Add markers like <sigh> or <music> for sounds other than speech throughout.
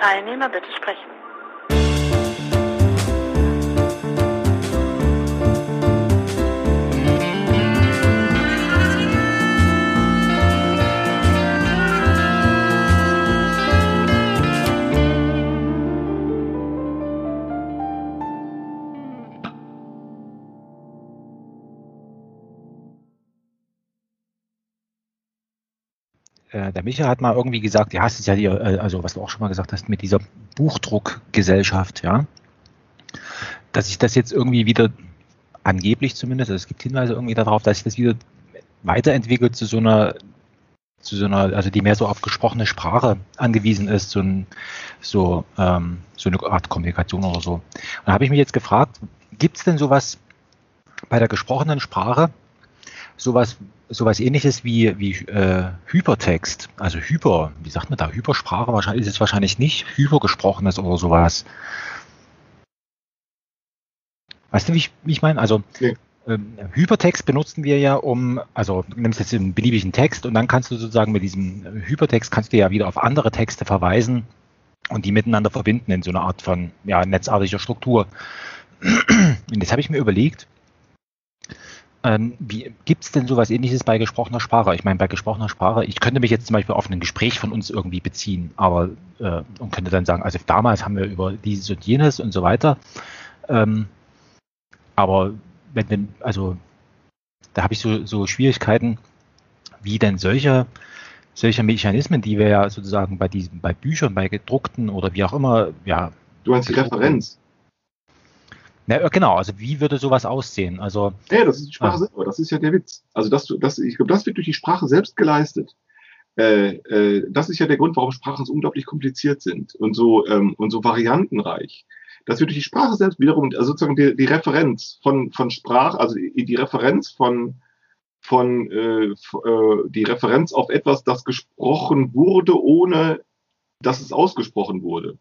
Teilnehmer bitte sprechen. Äh, der Micha hat mal irgendwie gesagt, ja, es ja die, äh, also was du auch schon mal gesagt hast, mit dieser Buchdruckgesellschaft, ja, dass sich das jetzt irgendwie wieder angeblich zumindest, also es gibt Hinweise irgendwie darauf, dass sich das wieder weiterentwickelt zu so einer zu so einer, also die mehr so auf gesprochene Sprache angewiesen ist, so, ein, so, ähm, so eine Art Kommunikation oder so. Und da habe ich mich jetzt gefragt, gibt es denn sowas bei der gesprochenen Sprache, sowas sowas ähnliches wie, wie äh, Hypertext, also Hyper, wie sagt man da, Hypersprache wahrscheinlich ist es wahrscheinlich nicht, Hypergesprochenes oder sowas. Weißt du, wie ich, wie ich meine? Also nee. ähm, Hypertext benutzen wir ja, um, also du nimmst jetzt einen beliebigen Text und dann kannst du sozusagen mit diesem Hypertext kannst du ja wieder auf andere Texte verweisen und die miteinander verbinden in so einer Art von ja, netzartiger Struktur. <clears throat> Und jetzt habe ich mir überlegt, ähm, Gibt es denn sowas ähnliches bei gesprochener Sprache? Ich meine, bei gesprochener Sprache, ich könnte mich jetzt zum Beispiel auf ein Gespräch von uns irgendwie beziehen, aber äh, und könnte dann sagen, also damals haben wir über dieses und jenes und so weiter. Ähm, aber wenn denn, also da habe ich so, so Schwierigkeiten, wie denn solche, solche Mechanismen, die wir ja sozusagen bei diesen, bei Büchern, bei gedruckten oder wie auch immer, ja. Du die Referenz. Na, genau, also wie würde sowas aussehen? Also, ja, das ist die Sprache ah. selber, das ist ja der Witz. Also das, das, ich glaube, das wird durch die Sprache selbst geleistet. Äh, äh, das ist ja der Grund, warum Sprachen so unglaublich kompliziert sind und so, ähm, und so variantenreich. Das wird durch die Sprache selbst wiederum, also sozusagen die, die Referenz von, von Sprache, also die, die Referenz von, von äh, äh, die Referenz auf etwas, das gesprochen wurde, ohne dass es ausgesprochen wurde.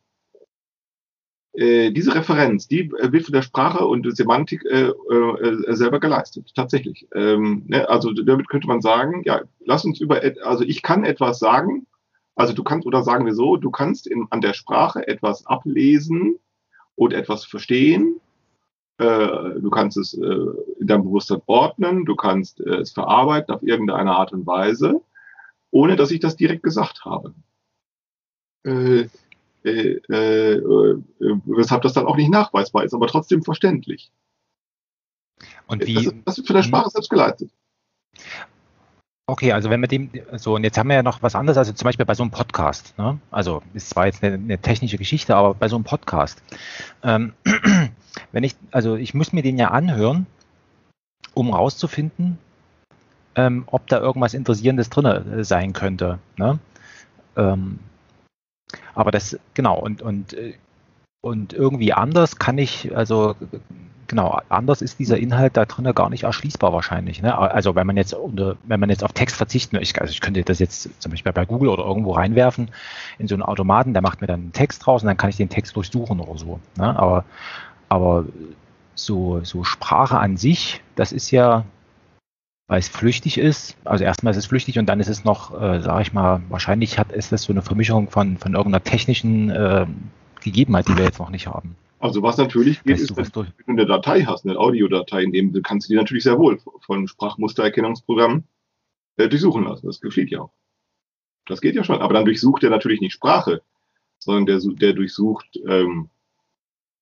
Äh, diese Referenz, die äh, wird von der Sprache und Semantik äh, äh, selber geleistet, tatsächlich. Ähm, ne, also damit könnte man sagen, ja, lass uns über, also ich kann etwas sagen, also du kannst, oder sagen wir so, du kannst in, an der Sprache etwas ablesen und etwas verstehen. Äh, du kannst es in deinem Bewusstsein ordnen, du kannst es verarbeiten auf irgendeine Art und Weise, ohne dass ich das direkt gesagt habe. Äh, äh, äh, weshalb das dann auch nicht nachweisbar ist, aber trotzdem verständlich. Und wie? Das, das wird von der Sprache hm. selbst geleitet. Okay, also wenn wir dem, so, und jetzt haben wir ja noch was anderes, also zum Beispiel bei so einem Podcast, ne? also ist zwar jetzt eine, eine technische Geschichte, aber bei so einem Podcast, ähm, <clears throat> wenn ich, also ich muss mir den ja anhören, um rauszufinden, ähm, ob da irgendwas Interessierendes drin sein könnte. Ne? Ähm, aber das, genau, und, und, äh, und irgendwie anders kann ich, also genau, anders ist dieser Inhalt da drin gar nicht erschließbar wahrscheinlich. Ne? Also wenn man jetzt unter, wenn man jetzt auf Text verzichten möchte, also ich könnte das jetzt zum Beispiel bei Google oder irgendwo reinwerfen in so einen Automaten, der macht mir dann einen Text raus und dann kann ich den Text durchsuchen oder so. Ne? Aber, aber so, so Sprache an sich, das ist ja, weil es flüchtig ist. Also erstmal ist es flüchtig und dann ist es noch, äh, sage ich mal, wahrscheinlich hat ist das so eine Vermischung von, von irgendeiner technischen äh, Gegebenheit, die wir jetzt noch nicht haben. Also was natürlich geht, weißt ist, wenn du eine Datei hast, eine Audiodatei, in dem kannst du die natürlich sehr wohl von Sprachmustererkennungsprogrammen äh, durchsuchen lassen. Das geschieht ja auch. Das geht ja schon. Aber dann durchsucht er natürlich nicht Sprache, sondern der, der durchsucht ähm,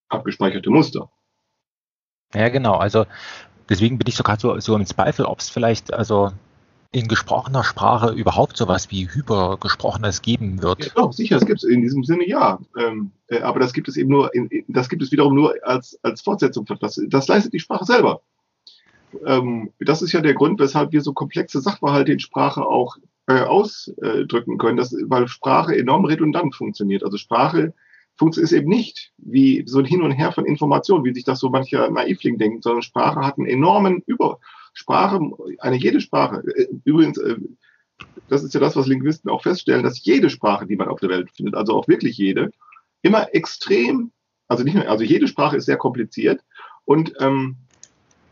abgespeicherte Muster. Ja, genau. Also deswegen bin ich sogar so, so im Zweifel, ob es vielleicht also in gesprochener Sprache überhaupt sowas wie hypergesprochenes geben wird. Ja, doch, sicher, es gibt es in diesem Sinne ja. Ähm, äh, aber das gibt es eben nur, in, das gibt es wiederum nur als, als Fortsetzung. Das, das leistet die Sprache selber. Ähm, das ist ja der Grund, weshalb wir so komplexe Sachverhalte in Sprache auch äh, ausdrücken können, dass, weil Sprache enorm redundant funktioniert. Also Sprache funktioniert es eben nicht wie so ein Hin und Her von Informationen, wie sich das so mancher Naivling denkt, sondern Sprache hat einen enormen Über. Sprache, eine jede Sprache, äh, übrigens, äh, das ist ja das, was Linguisten auch feststellen, dass jede Sprache, die man auf der Welt findet, also auch wirklich jede, immer extrem, also nicht nur, also jede Sprache ist sehr kompliziert und ähm,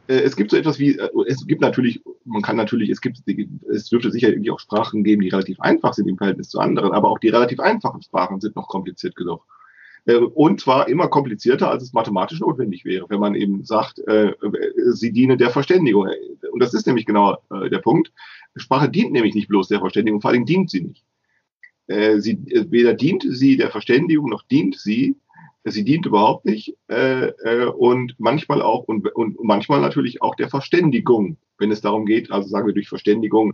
äh, es gibt so etwas wie, es gibt natürlich, man kann natürlich, es gibt, es dürfte sicher irgendwie auch Sprachen geben, die relativ einfach sind im Verhältnis zu anderen, aber auch die relativ einfachen Sprachen sind noch kompliziert genug. Äh, und zwar immer komplizierter, als es mathematisch notwendig wäre, wenn man eben sagt, sie diene der Verständigung. Und das ist nämlich genau der Punkt. Sprache dient nämlich nicht bloß der Verständigung, vor allem dient sie nicht. Sie, weder dient sie der Verständigung, noch dient sie sie dient überhaupt nicht äh, äh, und manchmal auch und, und manchmal natürlich auch der Verständigung, wenn es darum geht, also sagen wir durch Verständigung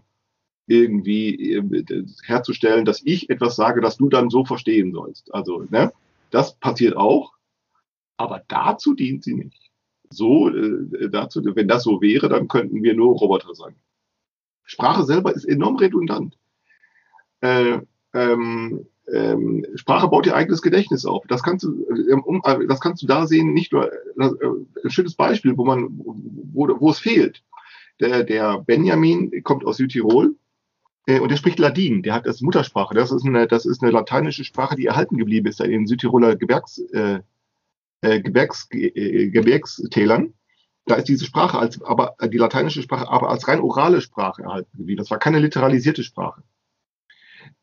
irgendwie äh, herzustellen, dass ich etwas sage, das du dann so verstehen sollst. Also ne, das passiert auch, aber dazu dient sie nicht. So äh, dazu, wenn das so wäre, dann könnten wir nur Roboter sein. Sprache selber ist enorm redundant. Äh, ähm, ähm, Sprache baut ihr eigenes Gedächtnis auf. Das kannst du, ähm, um, äh, das kannst du da sehen, nicht nur äh, ein schönes Beispiel, wo man, wo, wo es fehlt. Der, der Benjamin kommt aus Südtirol und der spricht Ladin. Der hat das Muttersprache. Das ist eine, das ist eine lateinische Sprache, die erhalten geblieben ist in den Südtiroler Gebirgs, äh, äh Gebirgs, äh, Gebirgstälern. Da ist diese Sprache als, aber die lateinische Sprache, aber als rein orale Sprache erhalten geblieben. Das war keine literalisierte Sprache.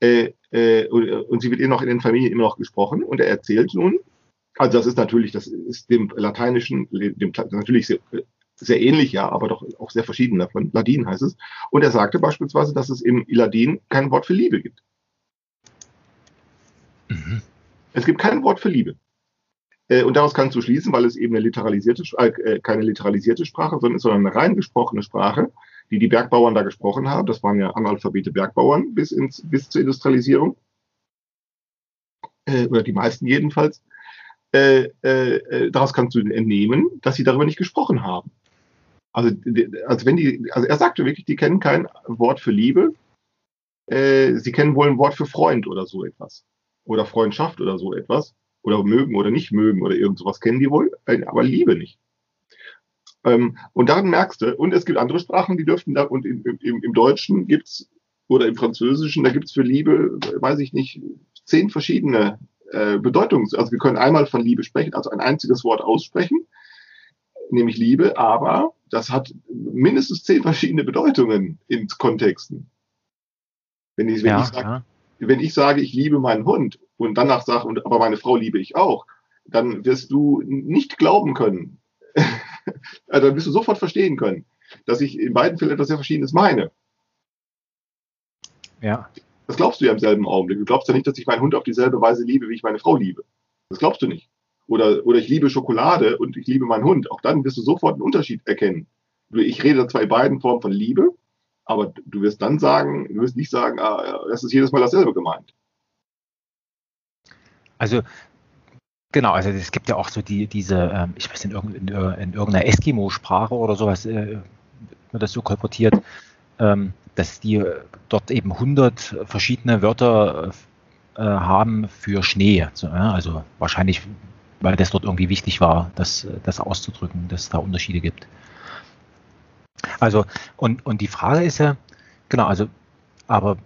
Äh, äh, und, und sie wird eben noch in den Familien immer noch gesprochen. Und er erzählt nun, also das ist natürlich, das ist dem Lateinischen, dem, natürlich sehr, ähnlich, ja, aber doch auch sehr verschieden davon. Ladin heißt es. Und er sagte beispielsweise, dass es im Ladin kein Wort für Liebe gibt. Mhm. Es gibt kein Wort für Liebe. Äh, und daraus kannst du schließen, weil es eben eine literalisierte, äh, keine literalisierte Sprache, sondern, sondern eine rein gesprochene Sprache die die Bergbauern da gesprochen haben. Das waren ja analphabete Bergbauern bis, ins, bis zur Industrialisierung. Äh, oder die meisten jedenfalls. Äh, äh, äh daraus kannst du entnehmen, dass sie darüber nicht gesprochen haben. Also, also wenn die, also er sagte wirklich, die kennen kein Wort für Liebe. Äh, sie kennen wohl ein Wort für Freund oder so etwas. Oder Freundschaft oder so etwas. Oder mögen oder nicht mögen oder irgend sowas kennen die wohl, äh, aber Liebe nicht. Ähm, und daran merkst du, und es gibt andere Sprachen, die dürften da, und im, im, im Deutschen gibt's oder im Französischen, da gibt's für Liebe, weiß ich nicht, zehn verschiedene äh, Bedeutungen. Also wir können einmal von Liebe sprechen, also ein einziges Wort aussprechen, nämlich Liebe, aber das hat mindestens zehn verschiedene Bedeutungen in Kontexten. Wenn ich, wenn, ja, ich sag, ja. wenn ich sage, ich liebe meinen Hund und danach sage, und, aber meine Frau liebe ich auch, dann wirst du nicht glauben können, <laughs> dann wirst du sofort verstehen können, dass ich in beiden Fällen etwas sehr Verschiedenes meine. Ja. Das glaubst du ja im selben Augenblick. Du glaubst ja nicht, dass ich meinen Hund auf dieselbe Weise liebe, wie ich meine Frau liebe. Das glaubst du nicht. Oder, oder ich liebe Schokolade und ich liebe meinen Hund. Auch dann wirst du sofort einen Unterschied erkennen. Ich rede zwar in beiden Formen von Liebe, aber du wirst dann sagen, du wirst nicht sagen, ah, das ist jedes Mal dasselbe gemeint. Also Genau, also es gibt ja auch so die, diese, ähm, ich weiß nicht, in, in, in irgendeiner Eskimo-Sprache oder sowas äh, wird das so kolportiert, ähm, dass die dort eben 100 verschiedene Wörter äh, haben für Schnee. Also wahrscheinlich, weil das dort irgendwie wichtig war, das, das auszudrücken, dass es da Unterschiede gibt. Also, und, und die Frage ist ja, genau, also, aber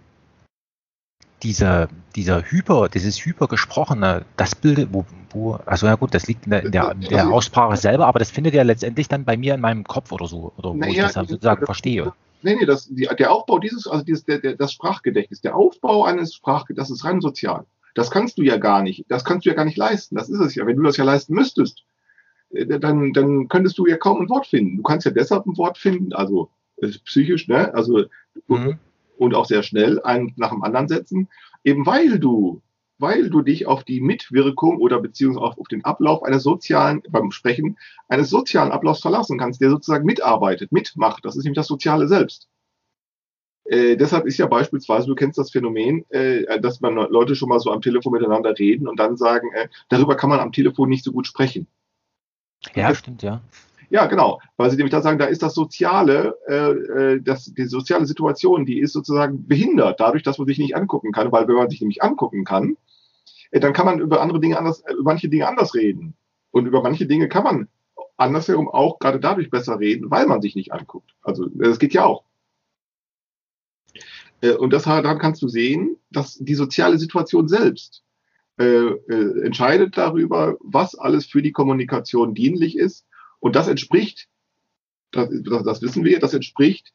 dieser, dieser Hyper, dieses Hypergesprochene, das bildet, wo, wo, also ja gut, das liegt in der, in der, der Aussprache selber, aber das findet ja letztendlich dann bei mir in meinem Kopf oder so, oder wo naja, ich das halt sozusagen das, verstehe. Nee, nee, das, die, der Aufbau dieses, also dieses, der, der, das Sprachgedächtnis, der Aufbau eines Sprachgedächtnisses, das ist rein sozial. Das kannst du ja gar nicht, das kannst du ja gar nicht leisten. Das ist es ja. Wenn du das ja leisten müsstest, äh, dann, dann könntest du ja kaum ein Wort finden. Du kannst ja deshalb ein Wort finden, also äh, psychisch, ne, also mhm und auch sehr schnell einen nach dem anderen setzen, eben weil du, weil du dich auf die Mitwirkung oder beziehungsweise auf den Ablauf eines sozialen, beim Sprechen, eines sozialen Ablaufs verlassen kannst, der sozusagen mitarbeitet, mitmacht. Das ist nämlich das Soziale selbst. Äh, deshalb ist ja beispielsweise, du kennst das Phänomen, äh, dass man Leute schon mal so am Telefon miteinander reden und dann sagen, äh, darüber kann man am Telefon nicht so gut sprechen. Ja, das, stimmt, ja. Ja, genau, weil sie nämlich da sagen, da ist das soziale, äh, äh, das, die soziale Situation, die ist sozusagen behindert, dadurch, dass man sich nicht angucken kann, weil wenn man sich nämlich angucken kann, äh, dann kann man über andere Dinge anders, äh, über manche Dinge anders reden. Und über manche Dinge kann man andersherum auch gerade dadurch besser reden, weil man sich nicht anguckt. Also das geht ja auch. Äh, und das, daran kannst du sehen, dass die soziale Situation selbst äh, äh, entscheidet darüber, was alles für die Kommunikation dienlich ist und das entspricht das, das, wissen wir, das entspricht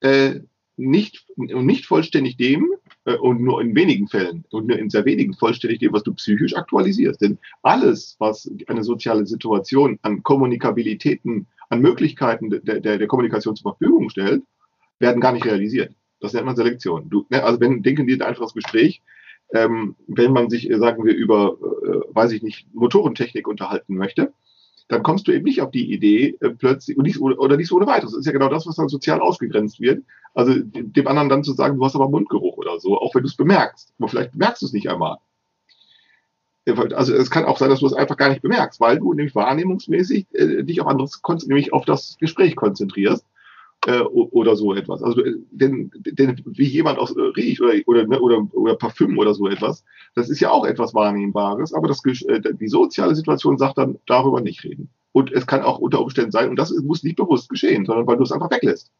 äh, nicht, nicht vollständig dem, äh, und nur in wenigen Fällen und nur in sehr wenigen vollständig dem, was du psychisch aktualisierst. Denn alles, was eine soziale Situation an Kommunikabilitäten, an Möglichkeiten der, der, der Kommunikation zur Verfügung stellt, werden gar nicht realisiert. Das nennt man Selektion. Du, ne, also wenn, denken wir ein einfaches Gespräch, ähm, wenn man sich, äh, sagen wir, über, äh, weiß ich nicht, Motorentechnik unterhalten möchte, dann kommst du eben nicht auf die Idee äh, plötzlich, und nicht, oder nicht so ohne weiteres. Das ist ja genau das, was dann sozial ausgegrenzt wird. Also dem anderen dann zu sagen, du hast aber Mundgeruch oder so, auch wenn du es bemerkst. Aber vielleicht merkst du es nicht einmal. Also es kann auch sein, dass du es einfach gar nicht bemerkst, weil du nämlich wahrnehmungsmäßig äh, dich auf anderes, nämlich auf das Gespräch konzentrierst äh, oder so etwas. Also denn, denn wie jemand aus äh, riecht oder, oder, ne, oder, oder Parfüm oder so etwas, das ist ja auch etwas Wahrnehmbares, aber das, äh, die soziale Situation sagt dann, darüber nicht reden. Und es kann auch unter Umständen sein, und das muss nicht bewusst geschehen, sondern weil du es einfach weglässt.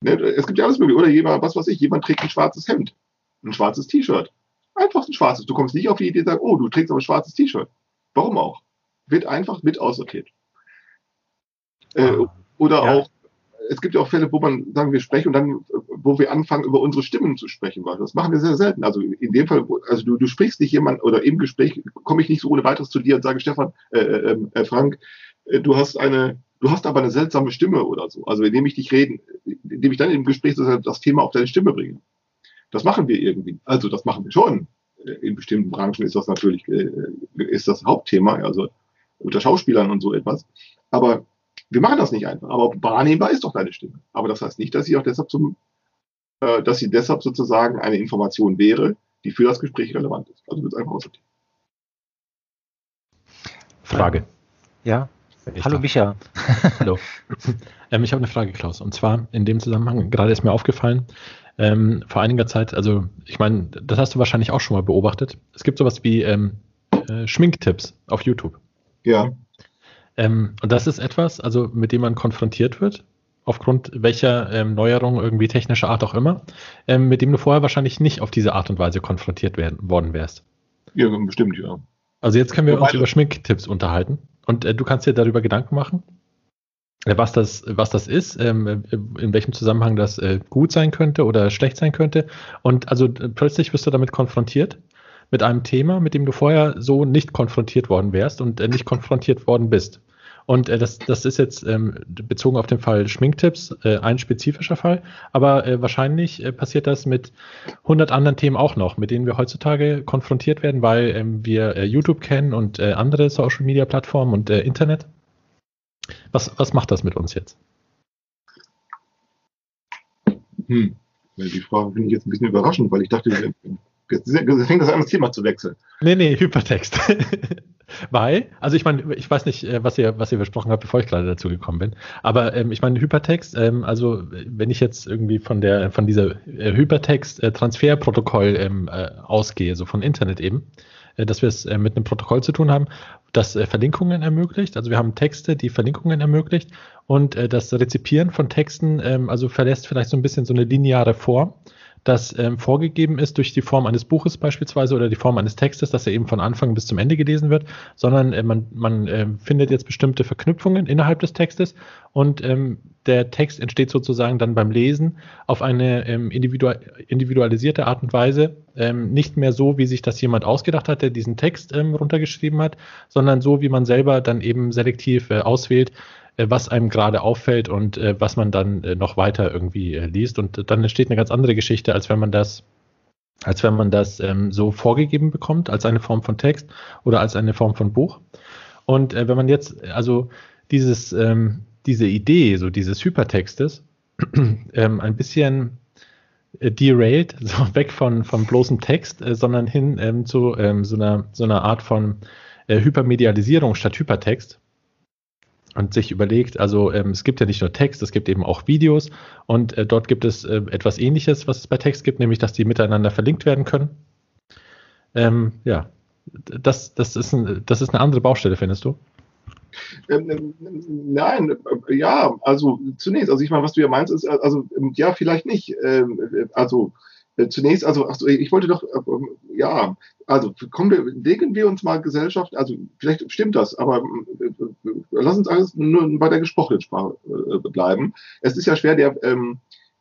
Ne, es gibt ja alles mögliche. Oder jemand, was weiß ich, jemand trägt ein schwarzes Hemd, ein schwarzes T-Shirt. Einfach ein schwarzes. Du kommst nicht auf die Idee, sagen, oh, du trägst aber ein schwarzes T-Shirt. Warum auch? Wird einfach mit aussortiert. Äh, oder ja. auch, es gibt ja auch Fälle, wo man sagen, wir sprechen und dann, wo wir anfangen, über unsere Stimmen zu sprechen. Weil das machen wir sehr selten. Also in dem Fall, also du, du sprichst nicht jemand oder im Gespräch komme ich nicht so ohne weiteres zu dir und sage, Stefan, äh, äh, ähm, äh, Frank, äh, du hast eine, du hast aber eine seltsame Stimme oder so. Also indem ich dich reden, indem ich dann im Gespräch das Thema auf deine Stimme bringe. Das machen wir irgendwie. Also das machen wir schon. In bestimmten Branchen ist das natürlich, äh, ist das Hauptthema, also unter Schauspielern und so etwas. Aber wir machen das nicht einfach, aber wahrnehmbar ist doch deine Stimme. Aber das heißt nicht, dass sie auch deshalb zum, äh, dass sie deshalb sozusagen eine Information wäre, die für das Gespräch relevant ist. Also wird es einfach aussortiert. Frage. Ja. Hallo Micha. Hallo. <laughs> ähm, ich habe eine Frage, Klaus. Und zwar in dem Zusammenhang, gerade ist mir aufgefallen, ähm, vor einiger Zeit, also ich meine, das hast du wahrscheinlich auch schon mal beobachtet. Es gibt sowas wie ähm, äh, Schminktipps auf YouTube. Ja. Ähm, und das ist etwas, also mit dem man konfrontiert wird, aufgrund welcher ähm, Neuerung irgendwie technischer Art auch immer, ähm, mit dem du vorher wahrscheinlich nicht auf diese Art und Weise konfrontiert werden, worden wärst. Ja, bestimmt, ja. Also jetzt können wir uns über Schminktipps unterhalten und äh, du kannst dir darüber Gedanken machen, äh, was das, was das ist, ähm, äh, in welchem Zusammenhang das äh, gut sein könnte oder schlecht sein könnte. Und also äh, plötzlich wirst du damit konfrontiert mit einem Thema, mit dem du vorher so nicht konfrontiert worden wärst und äh, nicht konfrontiert worden bist. Und äh, das, das ist jetzt ähm, bezogen auf den Fall Schminktipps äh, ein spezifischer Fall, aber äh, wahrscheinlich äh, passiert das mit 100 anderen Themen auch noch, mit denen wir heutzutage konfrontiert werden, weil ähm, wir äh, YouTube kennen und äh, andere Social-Media-Plattformen und äh, Internet. Was, was macht das mit uns jetzt? Hm. Die Frage finde ich jetzt ein bisschen überraschend, weil ich dachte, jetzt fängt das an, das Thema zu wechseln. Nee, nee, Hypertext. <laughs> Weil, also ich meine, ich weiß nicht, äh, was ihr, was ihr besprochen habt, bevor ich gerade dazu gekommen bin. Aber ähm, ich meine, Hypertext, ähm, also wenn ich jetzt irgendwie von der, von dieser äh, Hypertext-Transferprotokoll ähm, äh, ausgehe, so von Internet eben, äh, dass wir es äh, mit einem Protokoll zu tun haben, das äh, Verlinkungen ermöglicht. Also wir haben Texte, die Verlinkungen ermöglicht und das Rezipieren von Texten, ähm, also verlässt vielleicht so ein bisschen so eine lineare Form das ähm, vorgegeben ist durch die Form eines Buches beispielsweise oder die Form eines Textes, dass er eben von Anfang bis zum Ende gelesen wird, sondern äh, man, man äh, findet jetzt bestimmte Verknüpfungen innerhalb des Textes und ähm, der Text entsteht sozusagen dann beim Lesen auf eine ähm, individu individualisierte Art und Weise, ähm, nicht mehr so, wie sich das jemand ausgedacht hat, der diesen Text ähm, runtergeschrieben hat, sondern so, wie man selber dann eben selektiv äh, auswählt, äh, was einem gerade auffällt und äh, was man dann äh, noch weiter irgendwie äh, liest. Und dann entsteht eine ganz andere Geschichte, als wenn man das, als wenn man das ähm, so vorgegeben bekommt, als eine Form von Text oder als eine Form von Buch. Und äh, wenn man jetzt, also dieses, ähm, diese Idee, so dieses Hypertextes, <clears throat> ähm, ein bisschen äh, derailed, <laughs> so weg von, von bloßem Text, äh, sondern hin ähm, zu ähm, so, einer, so einer Art von äh, Hypermedialisierung statt Hypertext und sich überlegt, also ähm, es gibt ja nicht nur Text, es gibt eben auch Videos und äh, dort gibt es äh, etwas ähnliches, was es bei Text gibt, nämlich dass die miteinander verlinkt werden können. Ähm, ja, das, das, ist ein, das ist eine andere Baustelle, findest du? Ähm, ähm nein, äh, ja, also zunächst, also ich meine, was du ja meinst, ist, also ähm, ja, vielleicht nicht. Ähm, also Äh, zunächst, also, ach so, ich wollte doch, äh, ja, also kommen wir, legen wir uns mal Gesellschaft, also vielleicht stimmt das, aber äh, lass uns alles nur bei der gesprochenen Sprache äh, bleiben. Es ist ja schwer, der, ähm,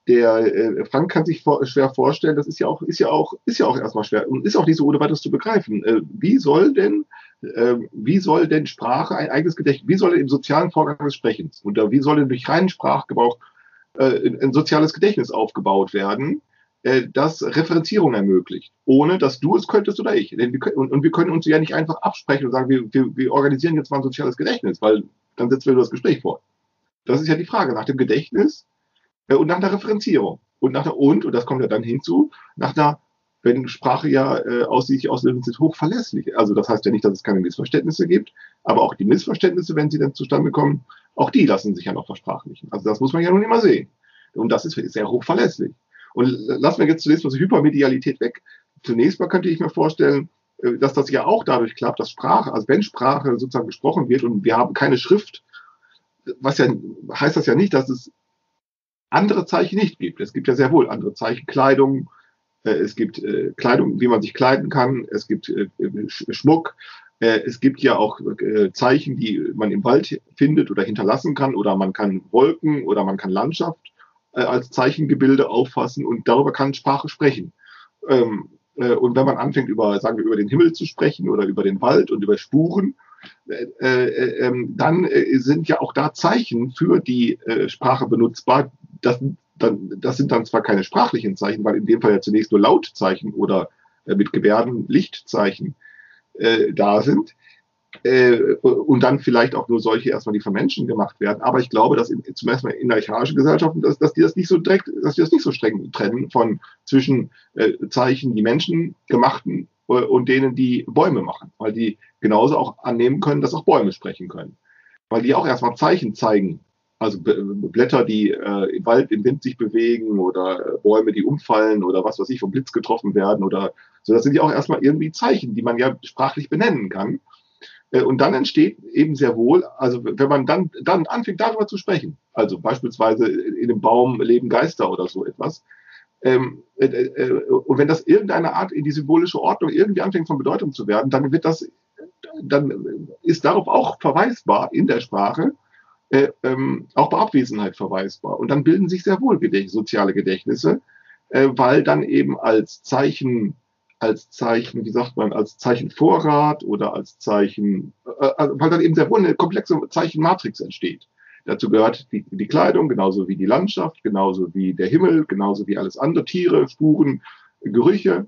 der äh, Frank kann sich vor, schwer vorstellen, das ist ja auch, ist ja auch, ist ja auch erstmal schwer und ist auch nicht so ohne weiteres zu begreifen. Äh, wie soll denn, äh, wie soll denn Sprache ein eigenes Gedächtnis, wie soll im sozialen Vorgang des Sprechens oder wie soll denn durch reinen Sprachgebrauch äh, ein soziales Gedächtnis aufgebaut werden? Äh, das Referenzierung ermöglicht, ohne dass du es könntest oder ich. Und, wir können uns ja nicht einfach absprechen und sagen, wir, wir, wir organisieren jetzt mal ein soziales Gedächtnis, weil dann setzen wir das Gespräch vor. Das ist ja die Frage nach dem Gedächtnis äh, und nach der Referenzierung. Und nach der und, und das kommt ja dann hinzu, nach der, wenn Sprache ja äh, aus sich auslösen, sind hochverlässlich. Also das heißt ja nicht, dass es keine Missverständnisse gibt, aber auch die Missverständnisse, wenn sie dann zustande kommen, auch die lassen sich ja noch versprachlichen. Also das muss man ja nun immer sehen. Und das ist sehr hochverlässlich. Und lassen wir jetzt zunächst mal so Hypermedialität weg. Zunächst mal könnte ich mir vorstellen, äh, dass das ja auch dadurch klappt, dass Sprache, also wenn Sprache sozusagen gesprochen wird und wir haben keine Schrift, was ja heißt das ja nicht, dass es andere Zeichen nicht gibt. Es gibt ja sehr wohl andere Zeichen, Kleidung, äh, es gibt äh, Kleidung, wie man sich kleiden kann, es gibt Schmuck, es gibt ja auch Zeichen, die man im Wald findet oder hinterlassen kann, oder man kann Wolken oder man kann Landschaft äh, als Zeichengebilde auffassen und darüber kann Sprache sprechen. Ähm, äh, und wenn man anfängt, über, sagen wir, über den Himmel zu sprechen oder über den Wald und über Spuren, äh, äh, ähm, dann äh, sind ja auch da Zeichen für die äh, Sprache benutzbar. Das, dann, das sind dann zwar keine sprachlichen Zeichen, weil in dem Fall ja zunächst nur Lautzeichen oder äh, mit Gebärden Lichtzeichen äh, da sind, äh, und dann vielleicht auch nur solche erstmal, die von Menschen gemacht werden. Aber ich glaube, dass in, zum ersten Mal in archaischen Gesellschaften, dass, dass die das nicht so direkt, dass die das nicht so streng trennen von zwischen äh, Zeichen, die Menschen gemachten äh, und denen, die Bäume machen, weil die genauso auch annehmen können, dass auch Bäume sprechen können. Weil die auch erstmal Zeichen zeigen. Also Blätter, die äh, im Wald im Wind sich bewegen oder äh, Bäume, die umfallen oder was weiß ich, vom Blitz getroffen werden oder so. Das sind ja auch erstmal irgendwie Zeichen, die man ja sprachlich benennen kann. Äh, und dann entsteht eben sehr wohl, also wenn man dann, dann anfängt darüber zu sprechen, also beispielsweise in einem Baum leben Geister oder so etwas, ähm, äh, äh, und wenn das irgendeine Art in die symbolische Ordnung irgendwie anfängt von Bedeutung zu werden, dann wird das, dann ist darauf auch verweisbar in der Sprache, äh, ähm, auch bei Abwesenheit verweisbar. Und dann bilden sich sehr wohl Gedächt soziale Gedächtnisse, äh, weil dann eben als Zeichen als Zeichen, wie sagt man, als Zeichen Vorrat oder als Zeichen, äh, äh, weil dann eben sehr wohl eine komplexe Zeichenmatrix entsteht. Dazu gehört die, die Kleidung, genauso wie die Landschaft, genauso wie der Himmel, genauso wie alles andere, Tiere, Spuren, Gerüche.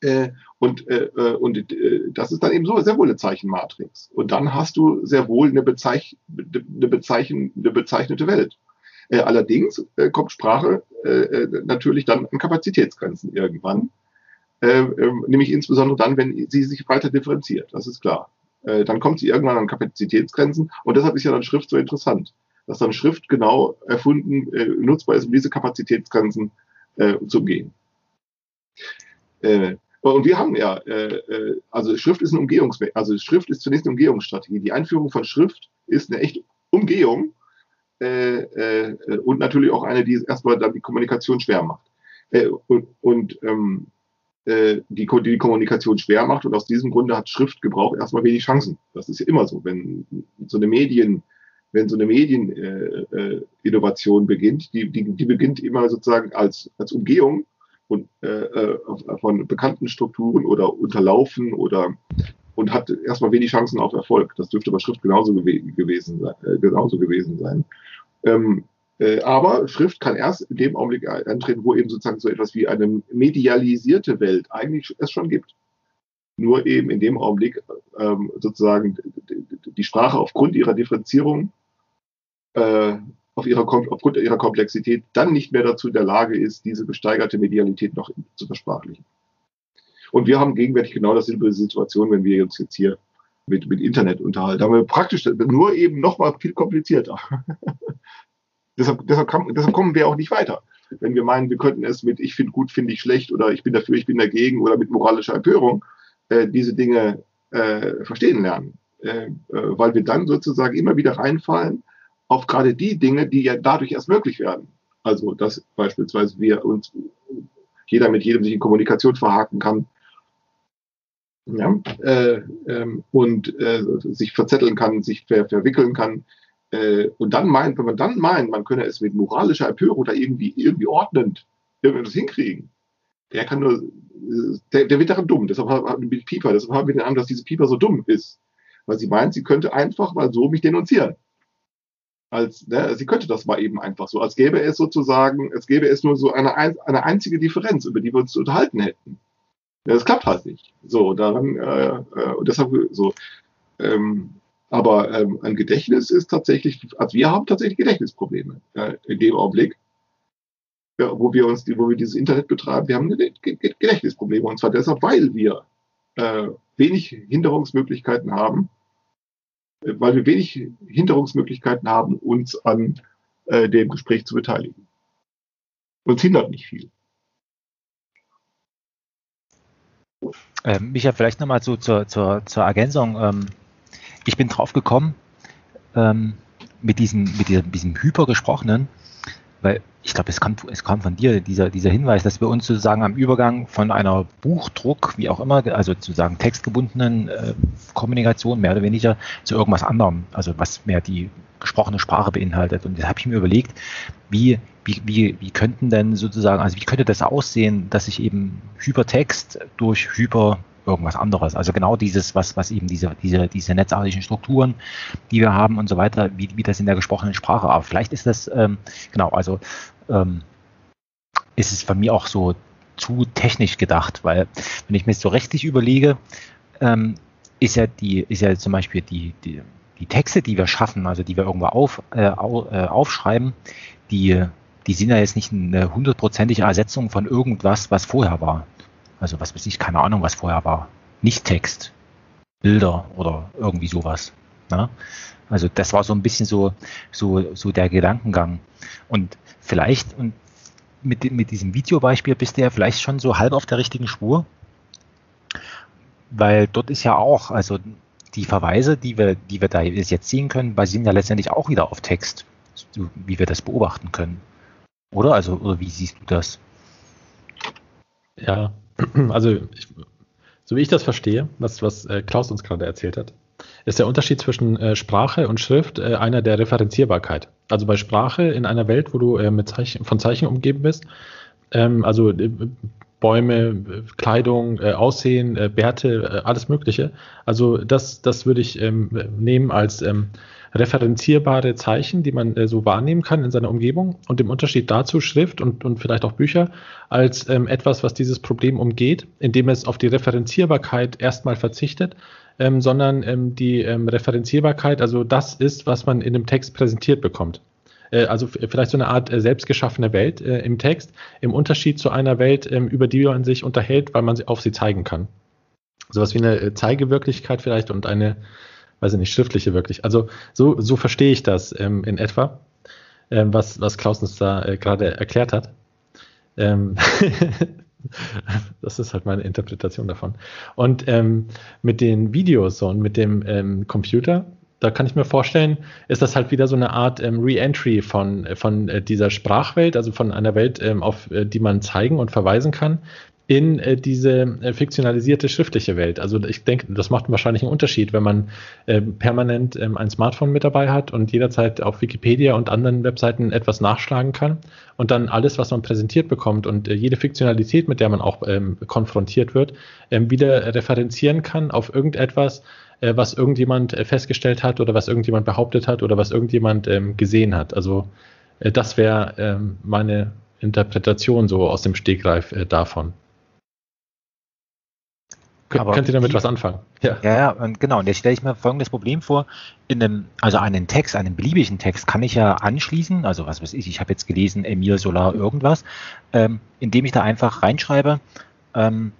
Äh, und äh, äh und äh, das ist dann eben so sehr wohl eine Zeichenmatrix. Und dann hast du sehr wohl eine, Bezeich eine, Bezeichen eine bezeichnete Welt. Äh, allerdings äh, kommt Sprache äh natürlich dann an Kapazitätsgrenzen irgendwann. Äh, äh, nämlich insbesondere dann, wenn sie sich weiter differenziert, das ist klar. Äh, dann kommt sie irgendwann an Kapazitätsgrenzen und deshalb ist ja dann Schrift so interessant, dass dann Schrift genau erfunden, äh, nutzbar ist, um diese Kapazitätsgrenzen äh, zu umgehen. Äh, und wir haben ja, äh, äh, also Schrift ist eine Umgehungs, also Schrift ist zunächst eine Umgehungsstrategie. Die Einführung von Schrift ist eine echte Umgehung äh, äh, und natürlich auch eine, die erstmal dann die Kommunikation schwer macht. Und und ähm, äh, die, die Kommunikation schwer macht. Und aus diesem Grunde hat Schriftgebrauch erstmal wenig Chancen. Das ist ja immer so. Wenn so eine Medien, wenn so eine Medieninnovation äh, äh, beginnt, die, die, die beginnt immer sozusagen als, als Umgehung und, äh, äh von bekannten Strukturen oder unterlaufen oder und hat erstmal wenig Chancen auf Erfolg. Das dürfte bei Schrift genauso gew gewesen. Äh, genauso gewesen sein. Ähm, äh, aber Schrift kann erst in dem Augenblick eintreten, wo eben sozusagen so etwas wie eine medialisierte Welt eigentlich es schon gibt. Nur eben in dem Augenblick ähm, sozusagen die Sprache aufgrund ihrer Differenzierung, äh, auf ihrer, aufgrund ihrer Komplexität dann nicht mehr dazu in der Lage ist, diese gesteigerte Medialität noch zu versprachlichen. Und wir haben gegenwärtig genau dasselbe Situation, wenn wir uns jetzt hier mit, mit Internet unterhalten. Da haben wir praktisch nur eben noch mal viel komplizierter. <laughs> Deshalb, deshalb, kann, deshalb kommen wir auch nicht weiter. Wenn wir meinen, wir könnten es mit ich finde gut, finde ich schlecht oder ich bin dafür, ich bin dagegen oder mit moralischer Empörung äh, diese Dinge äh, verstehen lernen. Äh, äh, weil wir dann sozusagen immer wieder reinfallen auf gerade die Dinge, die ja dadurch erst möglich werden. Also, dass beispielsweise wir uns jeder mit jedem sich in Kommunikation verhaken kann. Ja, äh, ähm, und äh, sich verzetteln kann, sich ver verwickeln kann. Äh, und dann meint, wenn man dann meint, man könne es mit moralischer Empörung oder irgendwie, irgendwie ordnend irgendwas hinkriegen, der kann nur, der, der wird daran dumm. Deshalb haben wir Pieper, deshalb haben wir den Namen, dass diese Pieper so dumm ist. Weil sie meint, sie könnte einfach mal so mich denunzieren. Als, ne, sie könnte das mal eben einfach so, als gäbe es sozusagen, als gäbe es nur so eine, eine einzige Differenz, über die wir uns zu unterhalten hätten. Ja, das klappt halt nicht. So, daran, äh, äh, und deshalb so. Ähm, aber ähm, ein Gedächtnis ist tatsächlich, also wir haben tatsächlich Gedächtnisprobleme äh, in dem Augenblick, ja, wo wir uns, wo wir dieses Internet betreiben, wir haben Gedächtnisprobleme. Und zwar deshalb, weil wir äh, wenig Hinderungsmöglichkeiten haben, äh, weil wir wenig Hinderungsmöglichkeiten haben, uns an äh, dem Gespräch zu beteiligen. Uns hindert nicht viel. Ähm, Micha, vielleicht nochmal so zur, zur, zur Ergänzung. Ähm, ich bin drauf gekommen, ähm, mit diesem, mit diesem, hypergesprochenen, weil ich glaube, es kam, es kam von dir, dieser, dieser Hinweis, dass wir uns sozusagen am Übergang von einer Buchdruck, wie auch immer, also sozusagen textgebundenen äh, Kommunikation mehr oder weniger zu irgendwas anderem, also was mehr die gesprochene Sprache beinhaltet. Und da habe ich mir überlegt, wie, wie, wie, wie könnten denn sozusagen, also wie könnte das aussehen, dass ich eben Hypertext durch Hyper irgendwas anderes. Also genau dieses, was, was eben diese, diese, diese netzartigen Strukturen, die wir haben und so weiter, wie, wie das in der gesprochenen Sprache. Aber vielleicht ist das, ähm, genau, also ähm, ist es von mir auch so zu technisch gedacht, weil wenn ich mir so rechtlich überlege, ähm, ist ja die, ist ja zum Beispiel die, die, die Texte, die wir schaffen, also die wir irgendwo auf, äh, äh aufschreiben, die, die sind ja jetzt nicht eine hundertprozentige Ersetzung von irgendwas, was vorher war. Also was weiß ich, keine Ahnung, was vorher war. Nicht Text, Bilder oder irgendwie sowas. Ne? Also das war so ein bisschen so, so, so der Gedankengang. Und vielleicht, und mit, mit diesem Videobeispiel bist du ja vielleicht schon so halb auf der richtigen Spur, weil dort ist ja auch, also die Verweise, die wir, die wir da jetzt sehen können, basieren ja letztendlich auch wieder auf Text, so wie wir das beobachten können. Oder? Also, oder wie siehst du das? Ja, <clears throat> also ich, so wie ich das verstehe, was, was äh, Klaus uns gerade erzählt hat, ist der Unterschied zwischen äh, Sprache und Schrift äh, einer der Referenzierbarkeit. Also bei Sprache in einer Welt, wo du äh, mit Zeichen, von Zeichen umgeben bist, ähm, also äh, Bäume, Kleidung, äh, Aussehen, Bärte, alles Mögliche. Also das, das würde ich ähm, nehmen als ähm, referenzierbare Zeichen, die man äh, so wahrnehmen kann in seiner Umgebung und im Unterschied dazu Schrift und, und vielleicht auch Bücher als ähm, etwas, was dieses Problem umgeht, indem es auf die Referenzierbarkeit erstmal verzichtet, ähm, sondern ähm, die ähm, Referenzierbarkeit, also das ist, was man in dem Text präsentiert bekommt äh, also vielleicht so eine Art äh, selbstgeschaffene Welt äh, im Text, im Unterschied zu einer Welt, ähm, über die man sich unterhält, weil man sie auf sie zeigen kann. Sowas wie eine Zeigewirklichkeit vielleicht und eine weiß ich nicht, schriftliche wirklich. Also so, so verstehe ich das ähm, in etwa, ähm, was, was Klaus uns da äh, gerade erklärt hat. Ähm <laughs> das ist halt meine Interpretation davon. Und ähm, mit den Videos und mit dem ähm, Computer, da kann ich mir vorstellen, ist das halt wieder so eine Art ähm, Re-Entry von, von äh, dieser Sprachwelt, also von einer Welt, ähm, auf äh, die man zeigen und verweisen kann, in äh, diese äh, fiktionalisierte schriftliche Welt. Also ich denke, das macht wahrscheinlich einen Unterschied, wenn man äh, permanent ähm, ein Smartphone mit dabei hat und jederzeit auf Wikipedia und anderen Webseiten etwas nachschlagen kann und dann alles, was man präsentiert bekommt und äh, jede Fiktionalität, mit der man auch ähm, konfrontiert wird, ähm, wieder referenzieren kann auf irgendetwas, äh, was irgendjemand äh, festgestellt hat oder was irgendjemand behauptet hat oder was irgendjemand ähm, gesehen hat. Also das wäre ähm, meine Interpretation so aus dem Stegreif davon. Aber Könnt ihr damit die, was anfangen? Ja, ja, ja und genau. Und jetzt stelle ich mir folgendes Problem vor. In einem, also einen Text, einen beliebigen Text kann ich ja anschließen, also was weiß ich, ich habe jetzt gelesen, Emil Solar irgendwas, ähm, indem ich da einfach reinschreibe, ähm,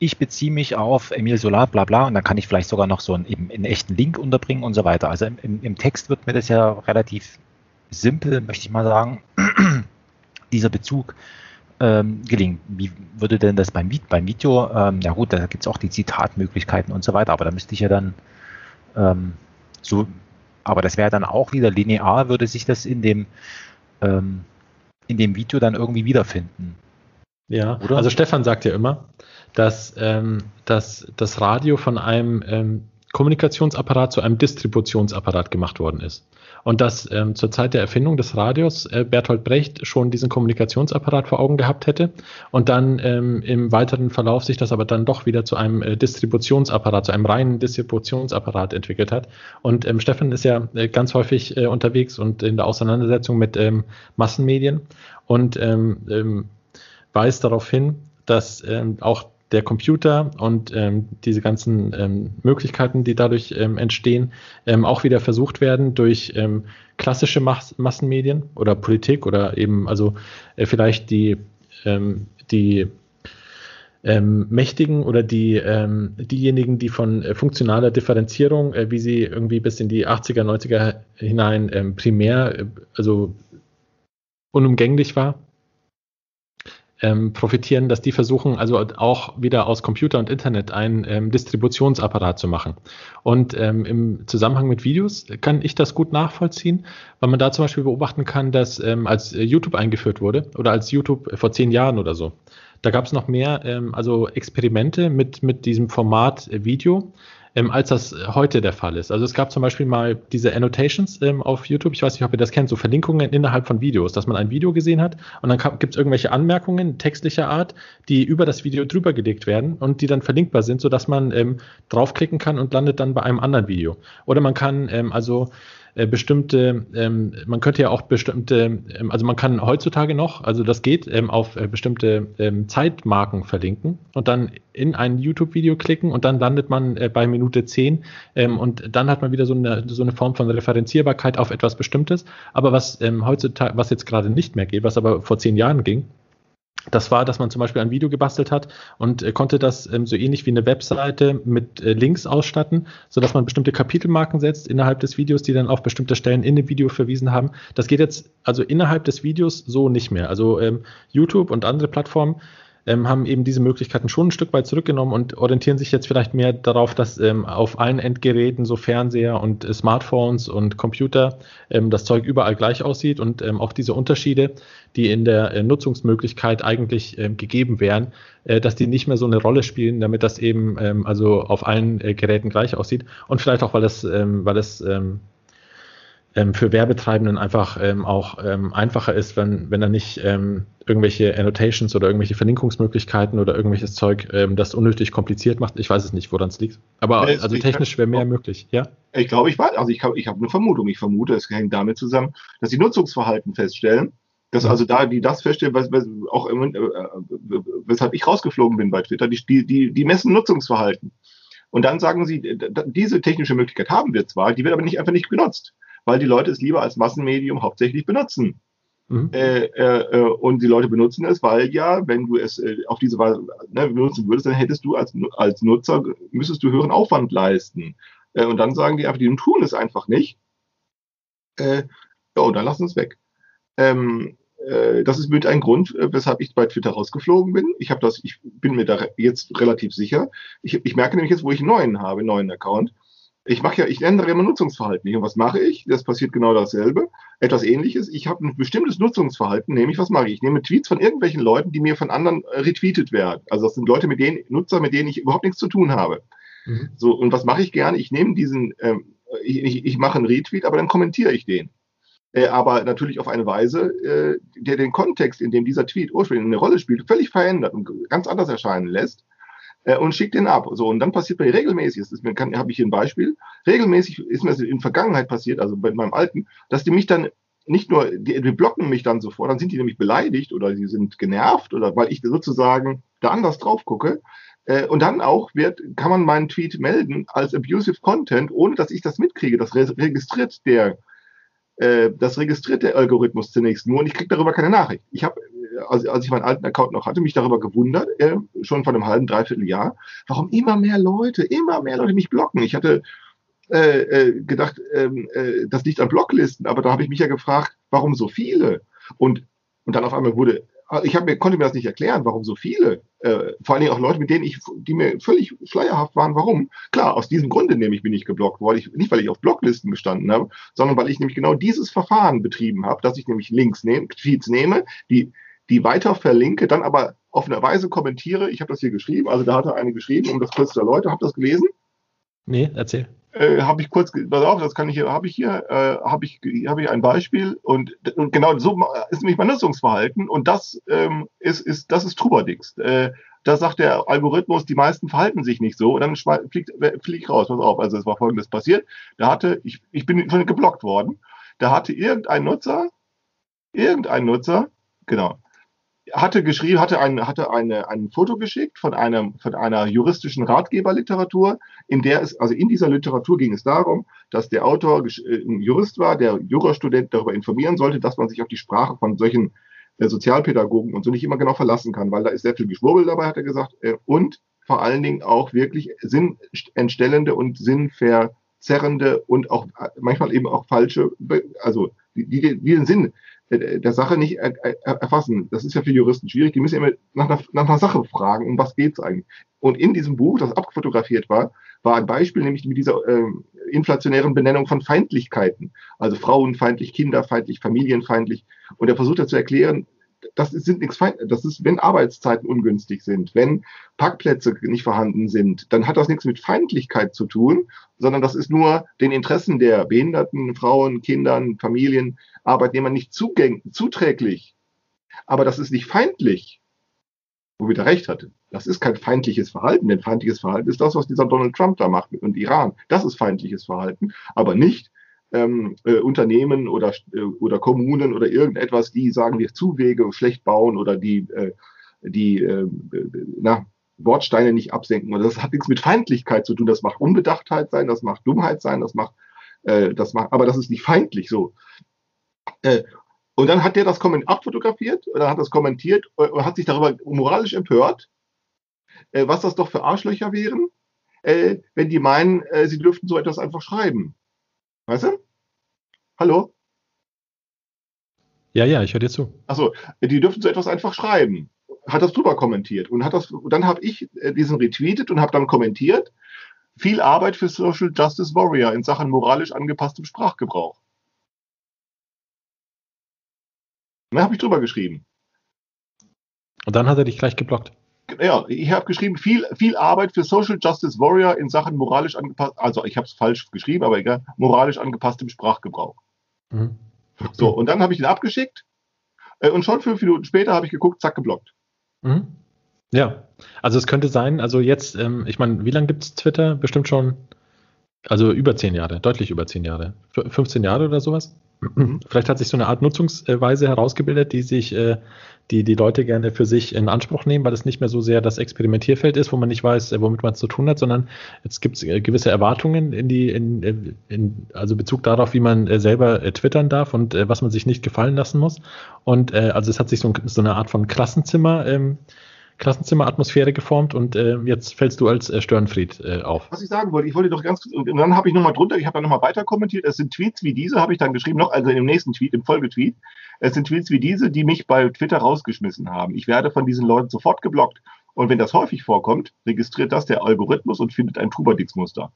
ich beziehe mich auf Emil Solar, bla bla, und dann kann ich vielleicht sogar noch so einen, eben einen echten Link unterbringen und so weiter. Also im, im Text wird mir das ja relativ simpel, möchte ich mal sagen, <clears throat> dieser Bezug ähm, gelingen. Wie würde denn das beim, beim Video? Ähm, ja gut, da gibt es auch die Zitatmöglichkeiten und so weiter, aber da müsste ich ja dann ähm, so, aber das wäre dann auch wieder linear, würde sich das in dem, ähm, in dem Video dann irgendwie wiederfinden. Ja, Oder? also Stefan sagt ja immer, dass, ähm, dass das Radio von einem ähm, Kommunikationsapparat zu einem Distributionsapparat gemacht worden ist. Und dass ähm, zur Zeit der Erfindung des Radios äh, Bertolt Brecht schon diesen Kommunikationsapparat vor Augen gehabt hätte und dann ähm, im weiteren Verlauf sich das aber dann doch wieder zu einem äh, Distributionsapparat, zu einem reinen Distributionsapparat entwickelt hat. Und ähm, Stefan ist ja äh, ganz häufig äh, unterwegs und in der Auseinandersetzung mit ähm, Massenmedien und ähm, ähm, weist darauf hin, dass ähm, auch der Computer und ähm, diese ganzen ähm, Möglichkeiten, die dadurch ähm, entstehen, ähm, auch wieder versucht werden durch ähm, klassische Mas Massenmedien oder Politik oder eben also äh, vielleicht die, ähm, die Mächtigen oder die, diejenigen, die von äh, funktionaler Differenzierung, äh, wie sie irgendwie bis in die 80er, 90er hinein primär, äh, also unumgänglich war, ähm, profitieren, dass die versuchen, also auch wieder aus Computer und Internet einen ähm, Distributionsapparat zu machen. Und ähm, im Zusammenhang mit Videos kann ich das gut nachvollziehen, weil man da zum Beispiel beobachten kann, dass ähm, als YouTube eingeführt wurde oder als YouTube vor zehn Jahren oder so, da gab es noch mehr, ähm, also Experimente mit, mit diesem Format Video ähm, als das heute der Fall ist. Also es gab zum Beispiel mal diese Annotations ähm, auf YouTube, ich weiß nicht, ob ihr das kennt, so Verlinkungen innerhalb von Videos, dass man ein Video gesehen hat und dann gibt es irgendwelche Anmerkungen textlicher Art, die über das Video drüber gelegt werden und die dann verlinkbar sind, sodass man ähm, draufklicken kann und landet dann bei einem anderen Video. Oder man kann ähm, also äh, bestimmte, ähm, man könnte ja auch bestimmte, ähm, also man kann heutzutage noch, also das geht, ähm, auf äh, bestimmte ähm, Zeitmarken verlinken und dann in ein YouTube-Video klicken und dann landet man äh, bei Minute 10 ähm, und dann hat man wieder so eine, so eine Form von Referenzierbarkeit auf etwas Bestimmtes. Aber was ähm, heutzutage, was jetzt gerade nicht mehr geht, was aber vor zehn Jahren ging, das war, dass man zum Beispiel ein Video gebastelt hat und äh, konnte das ähm, so ähnlich wie eine Webseite mit äh, Links ausstatten, sodass man bestimmte Kapitelmarken setzt innerhalb des Videos, die dann auf bestimmte Stellen in dem Video verwiesen haben. Das geht jetzt also innerhalb des Videos so nicht mehr. Also ähm, YouTube und andere Plattformen ähm, haben eben diese Möglichkeiten schon ein Stück weit zurückgenommen und orientieren sich jetzt vielleicht mehr darauf, dass ähm, auf allen Endgeräten, so Fernseher und äh, Smartphones und Computer, ähm, das Zeug überall gleich aussieht und ähm, auch diese Unterschiede, die in der äh, Nutzungsmöglichkeit eigentlich ähm, gegeben wären, äh, dass die nicht mehr so eine Rolle spielen, damit das eben ähm, also auf allen äh, Geräten gleich aussieht und vielleicht auch, weil es, weil es ähm, für Werbetreibenden einfach ähm, auch ähm, einfacher ist, wenn, wenn er nicht ähm, irgendwelche Annotations oder irgendwelche Verlinkungsmöglichkeiten oder irgendwelches Zeug ähm, das unnötig kompliziert macht. Ich weiß es nicht, woran es liegt. Aber also technisch wäre mehr möglich, ja? Ich glaube, ich weiß, also ich, ich habe eine Vermutung. Ich vermute, es hängt damit zusammen, dass sie Nutzungsverhalten feststellen. Dass also da, die das feststellen, was, was auch äh, äh, weshalb ich rausgeflogen bin bei Twitter, die, die, die messen Nutzungsverhalten. Und dann sagen sie, diese technische Möglichkeit haben wir zwar, die wird aber nicht einfach nicht genutzt weil die Leute es lieber als Massenmedium hauptsächlich benutzen. Mhm. Äh, äh, äh, und die Leute benutzen es, weil ja, wenn du es äh, auf diese Weise ne, benutzen würdest, dann hättest du als, als Nutzer, müsstest du höheren Aufwand leisten. Äh, und dann sagen die einfach, die tun es einfach nicht. Äh, ja, und dann lassen es weg. Ähm, äh, das ist mit ein Grund, weshalb ich bei Twitter rausgeflogen bin. Ich habe das, ich bin mir da jetzt relativ sicher. Ich, ich merke nämlich jetzt, wo ich einen neuen habe, einen neuen Account ich mache ja, ich ändere immer Nutzungsverhalten. Und was mache ich? Das passiert genau dasselbe. Etwas ähnliches. Ich habe ein bestimmtes Nutzungsverhalten, nämlich was mache ich? Ich nehme Tweets von irgendwelchen Leuten, die mir von anderen äh, retweetet werden. Also das sind Leute, mit denen, Nutzer, mit denen ich überhaupt nichts zu tun habe. Mhm. So, und was mache ich gerne? Ich nehme diesen, ähm, ich, ich, ich mache einen Retweet, aber dann kommentiere ich den. Äh, aber natürlich auf eine Weise, äh, der den Kontext, in dem dieser Tweet ursprünglich eine Rolle spielt, völlig verändert und ganz anders erscheinen lässt und schickt den ab. So, und dann passiert bei regelmäßig, das habe ich hier ein Beispiel, regelmäßig ist mir das in Vergangenheit passiert, also bei meinem Alten, dass die mich dann nicht nur, die, die blocken mich dann sofort, dann sind die nämlich beleidigt oder sie sind genervt oder weil ich sozusagen da anders drauf gucke. Äh, und dann auch wird, kann man meinen Tweet melden als abusive Content, ohne dass ich das mitkriege. Das registriert der, äh, das registriert der Algorithmus zunächst nur und ich kriege darüber keine Nachricht. Ich habe als, als ich meinen alten Account noch hatte, mich darüber gewundert, äh, schon vor einem halben, dreiviertel Jahr, warum immer mehr Leute, immer mehr Leute mich blocken. Ich hatte äh, äh, gedacht, ähm, äh, das liegt an Blocklisten, aber da habe ich mich ja gefragt, warum so viele? Und, und dann auf einmal wurde, ich hab konnte mir das nicht erklären, warum so viele, äh, vor allen Dingen auch Leute, mit denen ich, die mir völlig schleierhaft waren, warum? Klar, aus diesem Grunde nämlich bin ich geblockt worden, ich, nicht weil ich auf Blocklisten gestanden habe, sondern weil ich nämlich genau dieses Verfahren betrieben habe, dass ich nämlich Links nehme, Tweets nehme, die die weiter verlinke, dann aber auf eine Weise kommentiere. Ich habe das hier geschrieben, also da hat er eine geschrieben, um das kurz zu erläutern. Habt ihr das gelesen? Nee, erzähl. Äh, habe ich kurz, pass auf, das kann ich hier, habe ich hier, äh, habe ich, habe ich ein Beispiel und, und, genau so ist nämlich mein Nutzungsverhalten und das ähm, ist, ist, das ist Trubadix. Äh, da sagt der Algorithmus, die meisten verhalten sich nicht so und dann fliegt, äh, fliege ich raus. Pass auf, also es war folgendes passiert. Da hatte, ich, ich bin schon geblockt worden, da hatte irgendein Nutzer, irgendein Nutzer, genau, hatte geschrieben, hatte ein, hatte eine, ein Foto geschickt von einem, von einer juristischen Ratgeberliteratur, in der es, also in dieser Literatur ging es darum, dass der Autor äh, ein Jurist war, der Jurastudent darüber informieren sollte, dass man sich auf die Sprache von solchen äh, Sozialpädagogen und so nicht immer genau verlassen kann, weil da ist sehr viel Geschwurbel dabei, hat er gesagt, äh, und vor allen Dingen auch wirklich sinnentstellende und sinnverzerrende und auch manchmal eben auch falsche, also die, die, die den Sinn der Sache nicht erfassen. Das ist ja für Juristen schwierig. Die müssen immer nach einer, nach einer Sache fragen, um was geht's eigentlich. Und in diesem Buch, das abfotografiert war, war ein Beispiel, nämlich mit dieser äh, inflationären Benennung von Feindlichkeiten. Also frauenfeindlich, kinderfeindlich, familienfeindlich. Und er versucht zu erklären, das sind nichts das ist, wenn Arbeitszeiten ungünstig sind, wenn Parkplätze nicht vorhanden sind, dann hat das nichts mit Feindlichkeit zu tun, sondern das ist nur den Interessen der Behinderten, Frauen, Kindern, Familien, Arbeitnehmern nicht zuträglich. Aber das ist nicht feindlich, womit er recht hatte. Das ist kein feindliches Verhalten, denn feindliches Verhalten ist das, was dieser Donald Trump da macht und Iran. Das ist feindliches Verhalten, aber nicht ähm, äh, Unternehmen oder, äh, oder Kommunen oder irgendetwas, die, sagen wir, Zuwege schlecht bauen oder die, äh, die äh, na, Bordsteine nicht absenken. Und das hat nichts mit Feindlichkeit zu tun. Das macht Unbedachtheit sein, das macht Dummheit sein, das macht, äh, das macht, aber das ist nicht feindlich so. Äh, und dann hat der das abfotografiert oder hat das kommentiert und hat sich darüber moralisch empört, äh, was das doch für Arschlöcher wären, äh, wenn die meinen, äh, sie dürften so etwas einfach schreiben. Weißt du? Hallo? Ja, ja, ich höre dir zu. Achso, die dürfen so etwas einfach schreiben. Hat das drüber kommentiert. Und hat das, dann habe ich äh, diesen retweetet und habe dann kommentiert, viel Arbeit für Social Justice Warrior in Sachen moralisch angepasstem Sprachgebrauch. Da habe ich drüber geschrieben. Und dann hat er dich gleich geblockt ja, ich habe geschrieben, viel, viel Arbeit für Social Justice Warrior in Sachen moralisch angepasst, also ich habe es falsch geschrieben, aber egal, moralisch angepasstem Sprachgebrauch. Mhm. So, und dann habe ich den abgeschickt äh, und schon fünf Minuten später habe ich geguckt, zack, geblockt. Mhm. Ja, also es könnte sein, also jetzt, ähm, ich meine, wie lange gibt es Twitter? Bestimmt schon, also über zehn Jahre, deutlich über zehn Jahre. 15 Jahre oder sowas? Mhm. Vielleicht hat sich so eine Art Nutzungsweise herausgebildet, die sich äh, die die Leute gerne für sich in Anspruch nehmen, weil es nicht mehr so sehr das Experimentierfeld ist, wo man nicht weiß, äh, womit man es zu tun hat, sondern jetzt gibt es äh, gewisse Erwartungen in die, in, in, also Bezug darauf, wie man selber twittern darf und was man sich nicht gefallen lassen muss. Und also es hat sich so, so eine Art von Klassenzimmer ähm, Klassenzimmeratmosphäre geformt und äh, jetzt fällst du als äh, Störenfried äh, auf. Was ich sagen wollte, ich wollte doch ganz und dann habe ich nochmal drunter, ich habe dann nochmal weiter kommentiert, es sind Tweets wie diese, habe ich dann geschrieben, noch, also im nächsten Tweet, im Folgetweet, es sind Tweets wie diese, die mich bei Twitter rausgeschmissen haben. Ich werde von diesen Leuten sofort geblockt. Und wenn das häufig vorkommt, registriert das der Algorithmus und findet ein Trubadix-Muster.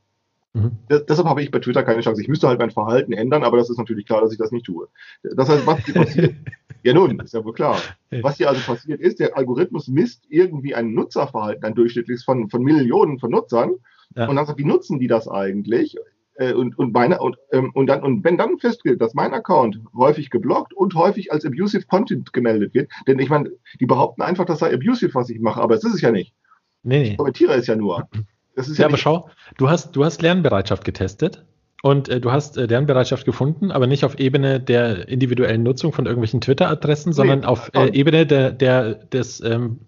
Mhm. Deshalb habe ich bei Twitter keine Chance. Ich müsste halt mein Verhalten ändern, aber das ist natürlich klar, dass ich das nicht tue. Das heißt, was hier passiert, <laughs> ja nun, ist ja wohl klar. Was hier also passiert ist, der Algorithmus misst irgendwie ein Nutzerverhalten, ein durchschnittliches von, von Millionen von Nutzern. Ja. Und dann sagt, wie nutzen die das eigentlich? Äh, und, und, meine, und, ähm, und, dann, und wenn dann festgeht, dass mein Account häufig geblockt und häufig als abusive Content gemeldet wird, denn ich meine, die behaupten einfach, das sei abusive, was ich mache, aber es ist es ja nicht. Nee, nee. Ich kommentiere es ja nur. <laughs> Das ist ja, ja aber schau, du hast, du hast Lernbereitschaft getestet und äh, du hast äh, Lernbereitschaft gefunden, aber nicht auf Ebene der individuellen Nutzung von irgendwelchen Twitter-Adressen, nee, sondern auf äh, Ebene der, der, des, ähm,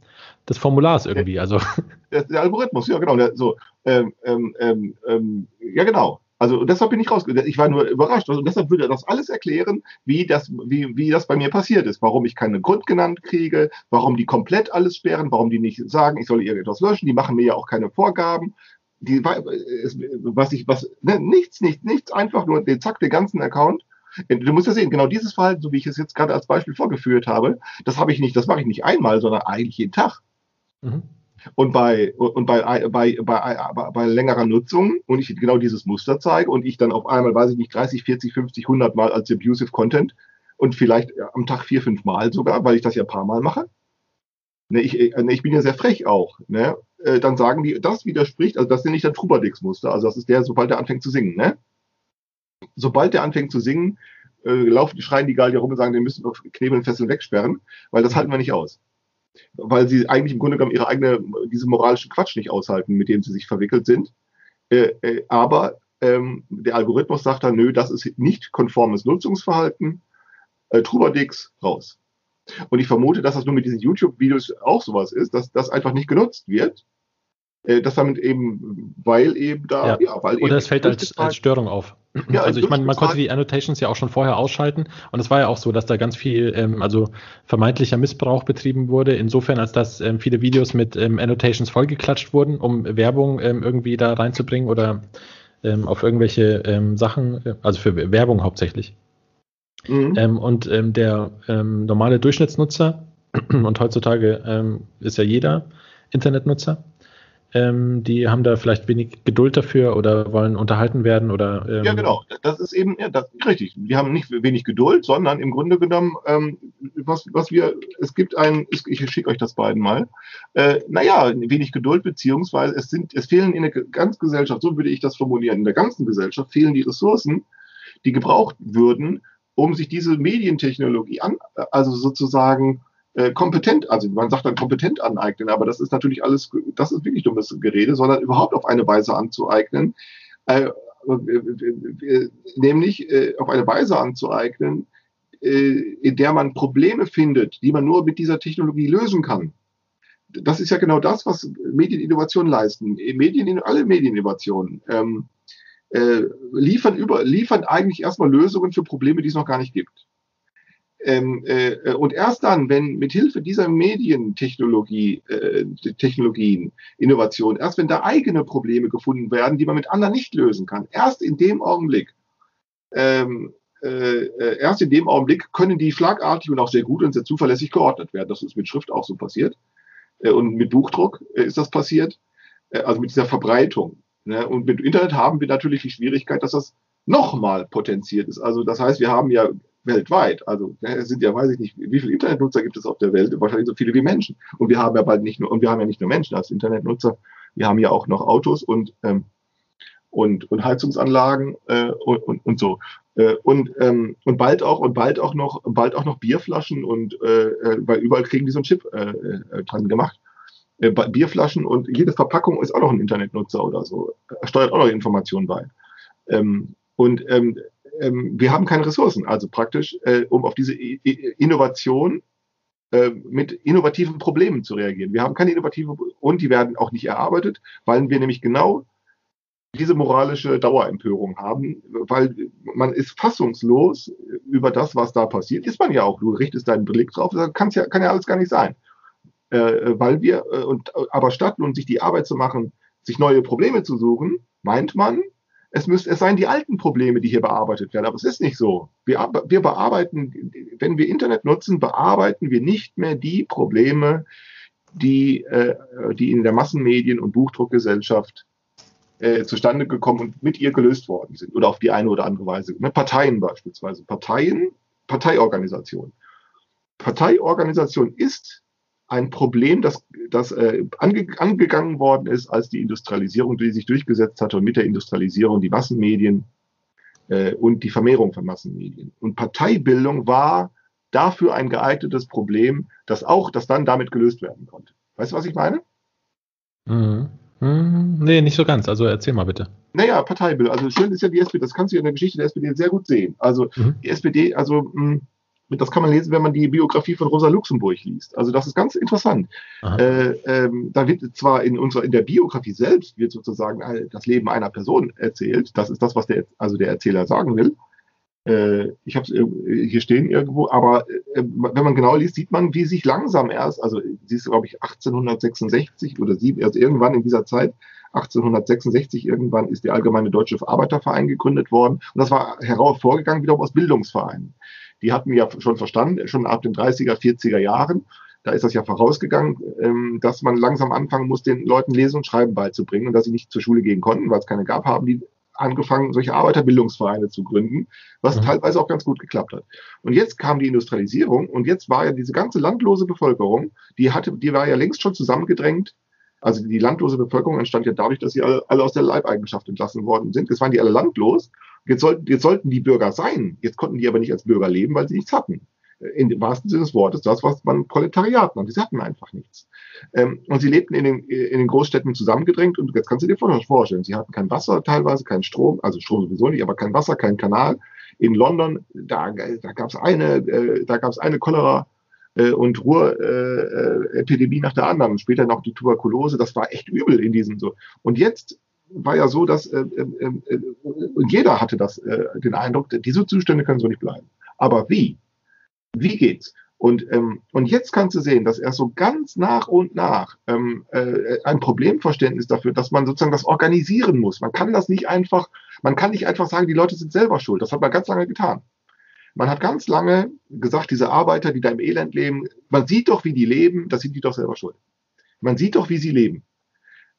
des Formulars irgendwie. Also. Der, der Algorithmus, ja genau. Der, so, ähm, ähm, ähm, ähm ja genau. Also deshalb bin ich rausgegangen. Ich war nur überrascht. Und also, deshalb würde er das alles erklären, wie das, wie, wie das bei mir passiert ist. Warum ich keinen Grund genannt kriege, warum die komplett alles sperren, warum die nicht sagen, ich soll irgendetwas löschen. Die machen mir ja auch keine Vorgaben. Die, was ich, was, ne, nichts, nichts, nichts, einfach nur, den, zack, den ganzen Account. Du musst ja sehen, genau dieses Verhalten, so wie ich es jetzt gerade als Beispiel vorgeführt habe, das habe ich nicht, das mache ich nicht einmal, sondern eigentlich jeden Tag. Mhm. Und bei, und bei, bei, bei, bei, längerer Nutzung und ich genau dieses Muster zeige und ich dann auf einmal, weiß ich nicht, 30, 40, 50, 100 Mal als abusive Content und vielleicht am Tag vier, fünf Mal sogar, weil ich das ja ein paar Mal mache. Ne, ich, äh, ne, ich bin ja sehr frech auch. Ne? Äh, dann sagen die, das widerspricht, also das nenne ich dann Trubadix-Muster. Also das ist der, sobald er anfängt zu singen. Ne? Sobald der anfängt zu singen, äh, laufen, schreien die Gallier rum und sagen, den müssen wir Knebeln, Fesseln wegsperren, weil das halten wir nicht aus. Weil sie eigentlich im Grunde genommen ihre eigene, diese moralischen Quatsch nicht aushalten, mit dem sie sich verwickelt sind. Äh, äh, aber ähm, der Algorithmus sagt dann, nö, das ist nicht konformes Nutzungsverhalten. Äh, Trubadix raus. Und ich vermute, dass das nur mit diesen YouTube-Videos auch sowas ist, dass das einfach nicht genutzt wird. Äh, das damit eben, weil eben da, ja, ja weil Oder es fällt als, als Störung auf. Ja, also ich meine, man konnte die Annotations ja auch schon vorher ausschalten und es war ja auch so, dass da ganz viel, ähm, also vermeintlicher Missbrauch betrieben wurde, insofern als dass ähm, viele Videos mit ähm, Annotations vollgeklatscht wurden, um Werbung ähm, irgendwie da reinzubringen oder ähm, auf irgendwelche ähm, Sachen, äh, also für Werbung hauptsächlich. Mhm. Und der normale Durchschnittsnutzer, <clears throat> und heutzutage ist ja jeder Internetnutzer, ähm, die haben da vielleicht wenig Geduld dafür oder wollen unterhalten werden oder. Ähm, ja, genau. Das ist eben, ja, das richtig. Wir haben nicht wenig Geduld, sondern im Grunde genommen, was, was wir, es gibt ein, ich schicke euch das beiden mal, äh, naja, wenig Geduld, beziehungsweise es sind, es fehlen in der ganzen Gesellschaft, so würde ich das formulieren, in der ganzen Gesellschaft fehlen die Ressourcen, die gebraucht würden, um sich diese Medientechnologie an, also sozusagen äh, kompetent, also man sagt dann kompetent aneignen, aber das ist natürlich alles, das ist wirklich dummes Gerede, sondern überhaupt auf eine Weise anzueignen, äh, nämlich äh, auf eine Weise anzueignen, äh, in der man Probleme findet, die man nur mit dieser Technologie lösen kann. Das ist ja genau das, was Medieninnovationen leisten. Medien, alle Medieninnovationen. Ähm, äh, liefern, über, liefern eigentlich erstmal Lösungen für Probleme, die es noch gar nicht gibt. Ähm, äh, und erst dann, wenn mit Hilfe dieser Medientechnologie, äh, Technologien, Innovation, erst wenn da eigene Probleme gefunden werden, die man mit anderen nicht lösen kann, erst in dem Augenblick, ähm, äh, äh erst in dem Augenblick können die schlagartig und auch sehr gut und sehr zuverlässig geordnet werden. Das ist mit Schrift auch so passiert. Äh, und mit Buchdruck äh, ist das passiert. Äh, also mit dieser Verbreitung. Ne? Und mit Internet haben wir natürlich die Schwierigkeit, dass das nochmal potenziert ist. Also das heißt, wir haben ja weltweit, also es sind ja, weiß ich nicht, wie viele Internetnutzer gibt es auf der Welt? Wahrscheinlich so viele wie Menschen. Und wir haben ja bald nicht nur, und wir haben ja nicht nur Menschen als Internetnutzer, wir haben ja auch noch Autos und ähm, und, und Heizungsanlagen äh, und, und, und so. Äh, und, ähm, und bald auch und bald auch noch bald auch noch Bierflaschen und äh, äh weil überall kriegen die so einen Chip äh, äh, dran gemacht äh, Bierflaschen und jede Verpackung ist auch noch ein Internetnutzer oder so. Er steuert auch noch Informationen bei. Ähm, und ähm, ähm, wir haben keine Ressourcen, also praktisch, äh, um auf diese I Innovation äh, mit innovativen Problemen zu reagieren. Wir haben keine innovativen und die werden auch nicht erarbeitet, weil wir nämlich genau diese moralische Dauerempörung haben, weil man ist fassungslos über das, was da passiert. Ist man ja auch. Du richtest deinen Blick drauf, kann's ja, kann ja alles gar nicht sein äh, weil wir, äh, und, aber statt nun sich die Arbeit zu machen, sich neue Probleme zu suchen, meint man, es müsste es seien die alten Probleme, die hier bearbeitet werden. Aber es ist nicht so. Wir, wir bearbeiten, wenn wir Internet nutzen, bearbeiten wir nicht mehr die Probleme, die, äh, die in der Massenmedien- und Buchdruckgesellschaft äh, zustande gekommen und mit ihr gelöst worden sind. Oder auf die eine oder andere Weise. Ne? Parteien beispielsweise. Parteien, Parteiorganisation. Parteiorganisation ist ein Problem, das, das äh, ange, angegangen worden ist, als die Industrialisierung, die sich durchgesetzt hatte und mit der Industrialisierung die Massenmedien äh, und die Vermehrung von Massenmedien. Und Parteibildung war dafür ein geeignetes Problem, das auch, das dann damit gelöst werden konnte. Weißt du, was ich meine? Mhm. Hm, nee, nicht so ganz. Also erzähl mal bitte. Naja, Parteibildung. Also schön ist ja die SPD, das kannst du ja in der Geschichte der SPD sehr gut sehen. Also mhm. die SPD, also mh, hm, das kann man lesen, wenn man die Biografie von Rosa Luxemburg liest. Also das ist ganz interessant. Äh, ähm, da wird zwar in unserer in der Biografie selbst wird sozusagen das Leben einer Person erzählt. Das ist das, was der also der Erzähler sagen will. Äh, ich habe es hier stehen irgendwo, aber äh, wenn man genau liest, sieht man, wie sich langsam erst, also sie ist glaube ich 1866 oder sie, also irgendwann in dieser Zeit 1866 irgendwann ist der Allgemeine Deutsche Arbeiterverein gegründet worden und das war hervorgegangen wiederum aus Bildungsvereinen die hatten ja schon verstanden, schon ab den 30er, 40er Jahren, da ist das ja vorausgegangen, ähm, dass man langsam anfangen muss, den Leuten Lesen und Schreiben beizubringen und dass sie nicht zur Schule gehen konnten, weil es keine gab, haben die angefangen, solche Arbeiterbildungsvereine zu gründen, was mhm. teilweise auch ganz gut geklappt hat. Und jetzt kam die Industrialisierung und jetzt war ja diese ganze landlose Bevölkerung, die hatte, die war ja längst schon zusammengedrängt. Also die landlose Bevölkerung entstand ja dadurch, dass sie alle, alle aus der Leibeigenschaft entlassen worden sind. Jetzt waren die alle landlos. Jetzt sollten, jetzt sollten die Bürger sein. Jetzt konnten die aber nicht als Bürger leben, weil sie nichts hatten in dem wahrsten Sinne des Wortes, das, was man Proletariat nennt. Sie hatten einfach nichts. Ähm, und sie lebten in den, in den Großstädten zusammengedrängt und jetzt kannst du dir vorstellen, sie hatten kein Wasser teilweise, kein Strom, also Strom sowieso nicht, aber kein Wasser, kein Kanal. In London, da, da gab es eine, äh, da gab es eine Cholera äh, und Ruhr-Epidemie äh, nach der anderen. Später noch die Tuberkulose. Das war echt übel in diesem so. Und jetzt war ja so, dass äh, äh, äh, und jeder hatte das äh, den Eindruck, diese Zustände können so nicht bleiben. Aber wie? Wie geht's? Und, ähm, und jetzt kannst du sehen, dass er so ganz nach und nach ähm, äh, ein Problemverständnis dafür, dass man sozusagen das organisieren muss. Man kann das nicht einfach, man kann nicht einfach sagen, die Leute sind selber schuld. Das hat man ganz lange getan. Man hat ganz lange gesagt, diese Arbeiter, die da im Elend leben, man sieht doch, wie die leben, das sind die doch selber schuld. Man sieht doch, wie sie leben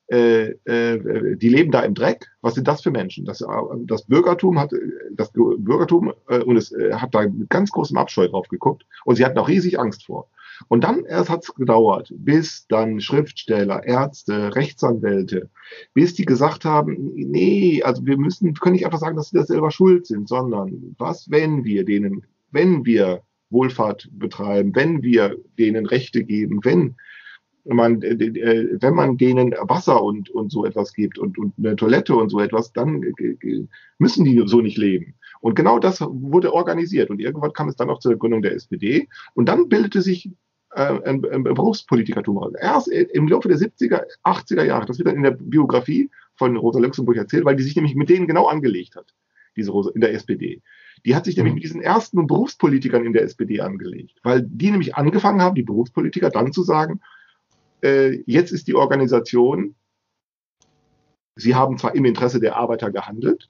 äh, äh, die leben da im Dreck. Was sind das für Menschen? Das, das Bürgertum hat das Bürgertum äh, und es äh, hat da mit ganz großem Abscheu drauf geguckt und sie hatten auch riesig Angst vor. Und dann erst hat es gedauert, bis dann Schriftsteller, Ärzte, Rechtsanwälte, bis die gesagt haben, nee, also wir müssen, können nicht einfach sagen, dass sie das selber schuld sind, sondern was, wenn wir denen, wenn wir Wohlfahrt betreiben, wenn wir denen Rechte geben, wenn man, äh, äh, wenn man denen Wasser und, und so etwas gibt und, und eine Toilette und so etwas, dann müssen die so nicht leben. Und genau das wurde organisiert. Und irgendwann kam es dann auch zur Gründung der SPD. Und dann bildete sich äh, ein, ein Berufspolitikertum. Erst im Laufe der 70er, 80er Jahre, das wird dann in der Biografie von Rosa Luxemburg erzählt, weil die sich nämlich mit denen genau angelegt hat, diese Rosa in der SPD. Die hat sich nämlich mhm. mit diesen ersten Berufspolitikern in der SPD angelegt, weil die nämlich angefangen haben, die Berufspolitiker dann zu sagen, äh, jetzt ist die Organisation, sie haben zwar im Interesse der Arbeiter gehandelt,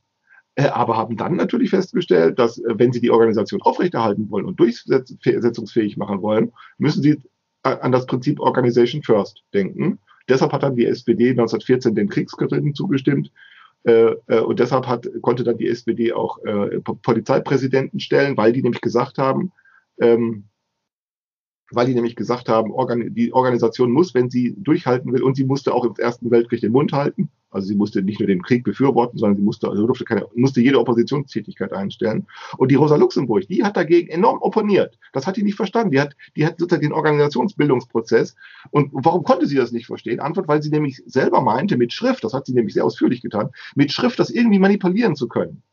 äh, aber haben dann natürlich festgestellt, dass äh, wenn sie die Organisation aufrechterhalten wollen und durchsetzungsfähig machen wollen, müssen sie äh, an das Prinzip Organization First denken. Deshalb hat dann die SPD 1914 den Kriegsgerichten zugestimmt. Äh, äh, und deshalb hat, konnte dann die SPD auch Polizeipräsidenten stellen, weil die nämlich gesagt haben, ähm, weil die nämlich gesagt haben, die Organisation muss, wenn sie durchhalten will, und sie musste auch im Ersten Weltkrieg den Mund halten. Also sie musste nicht nur den Krieg befürworten, sondern sie musste, also durfte keine, musste jede Oppositionstätigkeit einstellen. Und die Rosa Luxemburg, die hat dagegen enorm opponiert. Das hat die nicht verstanden. Die hat, die hat sozusagen den Organisationsbildungsprozess. Und warum konnte sie das nicht verstehen? Antwort, weil sie nämlich selber meinte, mit Schrift, das hat sie nämlich sehr ausführlich getan, mit Schrift das irgendwie manipulieren zu können.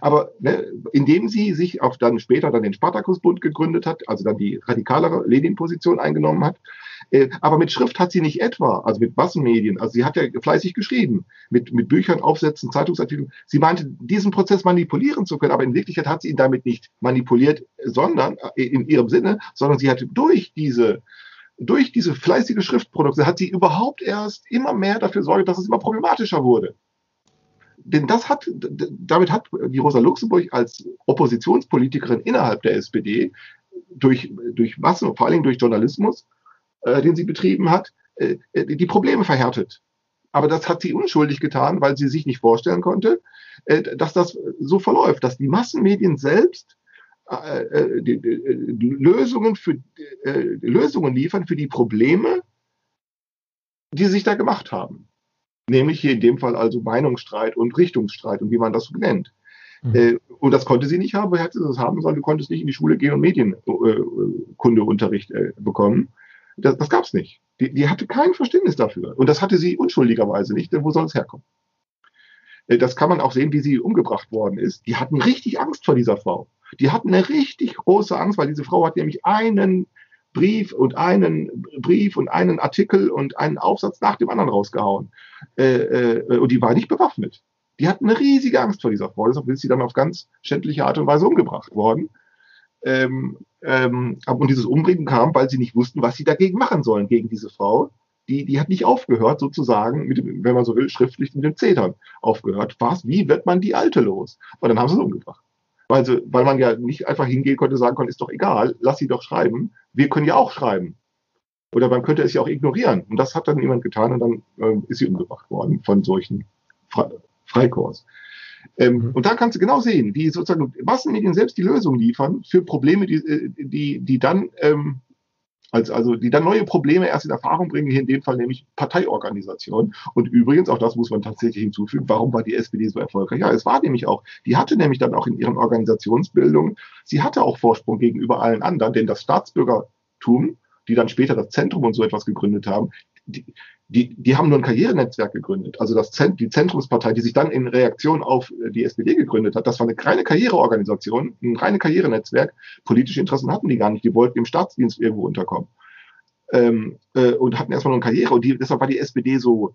Aber ne, indem sie sich auch dann später dann den Spartakusbund gegründet hat, also dann die radikalere Lenin-Position eingenommen hat, äh, aber mit Schrift hat sie nicht etwa, also mit Massenmedien, also sie hat ja fleißig geschrieben, mit, mit Büchern, Aufsätzen, Zeitungsartikeln. Sie meinte, diesen Prozess manipulieren zu können, aber in Wirklichkeit hat sie ihn damit nicht manipuliert, sondern äh, in ihrem Sinne, sondern sie hat durch diese durch diese fleißige Schriftproduktion hat sie überhaupt erst immer mehr dafür sorge, dass es immer problematischer wurde denn das hat, damit hat die Rosa Luxemburg als Oppositionspolitikerin innerhalb der SPD durch, durch Massen, vor allen Dingen durch Journalismus, äh, den sie betrieben hat, äh, die Probleme verhärtet. Aber das hat sie unschuldig getan, weil sie sich nicht vorstellen konnte, äh, dass das so verläuft, dass die Massenmedien selbst äh, äh die, die Lösungen, für, äh, Lösungen liefern für die Probleme, die sich da gemacht haben. Nämlich hier in dem Fall also Meinungsstreit und Richtungsstreit und wie man das so nennt. Mhm. Äh, und das konnte sie nicht haben, woher hätte sie das haben sollen? Du konntest nicht in die Schule gehen und Medienkundeunterricht äh, äh, bekommen. Das, das gab es nicht. Die, die hatte kein Verständnis dafür. Und das hatte sie unschuldigerweise nicht, denn wo soll es herkommen? Äh, das kann man auch sehen, wie sie umgebracht worden ist. Die hatten richtig Angst vor dieser Frau. Die hatten eine richtig große Angst, weil diese Frau hat nämlich einen Brief und einen Brief und einen Artikel und einen Aufsatz nach dem anderen rausgehauen. Äh, äh, und die war nicht bewaffnet. Die hatten eine riesige Angst vor dieser Frau. Deshalb ist sie dann auf ganz schändliche Art und Weise umgebracht worden. Ähm, ähm, und dieses Umbringen kam, weil sie nicht wussten, was sie dagegen machen sollen, gegen diese Frau. Die, die hat nicht aufgehört, sozusagen, mit dem, wenn man so will, schriftlich mit dem Zetern aufgehört. Was, wie wird man die Alte los? Und dann haben sie sie umgebracht. Weil, sie, weil man ja nicht einfach hingehen konnte, sagen konnte, ist doch egal, lass sie doch schreiben. Wir können ja auch schreiben. Oder man könnte es ja auch ignorieren. Und das hat dann jemand getan und dann äh, ist sie umgebracht worden von solchen Fre Freikorps. Ähm, mhm. Und da kannst du genau sehen, wie sozusagen Massenmedien selbst die Lösung liefern für Probleme, die, äh, die, die dann ähm, als, also die dann neue Probleme erst in Erfahrung bringen, hier in dem Fall nämlich Parteiorganisation. Und übrigens, auch das muss man tatsächlich hinzufügen, warum war die SPD so erfolgreich? Ja, es war nämlich auch, die hatte nämlich dann auch in ihren Organisationsbildungen, sie hatte auch Vorsprung gegenüber allen anderen, denn das Staatsbürgertum, die dann später das Zentrum und so etwas gegründet haben, die, die, die haben nur ein Karrierenetzwerk gegründet. Also das Zent, die Zentrumspartei, die sich dann in Reaktion auf die SPD gegründet hat, das war eine reine Karriereorganisation, ein reine Karrierenetzwerk. Politische Interessen hatten die gar nicht. Die wollten im Staatsdienst irgendwo unterkommen. Ähm, äh, und hatten erstmal nur eine Karriere. Und die, deshalb war die SPD so,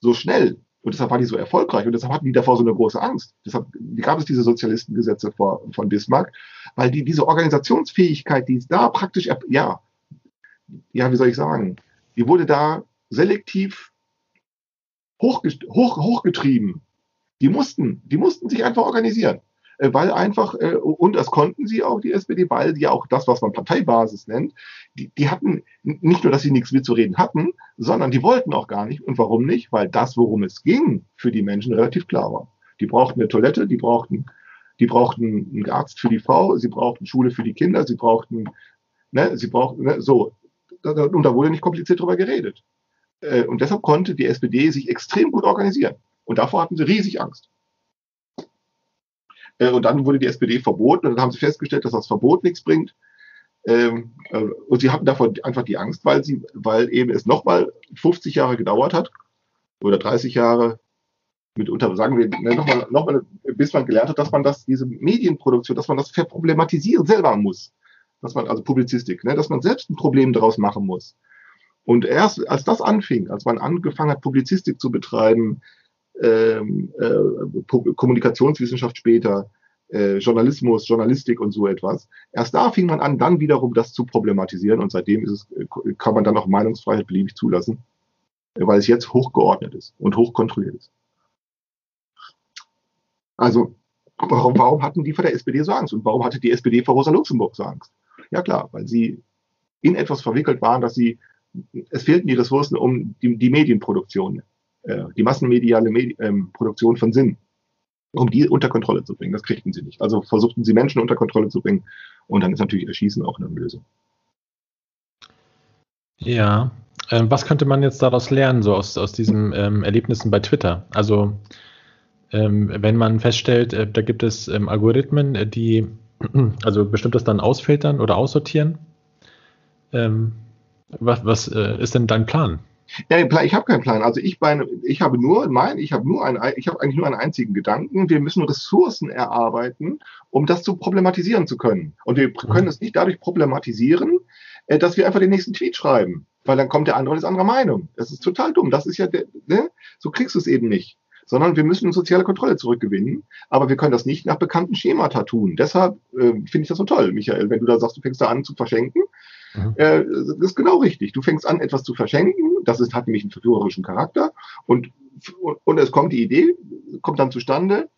so schnell. Und deshalb war die so erfolgreich. Und deshalb hatten die davor so eine große Angst. Deshalb gab es diese Sozialistengesetze vor, von Bismarck, weil die, diese Organisationsfähigkeit, die ist da praktisch, ja, ja, wie soll ich sagen, die wurde da selektiv hoch, hoch, hochgetrieben. Die mussten, die mussten sich einfach organisieren. Äh, weil einfach, äh, und das konnten sie auch, die SPD, weil ja auch das, was man Parteibasis nennt, die, die hatten nicht nur, dass sie nichts mitzureden hatten, sondern die wollten auch gar nicht. Und warum nicht? Weil das, worum es ging, für die Menschen relativ klar war. Die brauchten eine Toilette, die brauchten, die brauchten einen Arzt für die Frau, sie brauchten Schule für die Kinder, sie brauchten, ne, sie brauchten, ne, so. Und da wurde nicht kompliziert drüber geredet. Äh, und deshalb konnte die SPD sich extrem gut organisieren. Und davor hatten sie riesig Angst. Äh, und dann wurde die SPD verboten und dann haben sie festgestellt, dass das Verbot nichts bringt. Ähm, äh, und sie hatten davor einfach die Angst, weil sie, weil eben es nochmal 50 Jahre gedauert hat oder 30 Jahre mitunter, sagen wir, ne, nochmal, nochmal, bis man gelernt hat, dass man das, diese Medienproduktion, dass man das verproblematisieren selber muss. Dass man, also Publizistik, ne, dass man selbst ein Problem daraus machen muss. Und erst als das anfing, als man angefangen hat, Publizistik zu betreiben, ähm, äh, Kommunikationswissenschaft später, äh, Journalismus, Journalistik und so etwas. Erst da fing man an, dann wiederum das zu problematisieren und seitdem ist es, äh, kann man dann auch Meinungsfreiheit beliebig zulassen, weil es jetzt hochgeordnet ist und hochkontrolliert ist. Also, warum, warum hatten die vor der SPD so Angst und warum hatte die SPD vor Rosa Luxemburg so Angst? Ja klar, weil sie in etwas verwickelt waren, dass sie es fehlten die Ressourcen, um die, die Medienproduktion, äh, die massenmediale Medi ähm, Produktion von Sinn, um die unter Kontrolle zu bringen. Das kriegten sie nicht. Also versuchten sie Menschen unter Kontrolle zu bringen und dann ist natürlich Erschießen auch eine Lösung. Ja, ähm, was könnte man jetzt daraus lernen, so aus, aus diesen ähm, Erlebnissen bei Twitter? Also ähm, wenn man feststellt, äh, da gibt es ähm, Algorithmen, äh, die <clears throat> also bestimmtes dann ausfiltern oder aussortieren, ähm, was, was äh, ist denn dein Plan? Ja, ich habe keinen Plan. Also ich meine, ich habe nur mein, ich habe nur einen, ich habe eigentlich nur einen einzigen Gedanken. Wir müssen Ressourcen erarbeiten, um das zu problematisieren zu können. Und wir können es nicht dadurch problematisieren, äh, dass wir einfach den nächsten Tweet schreiben, weil dann kommt der andere und ist anderer Meinung. Das ist total dumm. Das ist ja, ne? so kriegst du es eben nicht. Sondern wir müssen soziale Kontrolle zurückgewinnen. Aber wir können das nicht nach bekannten Schemata tun. Deshalb äh, finde ich das so toll, Michael, wenn du da sagst, du fängst da an zu verschenken Mhm. Äh, das ist genau richtig. Du fängst an, etwas zu verschenken. Das ist, hat nämlich einen verführerischen Charakter. Und, und es kommt die Idee, kommt dann zustande,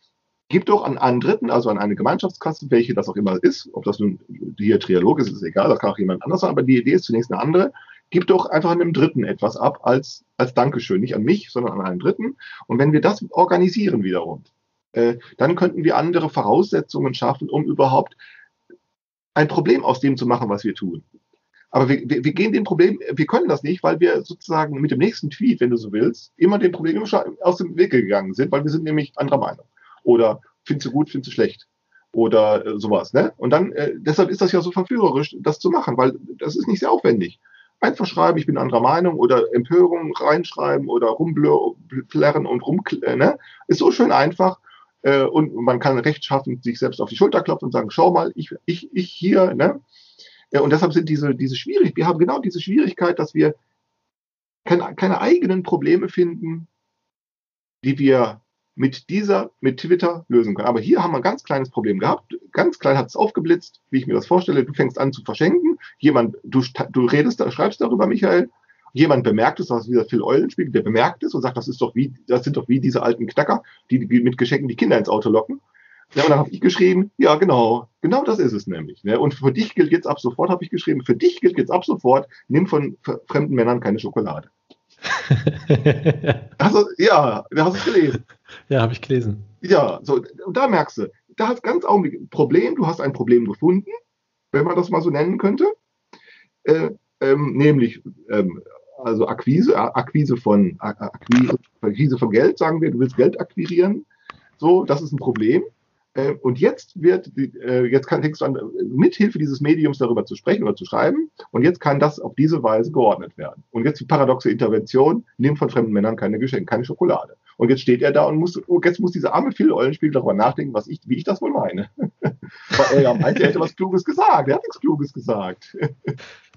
gib doch an einen Dritten, also an eine Gemeinschaftskasse, welche das auch immer ist, ob das nun hier Trialog ist, ist egal, das kann auch jemand anders sein, aber die Idee ist zunächst eine andere. Gib doch einfach einem Dritten etwas ab als, als Dankeschön. Nicht an mich, sondern an einen Dritten. Und wenn wir das organisieren wiederum, äh, dann könnten wir andere Voraussetzungen schaffen, um überhaupt ein Problem aus dem zu machen, was wir tun. Aber wir, wir, wir gehen dem Problem, wir können das nicht, weil wir sozusagen mit dem nächsten Tweet, wenn du so willst, immer dem Problem aus dem Weg gegangen sind, weil wir sind nämlich anderer Meinung. Oder findest du gut, findest du schlecht. Oder äh, sowas. Ne? Und dann, äh, deshalb ist das ja so verführerisch, das zu machen, weil das ist nicht sehr aufwendig. Einfach schreiben, ich bin anderer Meinung oder Empörung reinschreiben oder rumblärren und rumklären. Ne? Ist so schön einfach. Äh, und man kann rechtschaffend sich selbst auf die Schulter klopfen und sagen, schau mal, ich, ich, ich hier, ne? Ja, und deshalb sind diese, diese schwierig, wir haben genau diese Schwierigkeit, dass wir keine, keine eigenen Probleme finden, die wir mit dieser, mit Twitter lösen können. Aber hier haben wir ein ganz kleines Problem gehabt. Ganz klein hat es aufgeblitzt, wie ich mir das vorstelle. Du fängst an zu verschenken. Jemand, du, du redest, schreibst darüber, Michael. Jemand bemerkt es, das ist wieder Phil Eulenspiegel, der bemerkt es und sagt, das ist doch wie, das sind doch wie diese alten Knacker, die mit Geschenken die Kinder ins Auto locken. Ja, und dann habe ich geschrieben, ja, genau, genau das ist es nämlich. Ne? Und für dich gilt jetzt ab sofort, habe ich geschrieben, für dich gilt jetzt ab sofort, nimm von fremden Männern keine Schokolade. <laughs> also, ja, hast du es gelesen? Ja, habe ich gelesen. Ja, so, und da merkst du, da hast ganz Augenblick ein Problem, du hast ein Problem gefunden, wenn man das mal so nennen könnte, äh, ähm, nämlich ähm, also Akquise, Akquise von Akquise, Akquise von Geld, sagen wir, du willst Geld akquirieren, so, das ist ein Problem. Äh, und jetzt wird, äh, jetzt kann, fängst du an, mithilfe dieses Mediums darüber zu sprechen oder zu schreiben. Und jetzt kann das auf diese Weise geordnet werden. Und jetzt die paradoxe Intervention, nimm von fremden Männern keine Geschenke, keine Schokolade. Und jetzt steht er da und muss, oh, jetzt muss dieser arme Phil Eulenspiel darüber nachdenken, was ich, wie ich das wohl meine. <laughs> Weil er ja meinte, er hätte was Kluges gesagt. Er hat nichts Kluges gesagt.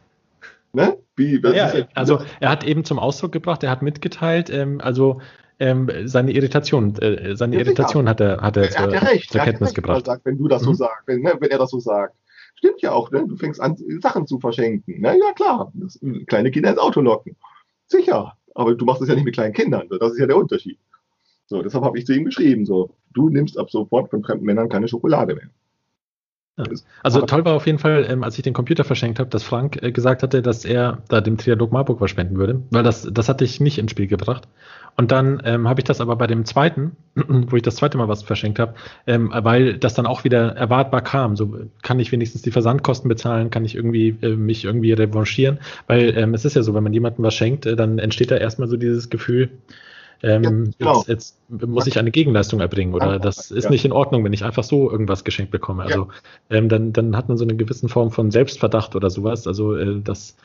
<laughs> ne? Wie, ja, also er hat eben zum Ausdruck gebracht, er hat mitgeteilt, ähm, also ähm, seine Irritation, äh, seine ja, Irritation hat er, hat er, er zur, ja recht, zur Kenntnis recht, gebracht. Sagt, wenn du das mhm. so sagst, wenn, ne, wenn er das so sagt. Stimmt ja auch, ne? Du fängst an, Sachen zu verschenken. Ne? Ja, klar. Das, kleine Kinder ins Auto locken. Sicher. Aber du machst es ja nicht mit kleinen Kindern. Das ist ja der Unterschied. So, deshalb habe ich zu ihm geschrieben, so, du nimmst ab sofort von fremden Männern keine Schokolade mehr. Also toll war auf jeden Fall, ähm, als ich den Computer verschenkt habe, dass Frank äh, gesagt hatte, dass er da dem Trialog Marburg was spenden würde, weil das, das hatte ich nicht ins Spiel gebracht. Und dann ähm, habe ich das aber bei dem zweiten, <clears throat> wo ich das zweite Mal was verschenkt habe, ähm, weil das dann auch wieder erwartbar kam. So kann ich wenigstens die Versandkosten bezahlen, kann ich irgendwie äh, mich irgendwie revanchieren, weil ähm, es ist ja so, wenn man jemandem was schenkt, äh, dann entsteht da erstmal so dieses Gefühl, ähm, ja, genau. jetzt, jetzt, muss ich eine Gegenleistung erbringen oder das ist ja. nicht in Ordnung, wenn ich einfach so irgendwas geschenkt bekomme. Also ja. ähm, dann, dann hat man so eine gewisse Form von Selbstverdacht oder sowas. Also äh, das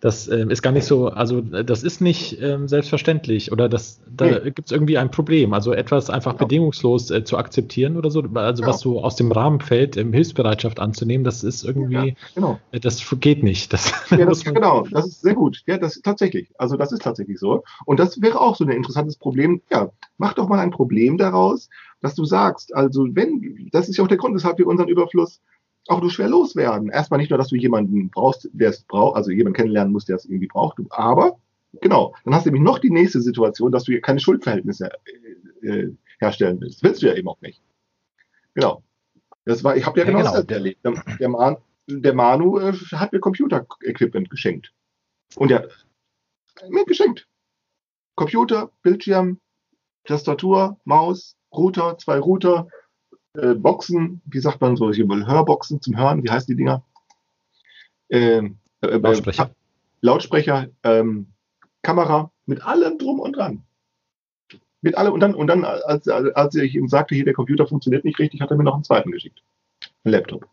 das äh, ist gar nicht so, also das ist nicht ähm, selbstverständlich oder das, da nee. gibt es irgendwie ein Problem. Also etwas einfach genau. bedingungslos äh, zu akzeptieren oder so, also ja. was so aus dem Rahmen fällt, ähm, Hilfsbereitschaft anzunehmen, das ist irgendwie, ja, genau. äh, das geht nicht. Das, ja, <laughs> das, genau, das ist sehr gut. Ja, das ist tatsächlich, also das ist tatsächlich so. Und das wäre auch so ein interessantes Problem. Ja, mach doch mal ein Problem daraus, dass du sagst, also wenn, das ist ja auch der Grund, weshalb wir unseren Überfluss auch nur schwer loswerden. Erstmal nicht nur, dass du jemanden brauchst, der es braucht, also jemanden kennenlernen musst, der es irgendwie braucht, aber genau, dann hast du nämlich noch die nächste Situation, dass du keine Schuldverhältnisse äh, äh, herstellen willst. Willst du ja eben auch nicht. Genau. Das war, ich habe ja, ja genau, das erlebt. Der, der, Man, der Manu äh, hat mir Computer-Equipment geschenkt. Und er mir geschenkt. Computer, Bildschirm, Tastatur, Maus, Router, zwei Router, äh, Boxen, wie sagt man so, hier Hörboxen zum Hören, wie heißen die Dinger? Ähm, äh, äh, Lautsprecher. Lautsprecher, ähm, Kamera, mit allem drum und dran. Mit allem und dann, und dann, als, als ich ihm sagte, hier der Computer funktioniert nicht richtig, hat er mir noch einen zweiten geschickt. Ein Laptop.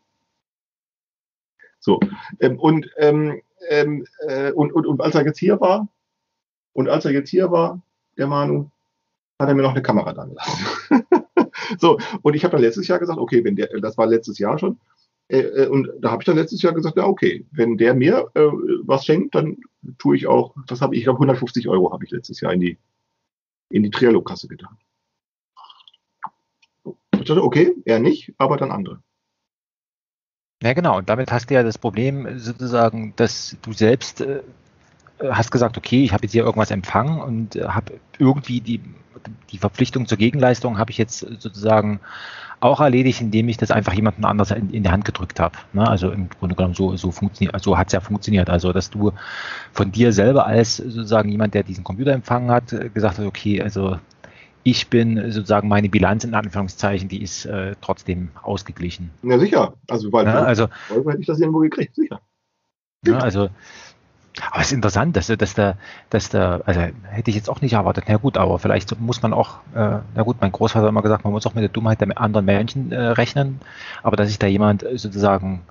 So. Ähm, und, ähm, ähm, äh, und, und, und als er jetzt hier war, und als er jetzt hier war, der Manu, hat er mir noch eine Kamera da gelassen. <laughs> so, und ich habe dann letztes Jahr gesagt, okay, wenn der, das war letztes Jahr schon, äh, äh, und da habe ich dann letztes Jahr gesagt, ja, okay, wenn der mir äh, was schenkt, dann tue ich auch, das habe ich, ich glaube 150 Euro habe ich letztes Jahr in die, in die Trialog-Kasse getan. Ich dachte, okay, er nicht, aber dann andere. Ja, genau. Und damit hast du ja das Problem sozusagen, dass du selbst äh, hast gesagt, okay, ich habe jetzt hier irgendwas empfangen und äh, habe irgendwie die die Verpflichtung zur Gegenleistung habe ich jetzt sozusagen auch erledigt, indem ich das einfach jemandem anders in, in die Hand gedrückt habe. Ne? Also im Grunde genommen so, so, funktioniert, so hat es ja funktioniert. Also dass du von dir selber als sozusagen jemand, der diesen Computer empfangen hat, gesagt hast, okay, also ich bin sozusagen meine Bilanz in Anführungszeichen, die ist äh, trotzdem ausgeglichen. Ja, sicher. Also, weil ja, also, hätte ich das irgendwo gekriegt, sicher. Ja, also aber es ist interessant, dass, dass da, dass da, also hätte ich jetzt auch nicht erwartet. Na gut, aber vielleicht muss man auch, äh, na gut, mein Großvater hat immer gesagt, man muss auch mit der Dummheit der anderen Menschen äh, rechnen. Aber dass sich da jemand sozusagen,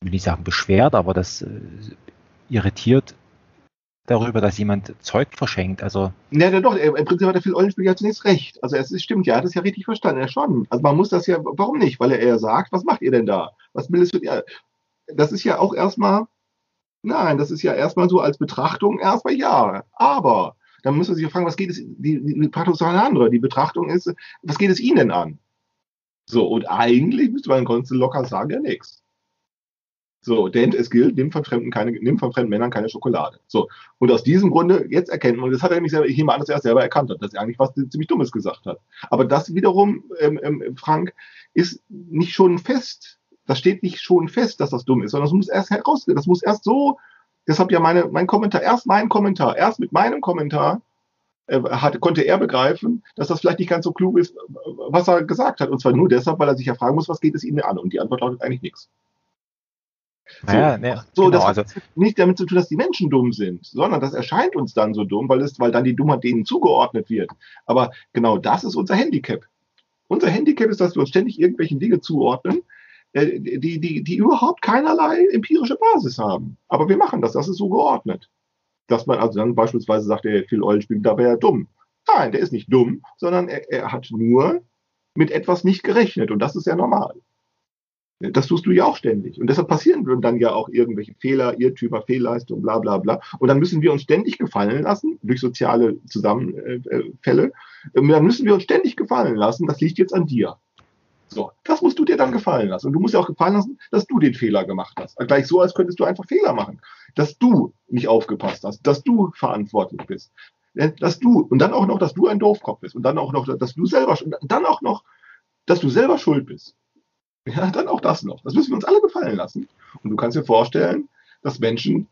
will nicht sagen beschwert, aber das äh, irritiert darüber, dass jemand Zeug verschenkt. Also ja, ja doch, im Prinzip hat der Phil Eulenspiel ja zunächst recht. Also es ist, stimmt, ja, er hat es ja richtig verstanden, er schon. Also man muss das ja, warum nicht? Weil er eher sagt, was macht ihr denn da? Was will es für ihr? Das ist ja auch erstmal Nein, das ist ja erstmal so als Betrachtung erstmal ja. Aber dann muss man sich fragen, was geht es, die, die eine andere. Die Betrachtung ist, was geht es Ihnen denn an? So, und eigentlich müsste man ganz locker sagen, ja nichts. So, denn es gilt, nimm von Fremden keine, nimm von fremden Männern keine Schokolade. So. Und aus diesem Grunde, jetzt erkennt man, das hat er nämlich selber, ich nehme an, dass er es selber erkannt hat, dass er eigentlich was ziemlich Dummes gesagt hat. Aber das wiederum, ähm, ähm, Frank, ist nicht schon fest das steht nicht schon fest, dass das dumm ist, sondern das muss erst herausgehen. Das muss erst so, deshalb ja meine, mein Kommentar, erst mein Kommentar, erst mit meinem Kommentar äh, hat, konnte er begreifen, dass das vielleicht nicht ganz so klug ist, was er gesagt hat. Und zwar nur deshalb, weil er sich ja fragen muss, was geht es Ihnen an? Und die Antwort lautet eigentlich nichts. So, naja, ne, so genau, das hat also, nicht damit zu tun, dass die Menschen dumm sind, sondern das erscheint uns dann so dumm, weil, es, weil dann die Dummheit denen zugeordnet wird. Aber genau das ist unser Handicap. Unser Handicap ist, dass wir uns ständig irgendwelchen Dinge zuordnen, die, die, die überhaupt keinerlei empirische Basis haben. Aber wir machen das, das ist so geordnet dass man also dann beispielsweise sagt, der Phil Eulenspiegel, da wäre er dumm. Nein, der ist nicht dumm, sondern er, er hat nur mit etwas nicht gerechnet und das ist ja normal. Das tust du ja auch ständig. Und deshalb passieren dann ja auch irgendwelche Fehler, Irrtümer, Fehlleistungen, bla bla bla. Und dann müssen wir uns ständig gefallen lassen durch soziale Zusammenfälle. Dann müssen wir uns ständig gefallen lassen, das liegt jetzt an dir. So, das musst du dir dann gefallen lassen. Und du musst dir auch gefallen lassen, dass du den Fehler gemacht hast. Gleich so, als könntest du einfach Fehler machen. Dass du nicht aufgepasst hast, dass du verantwortlich bist. Dass du, und dann auch noch, dass du ein Doofkopf bist. Und dann auch noch, dass du selber, dann auch noch, dass du selber schuld bist. Ja, dann auch das noch. Das müssen wir uns alle gefallen lassen. Und du kannst dir vorstellen, dass Menschen,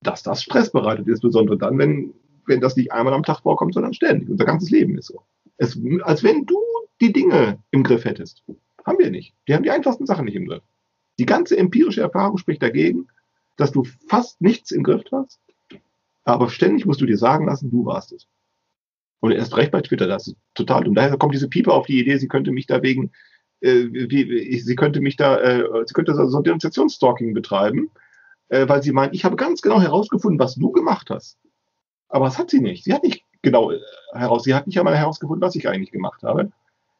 dass das Stress bereitet, insbesondere dann, wenn, wenn das nicht einmal am Tag vorkommt, sondern ständig. Unser ganzes Leben ist so. Es, als wenn du die Dinge im Griff hättest. Haben wir nicht. Die haben die einfachsten Sachen nicht im Griff. Die ganze empirische Erfahrung spricht dagegen, dass du fast nichts im Griff hast, aber ständig musst du dir sagen lassen, du warst es. Und erst recht bei Twitter, das ist total dumm. Daher kommt diese Pieper auf die Idee, sie könnte mich da wegen, äh, wie, sie könnte mich da, äh, sie könnte so Denunziationsstalking betreiben, äh, weil sie meint, ich habe ganz genau herausgefunden, was du gemacht hast. Aber das hat sie nicht. Sie hat nicht genau äh, heraus, sie hat nicht einmal herausgefunden, was ich eigentlich gemacht habe.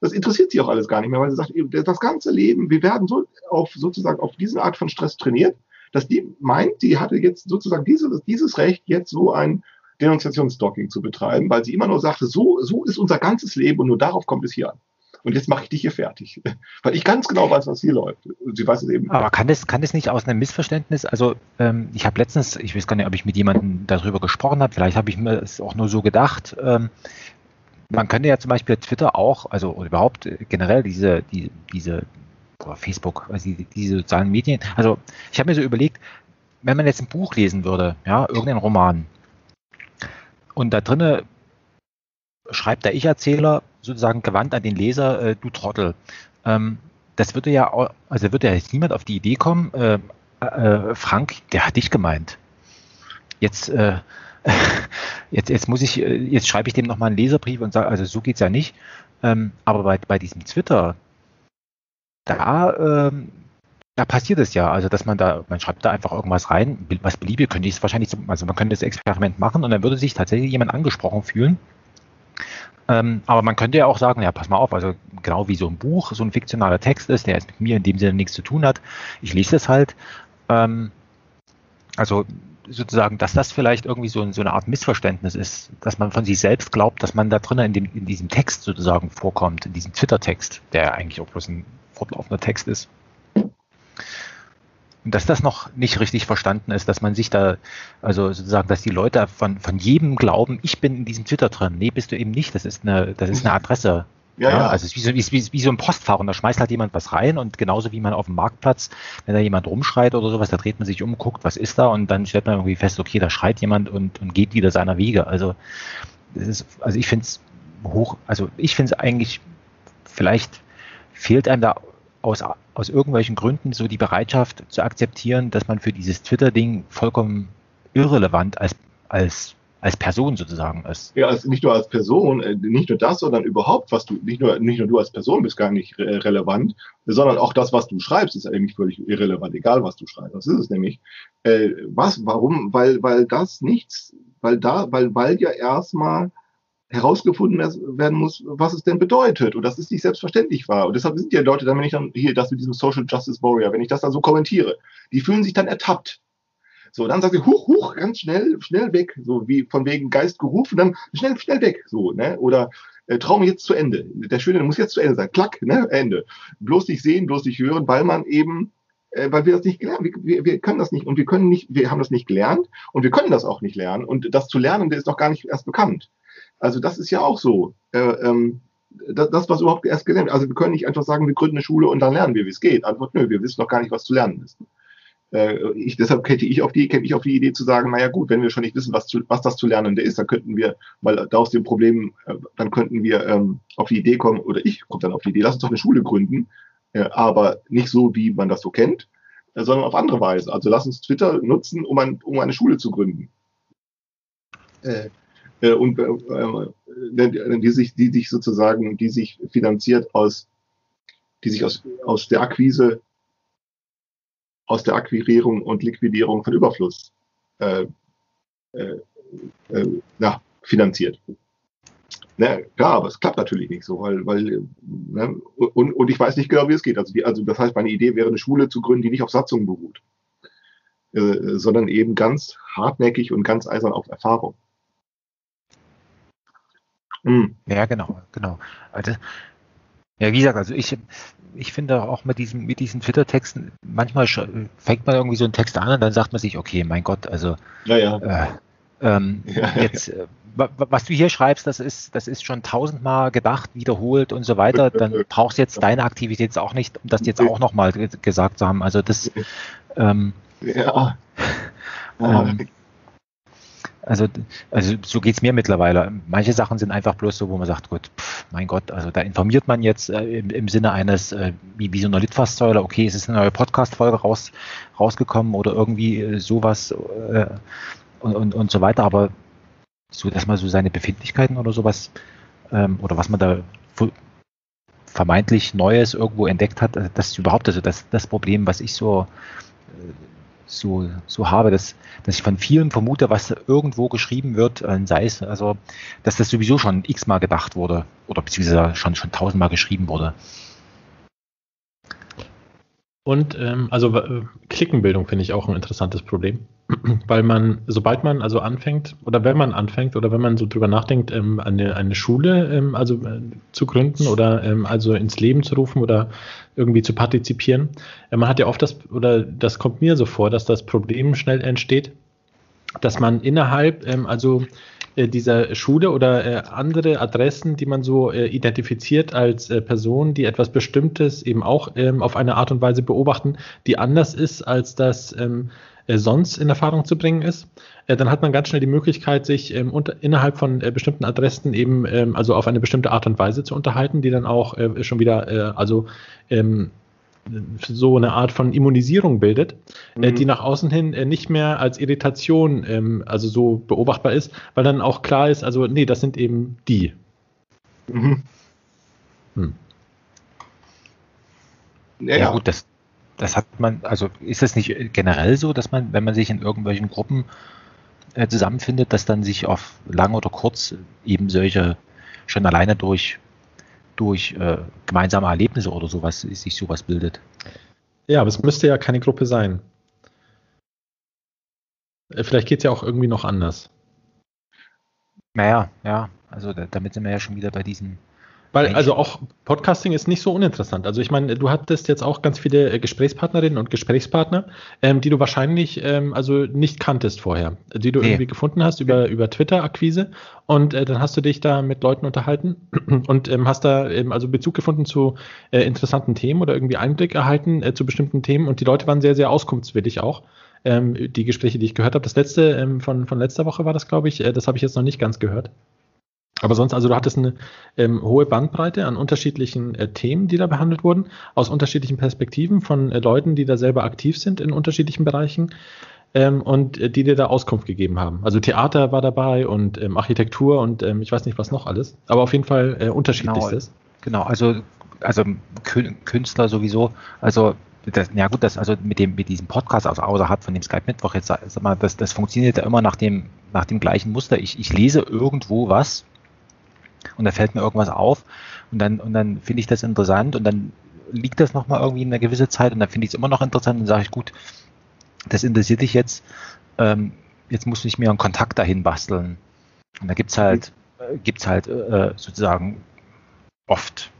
Das interessiert sie auch alles gar nicht mehr, weil sie sagt, das ganze Leben, wir werden so auf sozusagen auf diese Art von Stress trainiert, dass die meint, sie hatte jetzt sozusagen dieses, dieses Recht, jetzt so ein Denunziationsstalking zu betreiben, weil sie immer nur sagte, so, so ist unser ganzes Leben und nur darauf kommt es hier an. Und jetzt mache ich dich hier fertig. <laughs> Weil ich ganz genau weiß, was hier läuft. Sie weiß es eben. Aber kann das, kann das nicht aus einem Missverständnis, also ähm, ich habe letztens, ich weiß gar nicht, ob ich mit jemandem darüber gesprochen habe, vielleicht habe ich mir es auch nur so gedacht, ähm, man könnte ja zum Beispiel Twitter auch, also überhaupt äh, generell diese, die, diese Facebook, also die, diese sozialen Medien. Also ich habe mir so überlegt, wenn man jetzt ein Buch lesen würde, ja, irgendein Roman, und da drinnen schreibt der Ich-Erzähler sozusagen gewandt an den Leser, äh, du Trottel. Ähm, das würde ja, also würde ja jetzt niemand auf die Idee kommen, äh, äh, Frank, der hat dich gemeint. Jetzt, äh, <laughs> jetzt, jetzt muss ich, äh, jetzt schreibe ich dem nochmal einen Leserbrief und sage, also so geht es ja nicht. Ähm, aber bei, bei diesem Twitter, da, ähm, da passiert es ja, also dass man da, man schreibt da einfach irgendwas rein, was beliebig, könnte ich es wahrscheinlich, also man könnte das Experiment machen und dann würde sich tatsächlich jemand angesprochen fühlen. Ähm, aber man könnte ja auch sagen, ja, pass mal auf, also genau wie so ein Buch, so ein fiktionaler Text ist, der jetzt mit mir in dem Sinne nichts zu tun hat, ich lese es halt. Ähm, also sozusagen, dass das vielleicht irgendwie so, so, eine Art Missverständnis ist, dass man von sich selbst glaubt, dass man da drinnen in, in diesem Text sozusagen vorkommt, in diesem Twitter-Text, der eigentlich auch bloß ein fortlaufender Text ist. Und dass das noch nicht richtig verstanden ist, dass man sich da, also sozusagen, dass die Leute von, von jedem glauben, ich bin in diesem Twitter drin. Nee, bist du eben nicht. Das ist eine, das ist eine Adresse. Ja, ja, Also es ist wie so, wie, wie so ein Postfach und da schmeißt halt jemand was rein und genauso wie man auf dem Marktplatz, wenn da jemand rumschreit oder sowas, da dreht man sich um, guckt, was ist da und dann stellt man irgendwie fest, okay, da schreit jemand und, und geht wieder seiner Wege. Also das ist, also ich finde es hoch, also ich finde es eigentlich, vielleicht fehlt einem da aus, aus irgendwelchen Gründen so die Bereitschaft zu akzeptieren, dass man für dieses Twitter-Ding vollkommen irrelevant als, als, als Person sozusagen ist. Ja, also nicht nur als Person, äh, nicht nur das, sondern überhaupt, was du, nicht nur, nicht nur du als Person bist gar nicht re relevant, sondern auch das, was du schreibst, ist eigentlich völlig irrelevant, egal was du schreibst. Das ist es nämlich. Äh, was, warum? Weil, weil das nichts, weil da, weil, weil ja erstmal herausgefunden werden muss, was es denn bedeutet und dass es nicht selbstverständlich war. Und deshalb sind die Leute dann, wenn ich dann hier das mit diesem Social Justice Warrior, wenn ich das dann so kommentiere, die fühlen sich dann ertappt. So, dann sagen sie, huch, huch, ganz schnell, schnell weg, so wie von wegen Geist gerufen, dann schnell, schnell weg, so, ne? Oder äh, Traum jetzt zu Ende. Der Schöne muss jetzt zu Ende sein. Klack, ne? Ende. Bloß nicht sehen, bloß nicht hören, weil man eben äh, weil wir das nicht gelernt, wir, wir, wir können das nicht und wir können nicht, wir haben das nicht gelernt und wir können das auch nicht lernen und das zu lernen, der ist doch gar nicht erst bekannt. Also das ist ja auch so. Äh, ähm, das, was überhaupt erst gelernt Also wir können nicht einfach sagen, wir gründen eine Schule und dann lernen wir, wie es geht. Antwort, nö, wir wissen doch gar nicht, was zu lernen ist. Äh, ich, deshalb käme ich auf die, käme ich auf die Idee zu sagen, naja gut, wenn wir schon nicht wissen, was, zu, was das zu lernen ist, dann könnten wir mal da aus dem Problem, äh, dann könnten wir ähm, auf die Idee kommen, oder ich komme dann auf die Idee, lass uns doch eine Schule gründen, äh, aber nicht so, wie man das so kennt, äh, sondern auf andere Weise. Also lass uns Twitter nutzen, um, ein, um eine Schule zu gründen. Äh, äh, und äh, äh, die sich, die sich sozusagen, die sich finanziert aus, die sich aus, aus der Akquise aus der Akquirierung und Liquidierung von Überfluss äh, äh, äh, ja, finanziert. Na, klar, aber es klappt natürlich nicht so, weil, weil ne, und, und ich weiß nicht genau, wie es geht. Also, die, also das heißt, meine Idee wäre, eine Schule zu gründen, die nicht auf Satzungen beruht, äh, sondern eben ganz hartnäckig und ganz eisern auf Erfahrung. Hm. Ja, genau, genau. Also, ja, wie gesagt, also ich, ich finde auch mit diesen, mit diesen Twitter-Texten, manchmal fängt man irgendwie so einen Text an und dann sagt man sich, okay, mein Gott, also ja, ja. Äh, ähm, <laughs> ja, jetzt, äh, was du hier schreibst, das ist, das ist schon tausendmal gedacht, wiederholt und so weiter. Dann brauchst du jetzt deine Aktivität auch nicht, um das jetzt auch nochmal gesagt zu haben. Also das ähm, ja. Ähm, also, also so geht's mir mittlerweile. Manche Sachen sind einfach bloß so, wo man sagt, gut, pff, mein Gott, also da informiert man jetzt äh, im, im, Sinne eines, äh, wie, wie so einer Litfaßsäule, okay, es ist eine neue Podcast-Folge raus, rausgekommen oder irgendwie äh, sowas äh, und, und, und so weiter, aber so, dass man so seine Befindlichkeiten oder sowas ähm, oder was man da vermeintlich Neues irgendwo entdeckt hat, äh, das ist überhaupt also das, das Problem, was ich so äh, so, so habe, dass, dass ich von vielen vermute, was irgendwo geschrieben wird, äh, sei es, also, dass das sowieso schon x-mal gedacht wurde oder beziehungsweise schon, schon tausendmal geschrieben wurde. Und ähm, also äh, Klickenbildung finde ich auch ein interessantes Problem, <clears throat> weil man, sobald man also anfängt oder wenn man anfängt oder wenn man so drüber nachdenkt, ähm, eine, eine Schule ähm, also äh, zu gründen oder ähm, also ins Leben zu rufen oder irgendwie zu partizipieren, äh, man hat ja oft das oder das kommt mir so vor, dass das Problem schnell entsteht, dass man innerhalb ähm, also äh, dieser Schule oder äh, andere Adressen, die man so äh, identifiziert als Personen, die etwas Bestimmtes eben auch ähm, auf eine Art und Weise beobachten, die anders ist, als das ähm, äh, sonst in Erfahrung zu bringen ist, äh, dann hat man ganz schnell die Möglichkeit, sich ähm, unter, innerhalb von bestimmten Adressen eben ähm, also auf eine bestimmte Art und Weise zu unterhalten, die dann auch schon wieder also ähm, so eine Art von Immunisierung bildet, äh, mhm. die nach außen hin äh, nicht mehr als Irritation ähm, also so beobachtbar ist, weil dann auch klar ist, also nee, das sind eben die. Mhm. Hm. Ja, ja, gut, das, das hat man, also ist das nicht generell so, dass man, wenn man sich in irgendwelchen Gruppen äh, zusammenfindet, dass dann sich auf lang oder kurz eben solche schon alleine durch durch äh, gemeinsame Erlebnisse oder sowas sich sowas bildet. Ja, aber es müsste ja keine Gruppe sein. Äh, vielleicht geht es ja auch irgendwie noch anders. Naja, ja, also da, damit sind wir ja schon wieder bei diesen weil also auch Podcasting ist nicht so uninteressant. Also ich meine, du hattest jetzt auch ganz viele äh, Gesprächspartnerinnen und Gesprächspartner, ähm, die du wahrscheinlich ähm, also nicht kanntest vorher, die du nee. irgendwie gefunden hast über, über Twitter-Akquise und äh, dann hast du dich da mit Leuten unterhalten <clears throat> und ähm, hast da eben also Bezug gefunden zu äh, interessanten Themen oder irgendwie Einblick erhalten äh, zu bestimmten Themen und die Leute waren sehr, sehr auskunftswillig auch. Ähm, die Gespräche, die ich gehört habe. Das letzte ähm, von, von letzter Woche war das, glaube ich. Äh, das habe ich jetzt noch nicht ganz gehört. Aber sonst, also du hattest eine ähm, hohe Bandbreite an unterschiedlichen äh, Themen, die da behandelt wurden, aus unterschiedlichen Perspektiven von äh, Leuten, die da selber aktiv sind in unterschiedlichen Bereichen ähm, und äh, die dir da Auskunft gegeben haben. Also Theater war dabei und ähm, Architektur und ähm, ich weiß nicht, was noch alles, aber auf jeden Fall äh, unterschiedlichstes. Genau, genau, also, also Künstler sowieso, also das, ja gut, das also mit dem mit diesem Podcast also außerhalb von dem Skype Mittwoch jetzt sag mal, das, das funktioniert ja immer nach dem nach dem gleichen Muster. Ich, ich lese irgendwo was und da fällt mir irgendwas auf. Und dann, und dann finde ich das interessant. Und dann liegt das nochmal irgendwie in einer gewissen Zeit. Und dann finde ich es immer noch interessant. Und sage ich, gut, das interessiert dich jetzt, ähm, jetzt muss ich mir einen Kontakt dahin basteln. Und da gibt's halt, äh, gibt's halt äh, sozusagen oft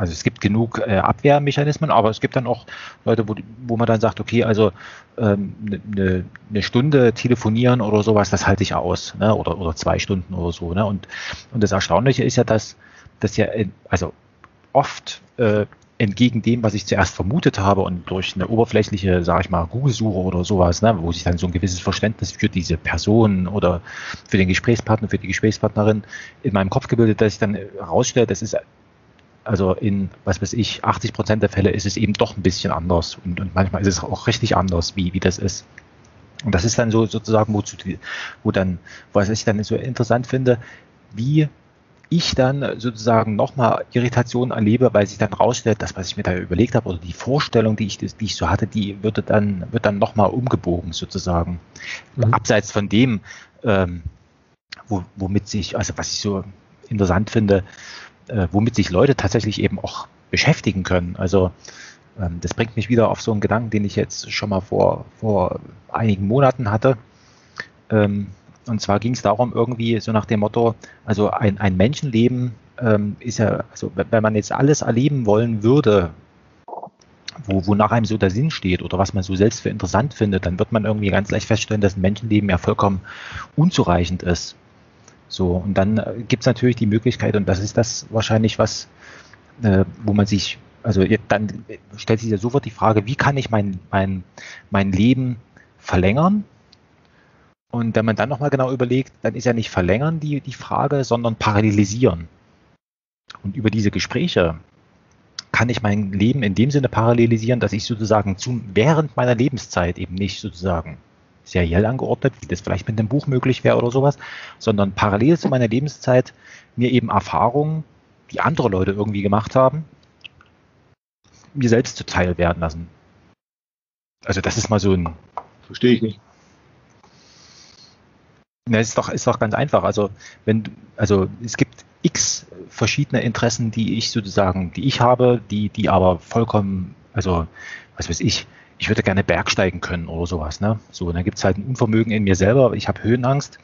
also es gibt genug äh, Abwehrmechanismen, aber es gibt dann auch Leute, wo, wo man dann sagt, okay, also eine ähm, ne, ne, Stunde telefonieren oder sowas, das halte ich aus, ne? oder, oder zwei Stunden oder so. Ne? Und, und das Erstaunliche ist ja, dass, dass ja, in, also oft äh, entgegen dem, was ich zuerst vermutet habe und durch eine oberflächliche, sage ich mal, Google-Suche oder sowas, ne, wo sich dann so ein gewisses Verständnis für diese Person oder für den Gesprächspartner, für die Gesprächspartnerin in meinem Kopf gebildet, dass ich dann herausstelle, das ist also in, was weiß ich, 80 Prozent der Fälle ist es eben doch ein bisschen anders und, und manchmal ist es auch richtig anders, wie, wie das ist. Und das ist dann so sozusagen, wo, wo dann, was ich dann so interessant finde, wie ich dann sozusagen nochmal Irritation erlebe, weil sich dann rausstellt, das, was ich mir da überlegt habe, oder die Vorstellung, die ich, die ich so hatte, die würde dann, wird dann nochmal umgebogen sozusagen. Mhm. Abseits von dem, ähm, wo, womit sich, also was ich so interessant finde, äh, womit sich Leute tatsächlich eben auch beschäftigen können. Also ähm, das bringt mich wieder auf so einen Gedanken, den ich jetzt schon mal vor, vor einigen Monaten hatte. Ähm, und zwar ging es darum, irgendwie so nach dem Motto, also ein, ein Menschenleben ähm, ist ja, also wenn man jetzt alles erleben wollen würde, wo, wonach einem so der Sinn steht oder was man so selbst für interessant findet, dann wird man irgendwie ganz leicht feststellen, dass ein Menschenleben ja vollkommen unzureichend ist. So, und dann äh, gibt es natürlich die Möglichkeit, und das ist das wahrscheinlich, was, äh, wo man sich, also dann stellt sich ja sofort die Frage, wie kann ich mein, mein, mein Leben verlängern? Und wenn man dann nochmal genau überlegt, dann ist ja nicht verlängern die, die Frage, sondern parallelisieren. Und über diese Gespräche kann ich mein Leben in dem Sinne parallelisieren, dass ich sozusagen zum, während meiner Lebenszeit eben nicht sozusagen seriell angeordnet, wie das vielleicht mit einem Buch möglich wäre oder sowas, sondern parallel zu meiner Lebenszeit mir eben Erfahrungen, die andere Leute irgendwie gemacht haben, mir selbst zuteil werden lassen. Also das ist mal so ein. Verstehe ich nicht. Ja, ist doch, ist doch ganz einfach. Also, wenn, also es gibt x verschiedene Interessen, die ich sozusagen, die ich habe, die, die aber vollkommen, also, was weiß ich, ich würde gerne Bergsteigen können oder sowas. Ne? So, und dann gibt es halt ein Unvermögen in mir selber. Ich habe Höhenangst,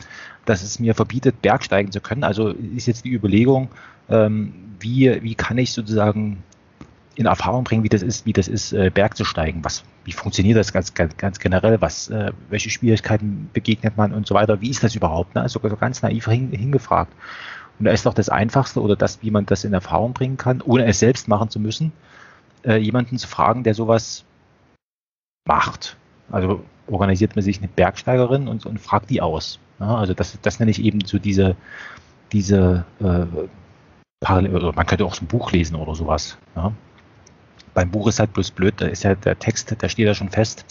dass es mir verbietet, Bergsteigen zu können. Also ist jetzt die Überlegung, ähm, wie, wie kann ich sozusagen in Erfahrung bringen, wie das ist, wie das ist, äh, Berg zu steigen. Was, wie funktioniert das ganz, ganz, ganz generell? Was, äh, welche Schwierigkeiten begegnet man und so weiter? Wie ist das überhaupt? Ne? Also ganz naiv hin, hingefragt. Und da ist doch das Einfachste oder das, wie man das in Erfahrung bringen kann, ohne es selbst machen zu müssen, äh, jemanden zu fragen, der sowas macht. Also organisiert man sich eine Bergsteigerin und, und fragt die aus. Ja, also das, das nenne ich eben so diese, diese äh, Parallel, man könnte auch so ein Buch lesen oder sowas. Ja. Beim Buch ist halt bloß blöd, da ist ja der Text, da steht ja schon fest.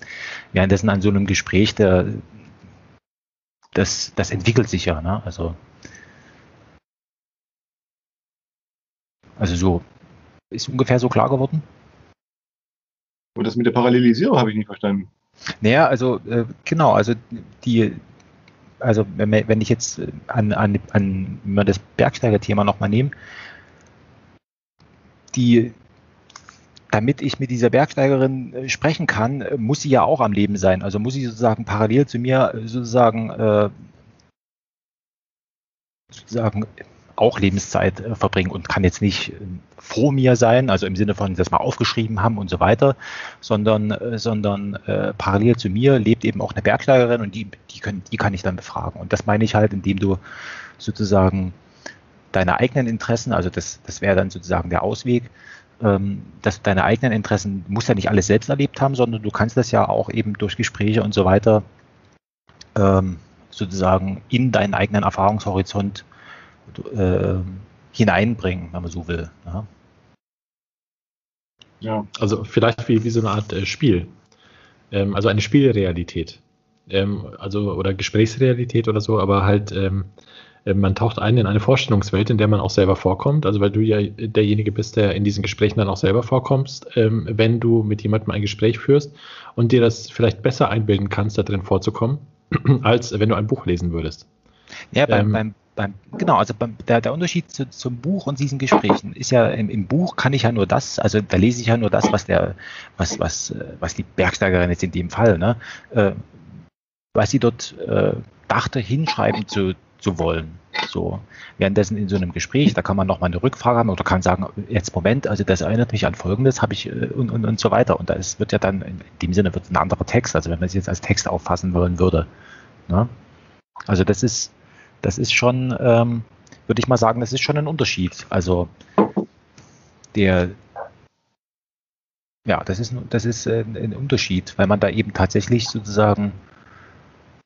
Währenddessen an so einem Gespräch, der, das, das entwickelt sich ja. Ne? Also, also so, ist ungefähr so klar geworden? Und das mit der Parallelisierung habe ich nicht verstanden. Naja, also äh, genau, also die, also wenn, ich jetzt an, an, an wenn wir das Bergsteiger-Thema nochmal nehmen, die, damit ich mit dieser Bergsteigerin äh, sprechen kann, äh, muss sie ja auch am Leben sein. Also muss sie sozusagen parallel zu mir äh, sozusagen äh, sozusagen auch Lebenszeit äh, verbringen und kann jetzt nicht äh, vor mir sein, also im Sinne von das mal aufgeschrieben haben und so weiter, sondern, äh, sondern äh, parallel zu mir lebt eben auch eine Bergsteigerin und die, die, können, die kann ich dann befragen. Und das meine ich halt, indem du sozusagen deine eigenen Interessen, also das, das wäre dann sozusagen der Ausweg, ähm, dass deine eigenen Interessen, musst ja nicht alles selbst erlebt haben, sondern du kannst das ja auch eben durch Gespräche und so weiter ähm, sozusagen in deinen eigenen Erfahrungshorizont äh, hineinbringen, wenn man so will. Ja, ja also vielleicht wie, wie so eine Art äh, Spiel. Ähm, also eine Spielrealität. Ähm, also oder Gesprächsrealität oder so, aber halt ähm, äh, man taucht ein in eine Vorstellungswelt, in der man auch selber vorkommt. Also weil du ja derjenige bist, der in diesen Gesprächen dann auch selber vorkommst, ähm, wenn du mit jemandem ein Gespräch führst und dir das vielleicht besser einbilden kannst, da drin vorzukommen, <clears throat> als wenn du ein Buch lesen würdest. Ja, beim, ähm, beim, beim, genau, also beim, der, der Unterschied zu, zum Buch und diesen Gesprächen ist ja im, im, Buch kann ich ja nur das, also da lese ich ja nur das, was der, was, was, äh, was die Bergsteigerin jetzt in dem Fall, ne, äh, was sie dort äh, dachte, hinschreiben zu, zu wollen. So, währenddessen in so einem Gespräch, da kann man nochmal eine Rückfrage haben oder kann sagen, jetzt Moment, also das erinnert mich an Folgendes, habe ich äh, und, und, und so weiter. Und das wird ja dann, in dem Sinne wird es ein anderer Text, also wenn man es jetzt als Text auffassen wollen würde. Ne? Also das ist, das ist schon, ähm, würde ich mal sagen, das ist schon ein Unterschied. Also der, Ja, das ist, das ist äh, ein Unterschied, weil man da eben tatsächlich sozusagen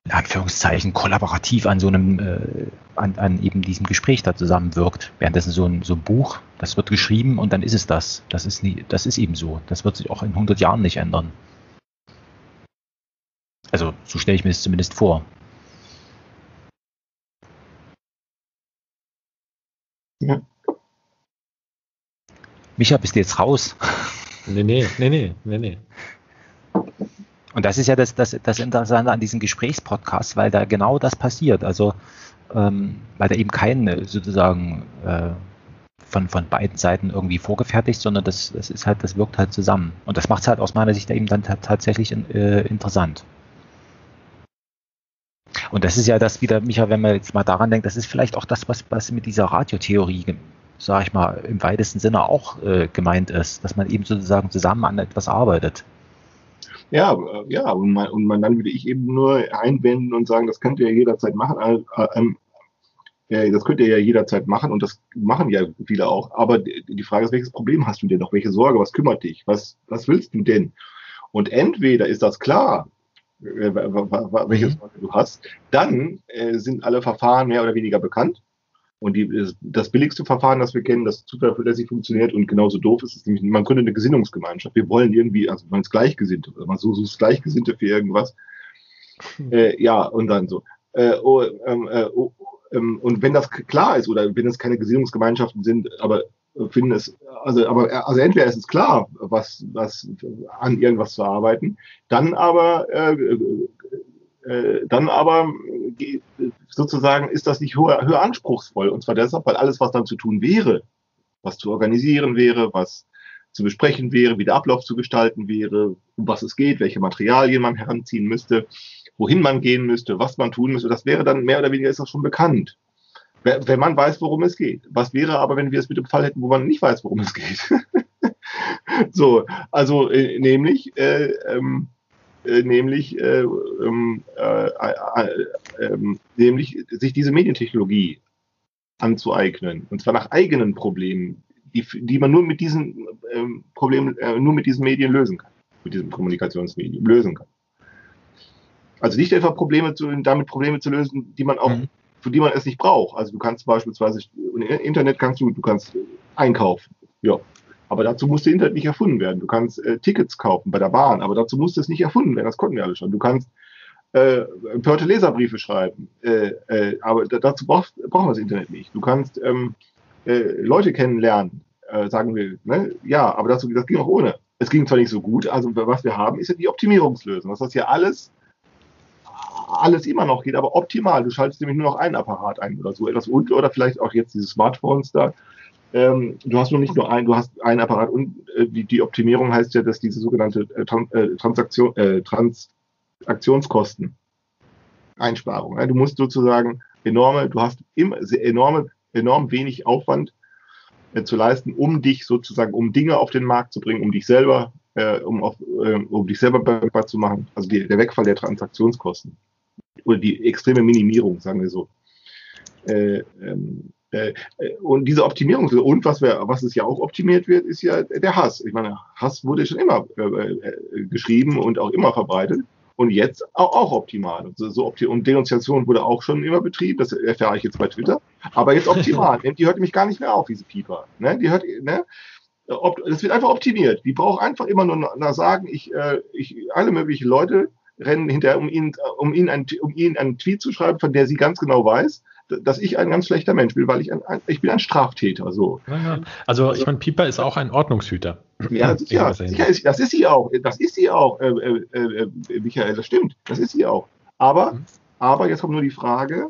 in Anführungszeichen kollaborativ an so einem, äh, an, an eben diesem Gespräch da zusammenwirkt. Währenddessen so ein, so ein Buch, das wird geschrieben und dann ist es das. Das ist, nie, das ist eben so. Das wird sich auch in 100 Jahren nicht ändern. Also so stelle ich mir das zumindest vor. Ja. Micha, bist du jetzt raus? Nee, nee, nee, nee, nee, nee. Und das ist ja das, das, das Interessante an diesem Gesprächspodcast, weil da genau das passiert. Also, ähm, weil da eben kein sozusagen äh, von, von beiden Seiten irgendwie vorgefertigt, sondern das, das ist halt, das wirkt halt zusammen. Und das macht es halt aus meiner Sicht eben dann tatsächlich äh, interessant. Und das ist ja das wieder, Micha, wenn man jetzt mal daran denkt, das ist vielleicht auch das, was, was mit dieser Radiotheorie, sage ich mal, im weitesten Sinne auch äh, gemeint ist, dass man eben sozusagen zusammen an etwas arbeitet. Ja, äh, ja, und man, und man dann würde ich eben nur einwenden und sagen, das könnt ihr ja jederzeit machen. Äh, äh, das könnt ihr ja jederzeit machen und das machen ja viele auch. Aber die Frage ist, welches Problem hast du denn noch? Welche Sorge? Was kümmert dich? Was, was willst du denn? Und entweder ist das klar, äh, welche mhm. Sorge du hast, dann äh, sind alle Verfahren mehr oder weniger bekannt. Und die, das billigste Verfahren, das wir kennen, das zuverlässig funktioniert und genauso doof ist, ist nämlich, man könnte eine Gesinnungsgemeinschaft. Wir wollen irgendwie, also man ist Gleichgesinnte, man sucht Gleichgesinnte für irgendwas. Hm. Äh, ja, und dann so. Äh, oh, ähm, äh, oh, ähm, und wenn das klar ist, oder wenn es keine Gesinnungsgemeinschaften sind, aber finden es, also, aber, also entweder ist es klar, was, was an irgendwas zu arbeiten, dann aber äh, äh, dann aber sozusagen ist das nicht höher, höher anspruchsvoll. Und zwar deshalb, weil alles, was dann zu tun wäre, was zu organisieren wäre, was zu besprechen wäre, wie der Ablauf zu gestalten wäre, um was es geht, welche Materialien man heranziehen müsste, wohin man gehen müsste, was man tun müsste, das wäre dann mehr oder weniger ist das schon bekannt. Wenn man weiß, worum es geht. Was wäre aber, wenn wir es mit dem Fall hätten, wo man nicht weiß, worum es geht? <laughs> so, also äh, nämlich äh, ähm, äh, nämlich, äh, ähm, äh, äh, nämlich sich diese Medientechnologie anzueignen. Und zwar nach eigenen Problemen, die, die man nur mit diesen ähm, Problemen, nur mit diesen Medien lösen kann. Mit diesem Kommunikationsmedium lösen kann. Also nicht einfach Probleme zu, damit Probleme zu lösen, die man auch, mhm. Für die man es nicht braucht. Also du kannst beispielsweise, Internet kannst du, du kannst einkaufen. Ja, aber dazu musste Internet nicht erfunden werden. Du kannst äh, Tickets kaufen bei der Bahn, aber dazu musste es nicht erfunden werden. Das konnten wir alle schon. Du kannst äh, empörte Leserbriefe schreiben, äh, äh, aber dazu brauchst, brauchen wir das Internet nicht. Du kannst ähm, äh, Leute kennenlernen, äh, sagen wir. Ne? Ja, aber dazu, das ging auch ohne. Es ging zwar nicht so gut, also was wir haben, ist ja die Optimierungslösung. Das heißt ja alles, alles immer noch geht, aber optimal. Du schaltest nämlich nur noch einen Apparat ein oder so etwas und oder vielleicht auch jetzt diese Smartphones da ähm, du hast nur nicht nur ein, du hast einen Apparat und äh, die, die Optimierung heißt ja, dass diese sogenannte äh, äh Transaktion, äh, Transaktionskosten Einsparung. Du musst sozusagen enorme, du hast immer enorme, enorm wenig Aufwand äh, zu leisten, um dich sozusagen, um Dinge auf den Markt zu bringen, um dich selber, äh, um, auf, um dich selber zu machen. Also die, der Wegfall der Transaktionskosten oder die extreme Minimierung, sagen wir so. Äh, ähm, äh, äh, und diese Optimierung, und was, wir, was es ja auch optimiert wird, ist ja der Hass. Ich meine, Hass wurde schon immer äh, äh, geschrieben und auch immer verbreitet und jetzt auch, auch optimal. Und, so, so und Denunziation wurde auch schon immer betrieben, das erfahre ich jetzt bei Twitter, aber jetzt optimal. <laughs> die hört mich gar nicht mehr auf, diese Pieper. Ne? Die hört, ne? Das wird einfach optimiert. Die braucht einfach immer nur sagen, ich, äh, ich, alle möglichen Leute rennen hinterher, um ihnen, um ihnen, ein, um ihnen einen Tweet zu schreiben, von der sie ganz genau weiß, dass ich ein ganz schlechter Mensch bin, weil ich ein, ein ich bin ein Straftäter. So. Ja, also ich meine, Pieper ist auch ein Ordnungshüter. Ja, sicher, sicher ist, das ist sie auch. Das ist sie auch, äh, äh, äh, Michael, das stimmt. Das ist sie auch. Aber, mhm. aber jetzt kommt nur die Frage,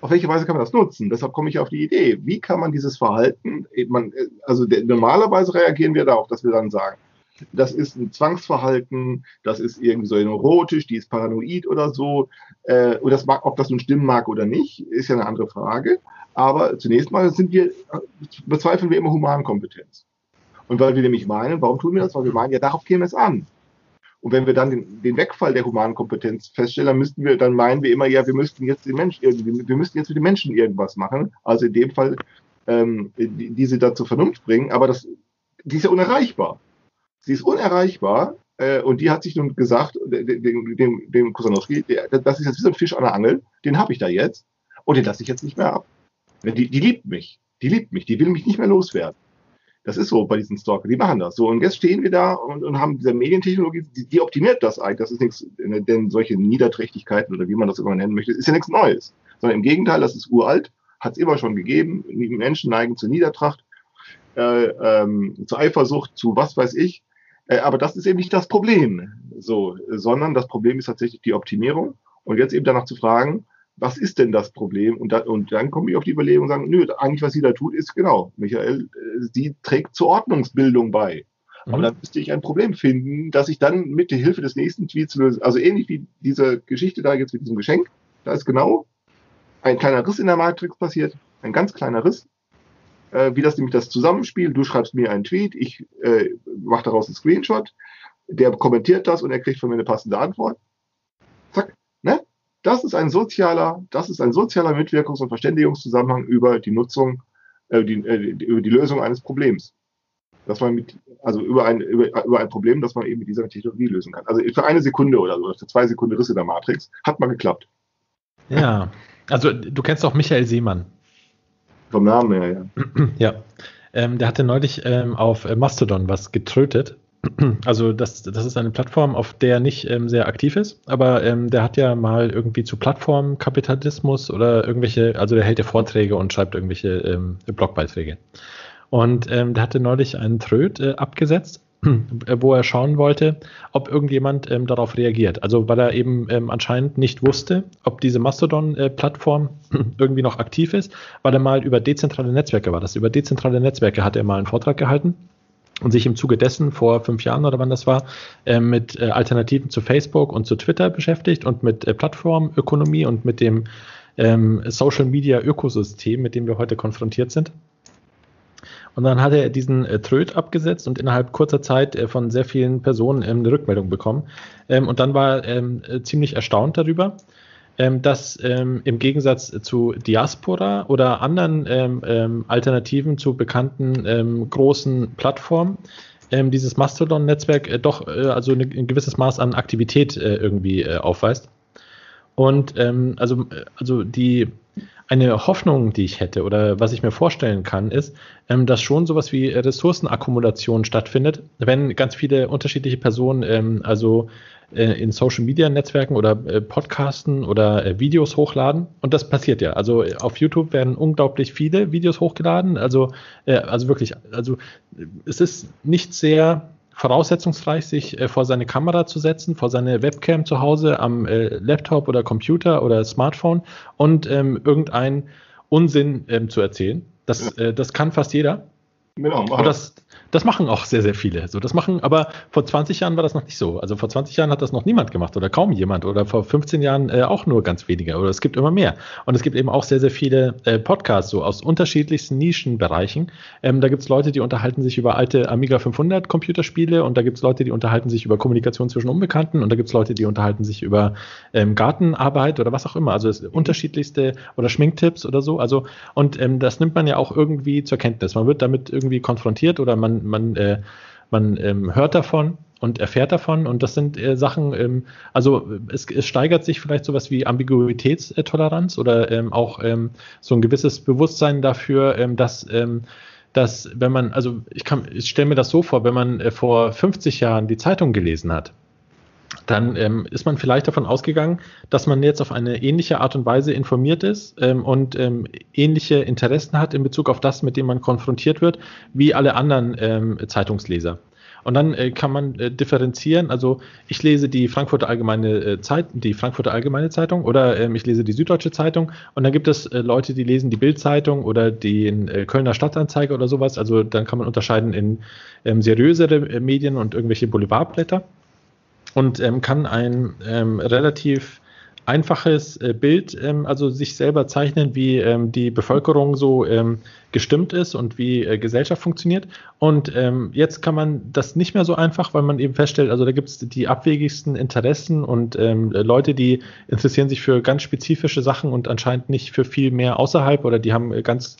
auf welche Weise kann man das nutzen? Deshalb komme ich auf die Idee. Wie kann man dieses Verhalten, man, also der, normalerweise reagieren wir darauf, dass wir dann sagen, das ist ein Zwangsverhalten, das ist irgendwie so neurotisch, die ist paranoid oder so. Äh, und das mag, ob das nun stimmen mag oder nicht, ist ja eine andere Frage. Aber zunächst mal sind wir, bezweifeln wir immer Humankompetenz. Und weil wir nämlich meinen, warum tun wir das? Weil wir meinen, ja, darauf käme es an. Und wenn wir dann den, den Wegfall der Humankompetenz feststellen, dann müssten wir, dann meinen wir immer, ja, wir müssten jetzt den Mensch irgendwie, wir müssten jetzt mit den Menschen irgendwas machen. Also in dem Fall ähm, die, diese da zur Vernunft bringen, aber das, die ist ja unerreichbar. Sie ist unerreichbar äh, und die hat sich nun gesagt, dem, dem, dem Kusanowski, das ist jetzt wie so ein Fisch an der Angel, den habe ich da jetzt und den lasse ich jetzt nicht mehr ab. Die, die liebt mich, die liebt mich, die will mich nicht mehr loswerden. Das ist so bei diesen Stalker, die machen das. So, und jetzt stehen wir da und, und haben diese Medientechnologie, die, die, optimiert das eigentlich. Das ist nichts, denn solche Niederträchtigkeiten oder wie man das immer nennen möchte, ist ja nichts Neues. Sondern im Gegenteil, das ist uralt, hat es immer schon gegeben. Die Menschen neigen zur Niedertracht, äh, ähm, zur Eifersucht, zu was weiß ich. Äh, aber das ist eben nicht das Problem, so, sondern das Problem ist tatsächlich die Optimierung. Und jetzt eben danach zu fragen, was ist denn das Problem? Und, da, und dann komme ich auf die Überlegung und sagen, nö, eigentlich, was sie da tut, ist genau, Michael, äh, sie trägt zur Ordnungsbildung bei. Mhm. Aber dann müsste ich ein Problem finden, dass ich dann mit der Hilfe des nächsten Tweets löse. Also ähnlich wie diese Geschichte da jetzt mit diesem Geschenk. Da ist genau ein kleiner Riss in der Matrix passiert, ein ganz kleiner Riss. Äh, wie das nämlich das Zusammenspiel, du schreibst mir einen Tweet, ich äh, mache daraus einen Screenshot, der kommentiert das und er kriegt von mir eine passende Antwort. Zack, ne? Das ist ein sozialer, das ist ein sozialer Mitwirkungs- und Verständigungszusammenhang über die Nutzung, äh, die, äh, über die Lösung eines Problems. Dass man mit, also über ein, über, über ein Problem, das man eben mit dieser Technologie lösen kann. Also für eine Sekunde oder so, für zwei Sekunden Risse der Matrix, hat mal geklappt. Ja, also du kennst auch Michael Seemann. Vom Namen her, ja. <clears throat> ja. Ähm, der hatte neulich ähm, auf Mastodon was getrötet <clears throat> also das, das ist eine Plattform, auf der nicht ähm, sehr aktiv ist, aber ähm, der hat ja mal irgendwie zu Plattformkapitalismus oder irgendwelche, also der hält ja Vorträge und schreibt irgendwelche ähm, Blogbeiträge. Und ähm, der hatte neulich einen Tröd äh, abgesetzt, wo er schauen wollte, ob irgendjemand ähm, darauf reagiert. Also weil er eben ähm, anscheinend nicht wusste, ob diese Mastodon-Plattform äh, <clears throat> irgendwie noch aktiv ist, weil er mal über dezentrale Netzwerke war. Das über dezentrale Netzwerke hat er mal einen Vortrag gehalten und sich im Zuge dessen vor fünf Jahren oder wann das war, äh, mit äh, Alternativen zu Facebook und zu Twitter beschäftigt und mit äh, Plattformökonomie und mit dem ähm, Social Media Ökosystem, mit dem wir heute konfrontiert sind. Und dann hat er diesen äh, Tröd abgesetzt und innerhalb kurzer Zeit äh, von sehr vielen Personen ähm, eine Rückmeldung bekommen. Ähm, und dann war er ähm, äh, ziemlich erstaunt darüber, ähm, dass ähm, im Gegensatz zu Diaspora oder anderen ähm, Alternativen zu bekannten großen Plattformen dieses Mastodon-Netzwerk äh, doch äh, also eine, ein gewisses Maß an Aktivität äh, irgendwie aufweist. Und also, also die eine Hoffnung, die ich hätte oder was ich mir vorstellen kann, ist, ähm, dass schon sowas wie Ressourcenakkumulation stattfindet, wenn ganz viele unterschiedliche Personen ähm, also äh, in Social Media Netzwerken oder äh, Podcasten oder äh, Videos hochladen. Und das passiert ja. Also äh, auf YouTube werden unglaublich viele Videos hochgeladen. Also, äh, also wirklich, also es ist nicht sehr voraussetzungsreich, sich äh, vor seine Kamera zu setzen, vor seine Webcam zu Hause am Laptop oder Computer oder Smartphone und ähm, irgendeinen Unsinn ähm, zu erzählen. Das, das kann fast jeder. Genau, und das, das machen auch sehr, sehr viele. So, das machen, aber vor 20 Jahren war das noch nicht so. Also vor 20 Jahren hat das noch niemand gemacht oder kaum jemand oder vor 15 Jahren äh, auch nur ganz wenige oder es gibt immer mehr. Und es gibt eben auch sehr, sehr viele äh, Podcasts so aus unterschiedlichsten Nischenbereichen. Ähm, da gibt es Leute, die unterhalten sich über alte Amiga 500 Computerspiele und da gibt es Leute, die unterhalten sich über Kommunikation zwischen Unbekannten und da gibt es Leute, die unterhalten sich über ähm, Gartenarbeit oder was auch immer. Also das unterschiedlichste oder Schminktipps oder so. Also und ähm, das nimmt man ja auch irgendwie zur Kenntnis. Man wird damit irgendwie konfrontiert oder man man, äh, man ähm, hört davon und erfährt davon. Und das sind äh, Sachen, ähm, also es, es, steigert sich vielleicht sowas wie Ambiguitätstoleranz oder ähm, auch ähm, so ein gewisses Bewusstsein dafür, ähm, dass ähm, dass wenn man, also ich kann, ich stelle mir das so vor, wenn man äh, vor 50 Jahren die Zeitung gelesen hat, dann ähm, ist man vielleicht davon ausgegangen, dass man jetzt auf eine ähnliche Art und Weise informiert ist ähm, und ähm, ähnliche Interessen hat in Bezug auf das, mit dem man konfrontiert wird, wie alle anderen ähm, Zeitungsleser. Und dann äh, kann man äh, differenzieren. Also ich lese die Frankfurter Allgemeine äh, Zeit, die Frankfurter Allgemeine Zeitung oder ähm, ich lese die Süddeutsche Zeitung. Und dann gibt es äh, Leute, die lesen die Bildzeitung oder den äh, Kölner Stadtanzeiger oder sowas. Also dann kann man unterscheiden in ähm, seriösere äh, Medien und irgendwelche Boulevardblätter und ähm, kann ein ähm, relativ einfaches äh, Bild, ähm, also sich selber zeichnen, wie ähm, die Bevölkerung so ähm, gestimmt ist und wie äh, Gesellschaft funktioniert. Und ähm, jetzt kann man das nicht mehr so einfach, weil man eben feststellt, also da gibt es die abwegigsten Interessen und Leute, die interessieren sich für ganz spezifische Sachen und anscheinend nicht für viel mehr außerhalb oder die haben äh, ganz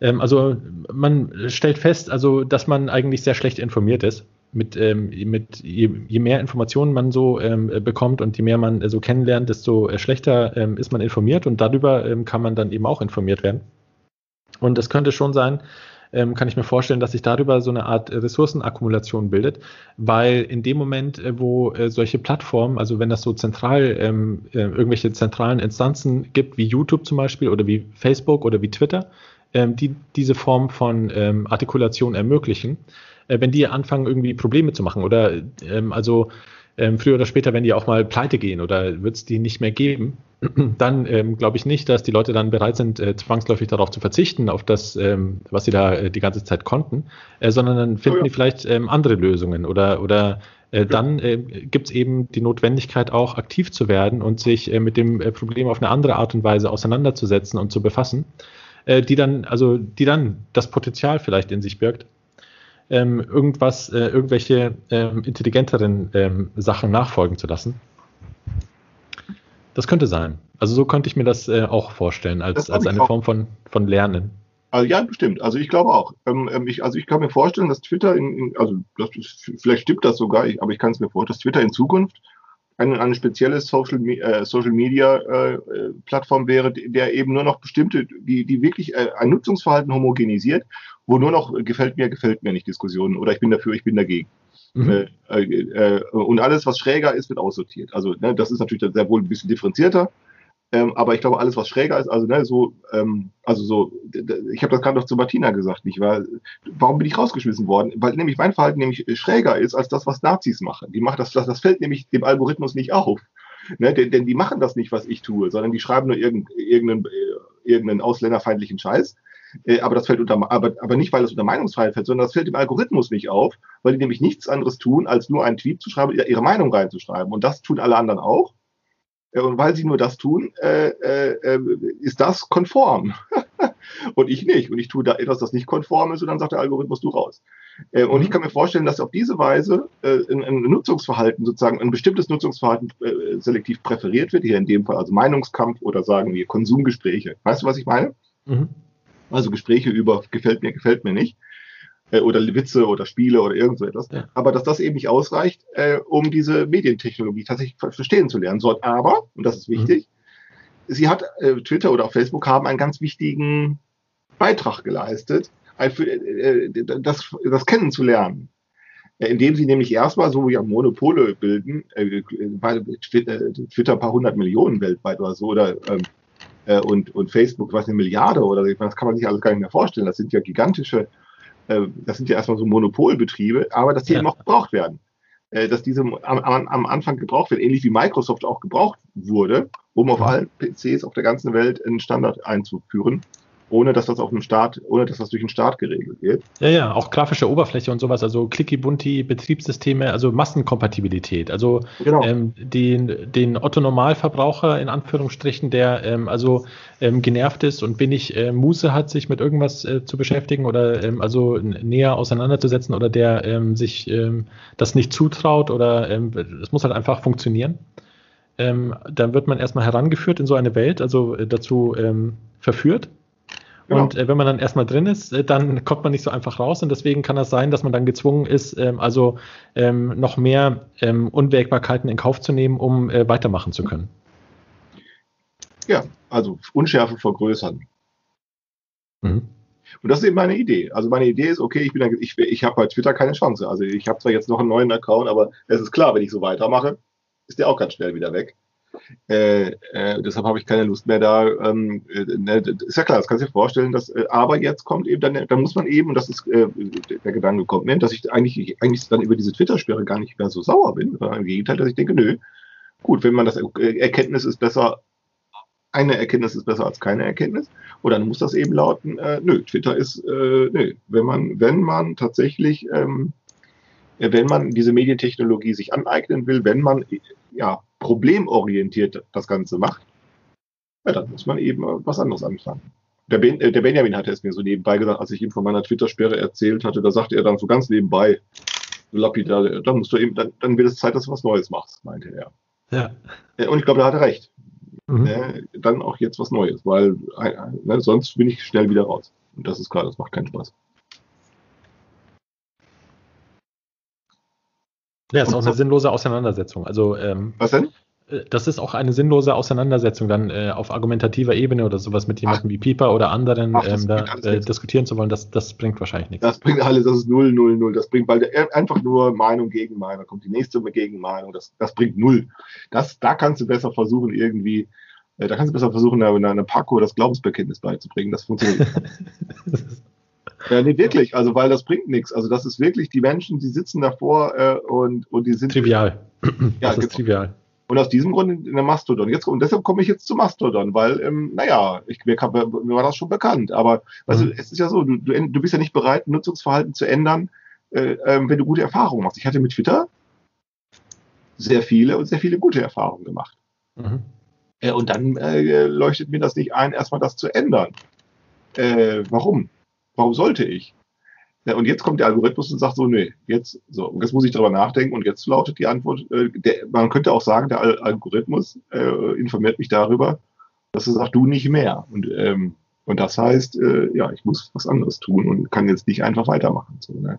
also man stellt fest, also dass man eigentlich sehr schlecht informiert ist mit, ähm, mit je, je, mehr Informationen man so ähm, bekommt und je mehr man äh, so kennenlernt, desto äh, schlechter ähm, ist man informiert und darüber ähm, kann man dann eben auch informiert werden. Und es könnte schon sein, ähm, kann ich mir vorstellen, dass sich darüber so eine Art Ressourcenakkumulation bildet, weil in dem Moment, äh, wo äh, solche Plattformen, also wenn das so zentral ähm, äh, irgendwelche zentralen Instanzen gibt, wie YouTube zum Beispiel oder wie Facebook oder wie Twitter, ähm, die diese Form von ähm, Artikulation ermöglichen, äh, wenn die anfangen irgendwie Probleme zu machen oder ähm, also ähm, früher oder später, wenn die auch mal pleite gehen oder wird es die nicht mehr geben, <clears throat> dann ähm, glaube ich nicht, dass die Leute dann bereit sind, äh, zwangsläufig darauf zu verzichten, auf das, ähm, was sie da äh, die ganze Zeit konnten, äh, sondern dann finden oh ja. die vielleicht ähm, andere Lösungen oder, oder äh, dann äh, gibt es eben die Notwendigkeit auch aktiv zu werden und sich äh, mit dem äh, Problem auf eine andere Art und Weise auseinanderzusetzen und zu befassen, äh, die dann, also die dann das Potenzial vielleicht in sich birgt, ähm, irgendwas, äh, irgendwelche ähm, intelligenteren ähm, Sachen nachfolgen zu lassen. Das könnte sein. Also so könnte ich mir das äh, auch vorstellen, als, als eine Form von, von Lernen. Also ja, bestimmt. Also ich glaube auch. Ähm, ähm, ich, also ich kann mir vorstellen, dass Twitter, in, in also das, vielleicht stimmt das sogar, ich, aber ich kann es mir vorstellen, dass Twitter in Zukunft eine, eine spezielle Social, äh, Social Media äh, Plattform wäre, der eben nur noch bestimmte, die, die wirklich äh, ein Nutzungsverhalten homogenisiert wo nur noch gefällt mir, gefällt mir nicht Diskussionen oder ich bin dafür, ich bin dagegen. Mhm. Äh, äh, äh, und alles, was schräger ist, wird aussortiert. Also ne, das ist natürlich sehr wohl ein bisschen differenzierter. Ähm, aber ich glaube, alles, was schräger ist, also ne, so, ähm, also so, ich habe das gerade noch zu Martina gesagt, nicht wahr? Warum bin ich rausgeschmissen worden? Weil nämlich mein Verhalten nämlich schräger ist als das, was Nazis machen. Die machen das, das, das fällt nämlich dem Algorithmus nicht auf. Ne, denn, denn die machen das nicht, was ich tue, sondern die schreiben nur irgendeinen, irgendeinen, äh, irgendeinen ausländerfeindlichen Scheiß äh, aber das fällt unter, aber, aber nicht, weil es unter Meinungsfreiheit fällt, sondern das fällt dem Algorithmus nicht auf, weil die nämlich nichts anderes tun, als nur einen Tweet zu schreiben, ihre Meinung reinzuschreiben. Und das tun alle anderen auch. Äh, und weil sie nur das tun, äh, äh, ist das konform. <laughs> und ich nicht. Und ich tue da etwas, das nicht konform ist, und dann sagt der Algorithmus, du raus. Äh, und ich mhm. kann mir vorstellen, dass auf diese Weise äh, ein, ein, Nutzungsverhalten, sozusagen ein bestimmtes Nutzungsverhalten äh, selektiv präferiert wird, hier in dem Fall also Meinungskampf oder sagen wir Konsumgespräche. Weißt du, was ich meine? Mhm. Also Gespräche über gefällt mir, gefällt mir nicht. Äh, oder Witze oder Spiele oder irgend so etwas. Ja. Aber dass das eben nicht ausreicht, äh, um diese Medientechnologie tatsächlich verstehen zu lernen. So, aber, und das ist wichtig, mhm. sie hat, äh, Twitter oder auch Facebook haben einen ganz wichtigen Beitrag geleistet, für, äh, das, das kennenzulernen äh, indem sie nämlich erstmal so ja Monopole bilden, äh, weil Twitter ein paar hundert Millionen weltweit oder so, oder ähm, äh, und, und Facebook, was eine Milliarde oder das kann man sich alles gar nicht mehr vorstellen. Das sind ja gigantische, äh, das sind ja erstmal so Monopolbetriebe, aber dass die ja. eben auch gebraucht werden. Äh, dass diese am, am Anfang gebraucht werden, ähnlich wie Microsoft auch gebraucht wurde, um auf allen PCs auf der ganzen Welt einen Standard einzuführen ohne dass das auf dem Start, ohne dass das durch den Start geregelt wird. Ja, ja, auch grafische Oberfläche und sowas, also Clicky-Bunti, Betriebssysteme, also Massenkompatibilität. Also genau. ähm, den, den Otto-Normalverbraucher in Anführungsstrichen, der ähm, also ähm, genervt ist und wenig äh, Muße hat, sich mit irgendwas äh, zu beschäftigen oder ähm, also näher auseinanderzusetzen oder der ähm, sich ähm, das nicht zutraut oder es muss halt einfach funktionieren. dann wird man erstmal herangeführt in so eine Welt, also äh, dazu verführt Genau. Und äh, wenn man dann erstmal drin ist, äh, dann kommt man nicht so einfach raus. Und deswegen kann das sein, dass man dann gezwungen ist, ähm, also ähm, noch mehr ähm, Unwägbarkeiten in Kauf zu nehmen, um äh, weitermachen zu können. Ja, also Unschärfe vergrößern. Mhm. Und das ist eben meine Idee. Also meine Idee ist, okay, ich, bin ich, ich habe bei Twitter keine Chance. Also ich habe zwar jetzt noch einen neuen Account, aber es ist klar, wenn ich so weitermache, ist der auch ganz schnell wieder weg. Äh, äh, deshalb habe ich keine Lust mehr da. Ähm, äh, ne, ist ja klar, das kannst du dir vorstellen, dass, äh, aber jetzt kommt eben, dann, dann muss man eben, und das ist äh, der Gedanke kommt mir, dass ich eigentlich, eigentlich dann über diese Twitter-Sperre gar nicht mehr so sauer bin, im Gegenteil, dass ich denke, nö, gut, wenn man das äh, Erkenntnis ist besser, eine Erkenntnis ist besser als keine Erkenntnis, oder dann muss das eben lauten, nö, Twitter ist, nö, wenn man, wenn man tatsächlich ähm, wenn man diese Medientechnologie sich aneignen will, wenn man ja problemorientiert das Ganze macht, ja, dann muss man eben was anderes anfangen. Der, ben, äh, der Benjamin hatte es mir so nebenbei gesagt, als ich ihm von meiner Twitter-Sperre erzählt hatte, da sagte er dann so ganz nebenbei, so lapidar, dann musst du eben, dann, dann wird es Zeit, dass du was Neues machst, meinte er. Ja. Äh, und ich glaube, da hat er recht. Mhm. Äh, dann auch jetzt was Neues, weil äh, ne, sonst bin ich schnell wieder raus. Und das ist klar, das macht keinen Spaß. Ja, ist auch eine sinnlose Auseinandersetzung. Also, ähm, Was denn? Äh, das ist auch eine sinnlose Auseinandersetzung, dann äh, auf argumentativer Ebene oder sowas mit jemandem wie Pieper oder anderen Ach, ähm, da äh, diskutieren zu wollen, das, das bringt wahrscheinlich nichts. Das bringt alles, das ist null, null, null. Das bringt bald einfach nur Meinung gegen Meinung. Kommt die nächste Gegenmeinung, das, das bringt null. Das, da kannst du besser versuchen, irgendwie, äh, da kannst du besser versuchen, einer, einer Paco das Glaubensbekenntnis beizubringen. Das funktioniert. <laughs> Ja, nee, wirklich. Also, weil das bringt nichts. Also, das ist wirklich die Menschen, die sitzen davor äh, und, und die sind. Trivial. Ja, das ist genau. trivial. Und aus diesem Grund in der Mastodon. Jetzt, und deshalb komme ich jetzt zu Mastodon, weil, ähm, naja, ich, mir, mir war das schon bekannt. Aber mhm. also, es ist ja so, du, du, du bist ja nicht bereit, Nutzungsverhalten zu ändern, äh, äh, wenn du gute Erfahrungen machst. Ich hatte mit Twitter sehr viele und sehr viele gute Erfahrungen gemacht. Mhm. Äh, und dann äh, leuchtet mir das nicht ein, erstmal das zu ändern. Äh, warum? Warum sollte ich? Ja, und jetzt kommt der Algorithmus und sagt so, nee, jetzt, so, und jetzt muss ich darüber nachdenken und jetzt lautet die Antwort, äh, der, man könnte auch sagen, der Al Algorithmus äh, informiert mich darüber, dass er sagt, du nicht mehr. Und, ähm, und das heißt, äh, ja, ich muss was anderes tun und kann jetzt nicht einfach weitermachen. So, ne?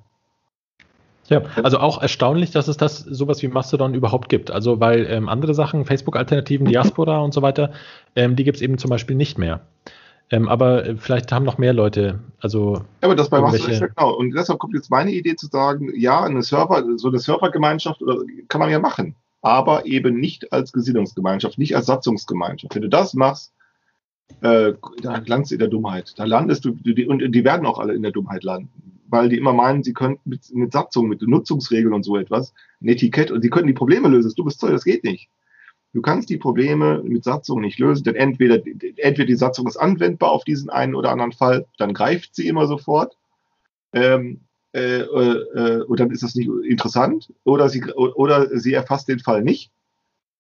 Ja, also auch erstaunlich, dass es das sowas wie Mastodon überhaupt gibt. Also weil ähm, andere Sachen, Facebook-Alternativen, <laughs> Diaspora und so weiter, ähm, die gibt es eben zum Beispiel nicht mehr. Ähm, aber äh, vielleicht haben noch mehr Leute, also. Ja, aber das bei ist ja genau. Und deshalb kommt jetzt meine Idee zu sagen, ja, eine Server, so eine Servergemeinschaft kann man ja machen, aber eben nicht als Gesinnungsgemeinschaft, nicht als Satzungsgemeinschaft. Wenn du das machst, äh, da landest du in der Dummheit. Da landest du, die, und die werden auch alle in der Dummheit landen, weil die immer meinen, sie könnten mit, mit Satzung, mit Nutzungsregeln und so etwas, ein Etikett, und sie könnten die Probleme lösen. Du bist toll, das geht nicht. Du kannst die Probleme mit Satzung nicht lösen, denn entweder, entweder die Satzung ist anwendbar auf diesen einen oder anderen Fall, dann greift sie immer sofort, ähm, äh, äh, und dann ist das nicht interessant, oder sie, oder sie erfasst den Fall nicht,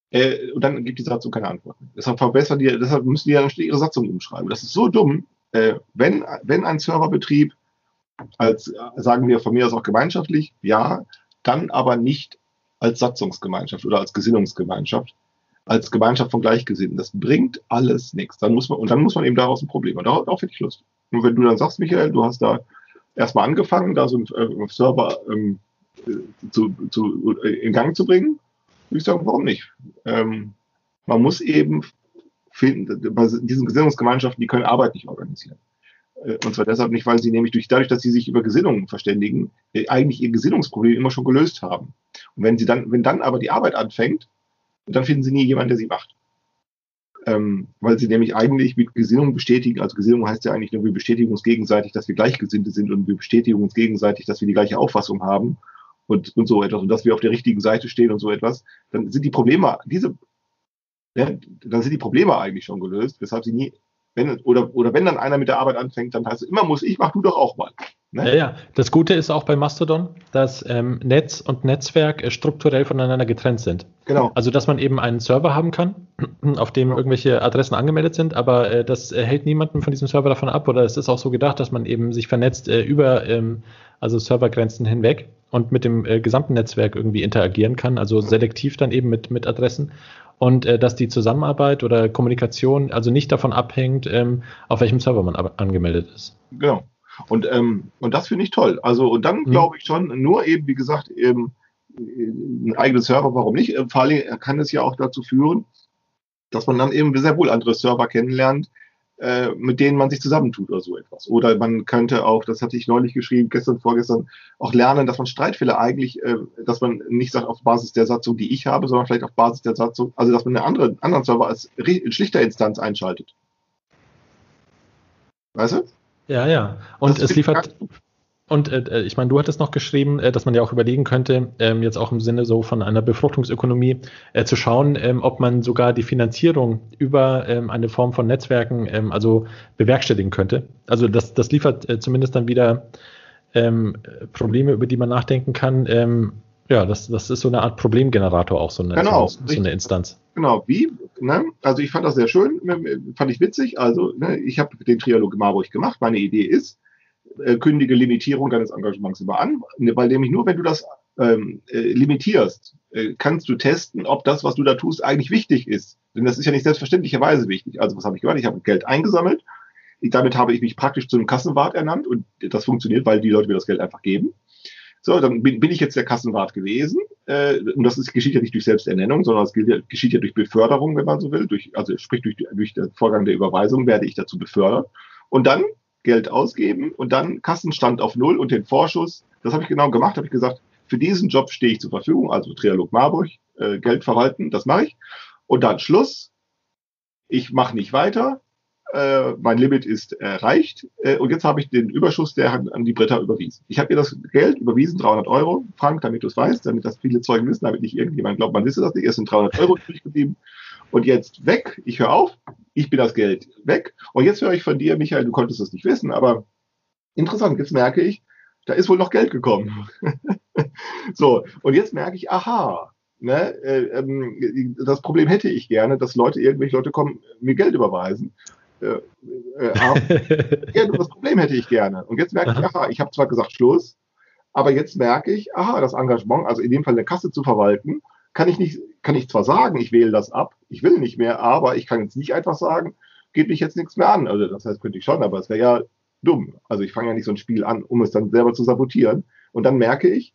äh, und dann gibt die Satzung keine Antwort. Deshalb verbessern die, deshalb müssen die ja ihre Satzung umschreiben. Das ist so dumm, äh, wenn, wenn ein Serverbetrieb als, sagen wir von mir aus auch gemeinschaftlich, ja, dann aber nicht als Satzungsgemeinschaft oder als Gesinnungsgemeinschaft, als Gemeinschaft von Gleichgesinnten. Das bringt alles nichts. Dann muss man, und dann muss man eben daraus ein Problem machen. Darauf, hätte ich Lust. Und wenn du dann sagst, Michael, du hast da erstmal angefangen, da so einen äh, Server ähm, zu, zu, in Gang zu bringen, würde ich sagen, warum nicht? Ähm, man muss eben finden, bei diesen Gesinnungsgemeinschaften, die können Arbeit nicht organisieren. Äh, und zwar deshalb nicht, weil sie nämlich durch, dadurch, dass sie sich über Gesinnungen verständigen, äh, eigentlich ihr Gesinnungsproblem immer schon gelöst haben. Und wenn sie dann, wenn dann aber die Arbeit anfängt, und dann finden sie nie jemanden, der sie macht. Ähm, weil sie nämlich eigentlich mit Gesinnung bestätigen, also Gesinnung heißt ja eigentlich nur, wir bestätigen uns gegenseitig, dass wir Gleichgesinnte sind und wir bestätigen uns gegenseitig, dass wir die gleiche Auffassung haben und, und so etwas und dass wir auf der richtigen Seite stehen und so etwas, dann sind die Probleme, diese, ja, dann sind die Probleme eigentlich schon gelöst, weshalb sie nie wenn, oder, oder wenn dann einer mit der Arbeit anfängt, dann heißt es immer muss ich, mach du doch auch mal. Ne? Ja, ja. Das Gute ist auch bei Mastodon, dass ähm, Netz und Netzwerk äh, strukturell voneinander getrennt sind. Genau. Also, dass man eben einen Server haben kann, <clears throat> auf dem genau. irgendwelche Adressen angemeldet sind, aber äh, das äh, hält niemanden von diesem Server davon ab. Oder es ist auch so gedacht, dass man eben sich vernetzt äh, über ähm, also Servergrenzen hinweg und mit dem äh, gesamten Netzwerk irgendwie interagieren kann, also selektiv dann eben mit, mit Adressen und äh, dass die Zusammenarbeit oder Kommunikation also nicht davon abhängt, ähm, auf welchem Server man angemeldet ist. Genau. Und, ähm, und das finde ich toll. Also, und dann mhm. glaube ich schon, nur eben, wie gesagt, eben ein eigenes Server, warum nicht? Vor allem kann es ja auch dazu führen, dass man dann eben sehr wohl andere Server kennenlernt, äh, mit denen man sich zusammentut oder so etwas. Oder man könnte auch, das hatte ich neulich geschrieben, gestern, vorgestern, auch lernen, dass man Streitfälle eigentlich, äh, dass man nicht sagt auf Basis der Satzung, die ich habe, sondern vielleicht auf Basis der Satzung, also dass man eine andere, anderen Server als schlichter Instanz einschaltet. Weißt du? Ja, ja. Und es liefert, und äh, äh, ich meine, du hattest noch geschrieben, äh, dass man ja auch überlegen könnte, ähm, jetzt auch im Sinne so von einer Befruchtungsökonomie, äh, zu schauen, ähm, ob man sogar die Finanzierung über ähm, eine Form von Netzwerken ähm, also bewerkstelligen könnte. Also das, das liefert äh, zumindest dann wieder ähm, Probleme, über die man nachdenken kann. Ähm, ja, das, das ist so eine Art Problemgenerator auch, so eine, genau, so, so eine Instanz. Genau, wie? Ne? Also ich fand das sehr schön, fand ich witzig. Also ne, ich habe den Trialog Marburg gemacht. Meine Idee ist, äh, kündige Limitierung deines Engagements über an, weil nämlich nur wenn du das ähm, äh, limitierst, äh, kannst du testen, ob das, was du da tust, eigentlich wichtig ist. Denn das ist ja nicht selbstverständlicherweise wichtig. Also was habe ich gemacht? Ich habe Geld eingesammelt. Ich, damit habe ich mich praktisch zu einem Kassenwart ernannt und das funktioniert, weil die Leute mir das Geld einfach geben. So, dann bin, bin ich jetzt der Kassenwart gewesen. Äh, und das ist, geschieht ja nicht durch Selbsternennung, sondern es geschieht ja durch Beförderung, wenn man so will. Durch, also sprich durch, durch den Vorgang der Überweisung werde ich dazu befördert. Und dann Geld ausgeben und dann Kassenstand auf Null und den Vorschuss. Das habe ich genau gemacht, habe ich gesagt, für diesen Job stehe ich zur Verfügung, also Trialog Marburg, äh, Geld verwalten, das mache ich. Und dann Schluss. Ich mache nicht weiter. Äh, mein Limit ist erreicht. Äh, und jetzt habe ich den Überschuss der an die Britta überwiesen. Ich habe ihr das Geld überwiesen, 300 Euro, Frank, damit du es weißt, damit das viele Zeugen wissen, damit nicht irgendjemand glaubt, man wisse das nicht. Es sind 300 Euro übrig geblieben. Und jetzt weg, ich höre auf, ich bin das Geld weg. Und jetzt höre ich von dir, Michael, du konntest das nicht wissen, aber interessant, jetzt merke ich, da ist wohl noch Geld gekommen. <laughs> so, und jetzt merke ich, aha, ne, äh, ähm, das Problem hätte ich gerne, dass Leute, irgendwelche Leute kommen, mir Geld überweisen. Äh, äh, <laughs> ja, das Problem hätte ich gerne. Und jetzt merke ich, aha, ich habe zwar gesagt Schluss, aber jetzt merke ich, aha, das Engagement, also in dem Fall eine Kasse zu verwalten, kann ich nicht, kann ich zwar sagen, ich wähle das ab, ich will nicht mehr, aber ich kann jetzt nicht einfach sagen, geht mich jetzt nichts mehr an. Also das heißt, könnte ich schon, aber es wäre ja dumm. Also ich fange ja nicht so ein Spiel an, um es dann selber zu sabotieren. Und dann merke ich,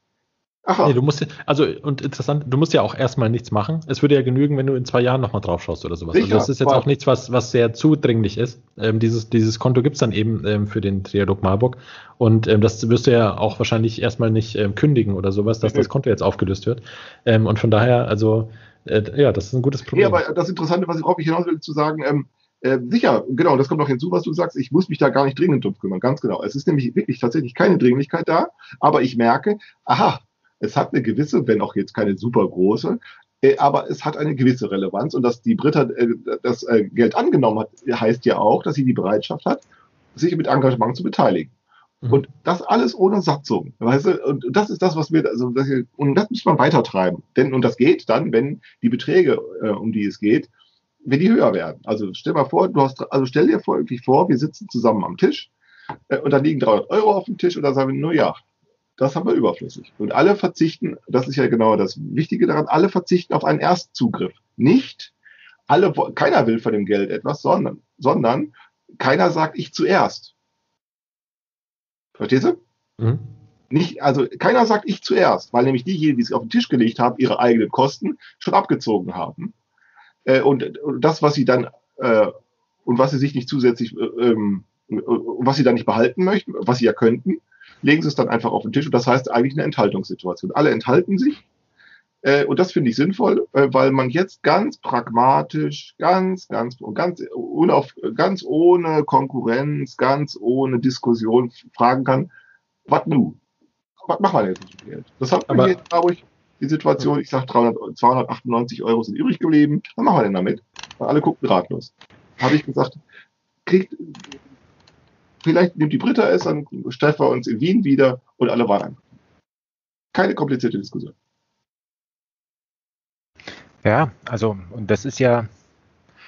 Aha. Nee, du musst, also, und interessant, du musst ja auch erstmal nichts machen. Es würde ja genügen, wenn du in zwei Jahren nochmal drauf schaust oder sowas. Also Sicher, also das ist jetzt auch nichts, was, was sehr zudringlich ist. Ähm, dieses, dieses Konto gibt's dann eben ähm, für den Trialog Marburg. Und ähm, das wirst du ja auch wahrscheinlich erstmal nicht ähm, kündigen oder sowas, dass mhm. das Konto jetzt aufgelöst wird. Ähm, und von daher, also, äh, ja, das ist ein gutes Problem. Ja, aber das Interessante, was ich auch hinaus will, zu sagen, ähm, äh, sicher, genau, das kommt noch hinzu, was du sagst. Ich muss mich da gar nicht dringend drum kümmern, ganz genau. Es ist nämlich wirklich tatsächlich keine Dringlichkeit da, aber ich merke, aha, es hat eine gewisse, wenn auch jetzt keine super große, äh, aber es hat eine gewisse Relevanz und dass die Britta äh, das äh, Geld angenommen hat, heißt ja auch, dass sie die Bereitschaft hat, sich mit Engagement zu beteiligen. Mhm. Und das alles ohne Satzung. Weißt du? Und das ist das, was wir, also das, und das muss man weitertreiben. Denn, und das geht dann, wenn die Beträge, um die es geht, wenn die höher werden. Also stell mal vor, du hast, also stell dir vor, vor, wir sitzen zusammen am Tisch und da liegen 300 Euro auf dem Tisch und da sagen wir nur, ja, das haben wir überflüssig. Und alle verzichten, das ist ja genau das Wichtige daran, alle verzichten auf einen Erstzugriff. Nicht alle, keiner will von dem Geld etwas, sondern, sondern keiner sagt ich zuerst. Verstehst du? Mhm. Nicht, also keiner sagt ich zuerst, weil nämlich diejenigen, die es auf den Tisch gelegt haben, ihre eigenen Kosten schon abgezogen haben. Äh, und, und, das, was sie dann äh, und was sie sich nicht zusätzlich, äh, ähm, was sie dann nicht behalten möchten, was sie ja könnten, legen sie es dann einfach auf den Tisch. Und das heißt eigentlich eine Enthaltungssituation. Alle enthalten sich. Äh, und das finde ich sinnvoll, äh, weil man jetzt ganz pragmatisch, ganz, ganz, ganz, unauf, ganz ohne Konkurrenz, ganz ohne Diskussion fragen kann, was nu? Was machen wir denn jetzt mit dem Geld? Das hat man jetzt, glaube ich, die Situation, ich sage 298 Euro sind übrig geblieben, was machen wir denn damit? Weil alle gucken ratlos. Habe ich gesagt, kriegt, vielleicht nimmt die Britta es, dann treffen wir uns in Wien wieder und alle waren. Keine komplizierte Diskussion. Ja, also, und das ist ja,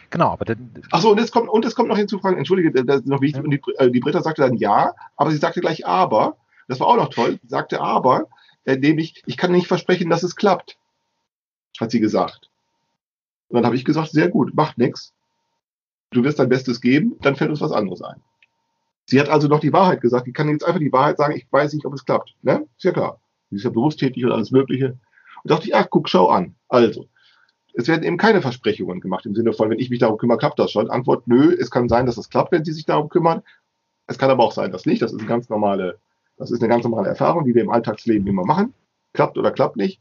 genau, aber Achso, und es kommt, und es kommt noch hinzufragen, entschuldige, das ist noch wichtig, und die, äh, die Britta sagte dann ja, aber sie sagte gleich aber, das war auch noch toll, sie sagte aber, äh, nämlich, ich kann nicht versprechen, dass es klappt, hat sie gesagt. Und dann habe ich gesagt, sehr gut, macht nichts. Du wirst dein Bestes geben, dann fällt uns was anderes ein. Sie hat also noch die Wahrheit gesagt. Ich kann jetzt einfach die Wahrheit sagen, ich weiß nicht, ob es klappt. Ne? Ist ja klar. Sie ist ja berufstätig und alles Mögliche. Und dachte ich, ach, guck, schau an. Also, es werden eben keine Versprechungen gemacht im Sinne von, wenn ich mich darum kümmere, klappt das schon. Antwort, nö, es kann sein, dass es klappt, wenn Sie sich darum kümmern. Es kann aber auch sein, dass nicht. Das ist eine ganz normale, das ist eine ganz normale Erfahrung, die wir im Alltagsleben immer machen. Klappt oder klappt nicht.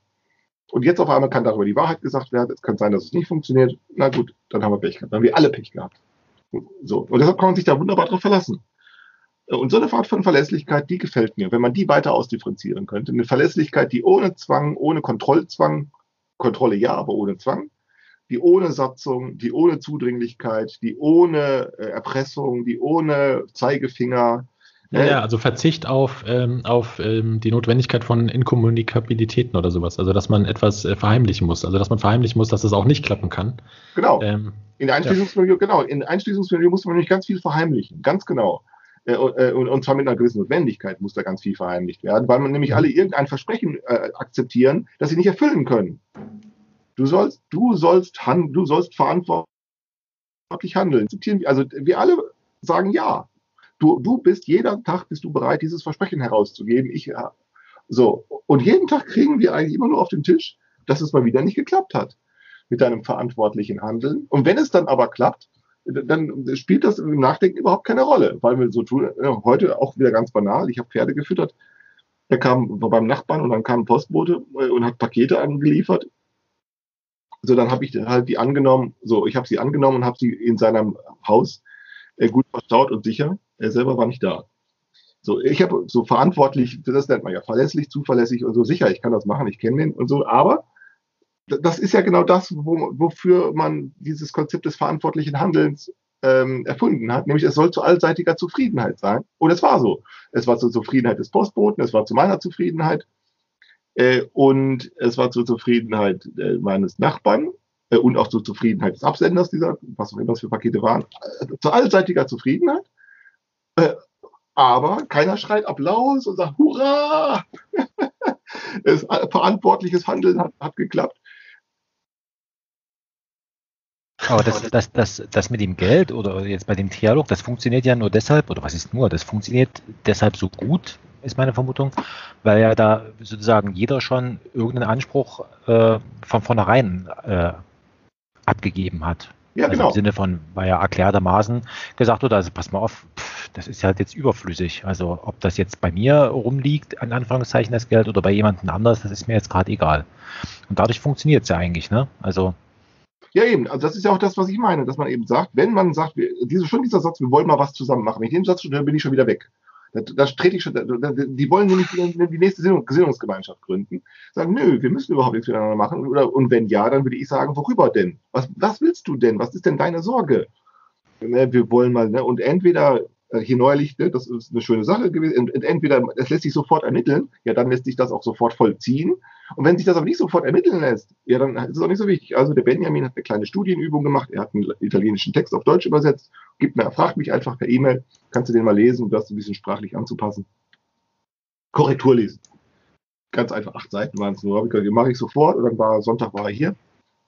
Und jetzt auf einmal kann darüber die Wahrheit gesagt werden. Es kann sein, dass es nicht funktioniert. Na gut, dann haben wir Pech gehabt. Dann haben wir alle Pech gehabt. So. Und deshalb kann man sich da wunderbar drauf verlassen. Und so eine Art von Verlässlichkeit, die gefällt mir, wenn man die weiter ausdifferenzieren könnte. Eine Verlässlichkeit, die ohne Zwang, ohne Kontrollzwang, Kontrolle ja, aber ohne Zwang, die ohne Satzung, die ohne Zudringlichkeit, die ohne äh, Erpressung, die ohne Zeigefinger. Ja, ja, also Verzicht auf, ähm, auf ähm, die Notwendigkeit von Inkommunikabilitäten oder sowas. Also, dass man etwas äh, verheimlichen muss. Also, dass man verheimlichen muss, dass es auch nicht klappen kann. Genau. Ähm, in der Einschließungsmilieu, ja. genau. In Einschließungsmilieu muss man nämlich ganz viel verheimlichen. Ganz genau. Äh, äh, und, zwar mit einer gewissen Notwendigkeit muss da ganz viel verheimlicht werden, weil man nämlich alle irgendein Versprechen äh, akzeptieren, das sie nicht erfüllen können. Du sollst, du sollst, hand, du sollst verantwortlich handeln. Also wir alle sagen ja. Du, du bist, jeder Tag bist du bereit, dieses Versprechen herauszugeben. Ich, So, und jeden Tag kriegen wir eigentlich immer nur auf den Tisch, dass es mal wieder nicht geklappt hat mit deinem verantwortlichen Handeln. Und wenn es dann aber klappt, dann spielt das im Nachdenken überhaupt keine Rolle, weil wir so tun, heute auch wieder ganz banal, ich habe Pferde gefüttert, der kam beim Nachbarn und dann kam ein Postbote äh, und hat Pakete angeliefert. So, dann habe ich halt die angenommen, so, ich habe sie angenommen und habe sie in seinem Haus äh, gut verstaut und sicher. Er selber war nicht da. So, ich habe so verantwortlich, das nennt man ja verlässlich, zuverlässig und so sicher, ich kann das machen, ich kenne den und so, aber das ist ja genau das, wo, wofür man dieses Konzept des verantwortlichen Handelns ähm, erfunden hat, nämlich es soll zu allseitiger Zufriedenheit sein. Und es war so. Es war zur Zufriedenheit des Postboten, es war zu meiner Zufriedenheit äh, und es war zur Zufriedenheit äh, meines Nachbarn äh, und auch zur Zufriedenheit des Absenders dieser, was auch immer das für Pakete waren, äh, zu allseitiger Zufriedenheit. Äh, aber keiner schreit Applaus und sagt Hurra! <laughs> es, äh, verantwortliches Handeln hat, hat geklappt. Aber das, das, das, das mit dem Geld oder jetzt bei dem Dialog, das funktioniert ja nur deshalb, oder was ist nur, das funktioniert deshalb so gut, ist meine Vermutung, weil ja da sozusagen jeder schon irgendeinen Anspruch äh, von vornherein äh, abgegeben hat. Ja, also genau. Im Sinne von, weil ja erklärtermaßen gesagt wurde, also pass mal auf, pff, das ist halt jetzt überflüssig. Also ob das jetzt bei mir rumliegt, an Anführungszeichen das Geld, oder bei jemandem anders, das ist mir jetzt gerade egal. Und dadurch funktioniert es ja eigentlich, ne? Also ja, eben. Also das ist ja auch das, was ich meine, dass man eben sagt, wenn man sagt, wir, diese, schon dieser Satz, wir wollen mal was zusammen machen. Ich den Satz schon bin ich schon wieder weg. Da, da trete ich schon, da, die wollen nämlich die, nächste Gesinnungsgemeinschaft gründen. Sagen, nö, wir müssen überhaupt nichts miteinander machen. Oder, und wenn ja, dann würde ich sagen, worüber denn? Was, was willst du denn? Was ist denn deine Sorge? Ne, wir wollen mal, ne? und entweder hier neulich, ne, das ist eine schöne Sache gewesen, entweder es lässt sich sofort ermitteln, ja, dann lässt sich das auch sofort vollziehen. Und wenn sich das aber nicht sofort ermitteln lässt, ja, dann ist es auch nicht so wichtig. Also der Benjamin hat eine kleine Studienübung gemacht, er hat einen italienischen Text auf Deutsch übersetzt, gibt mir, fragt mich einfach per E-Mail, kannst du den mal lesen, um das ein bisschen sprachlich anzupassen. Korrektur lesen. Ganz einfach, acht Seiten waren es nur. Die mache ich sofort und dann war Sonntag war er hier.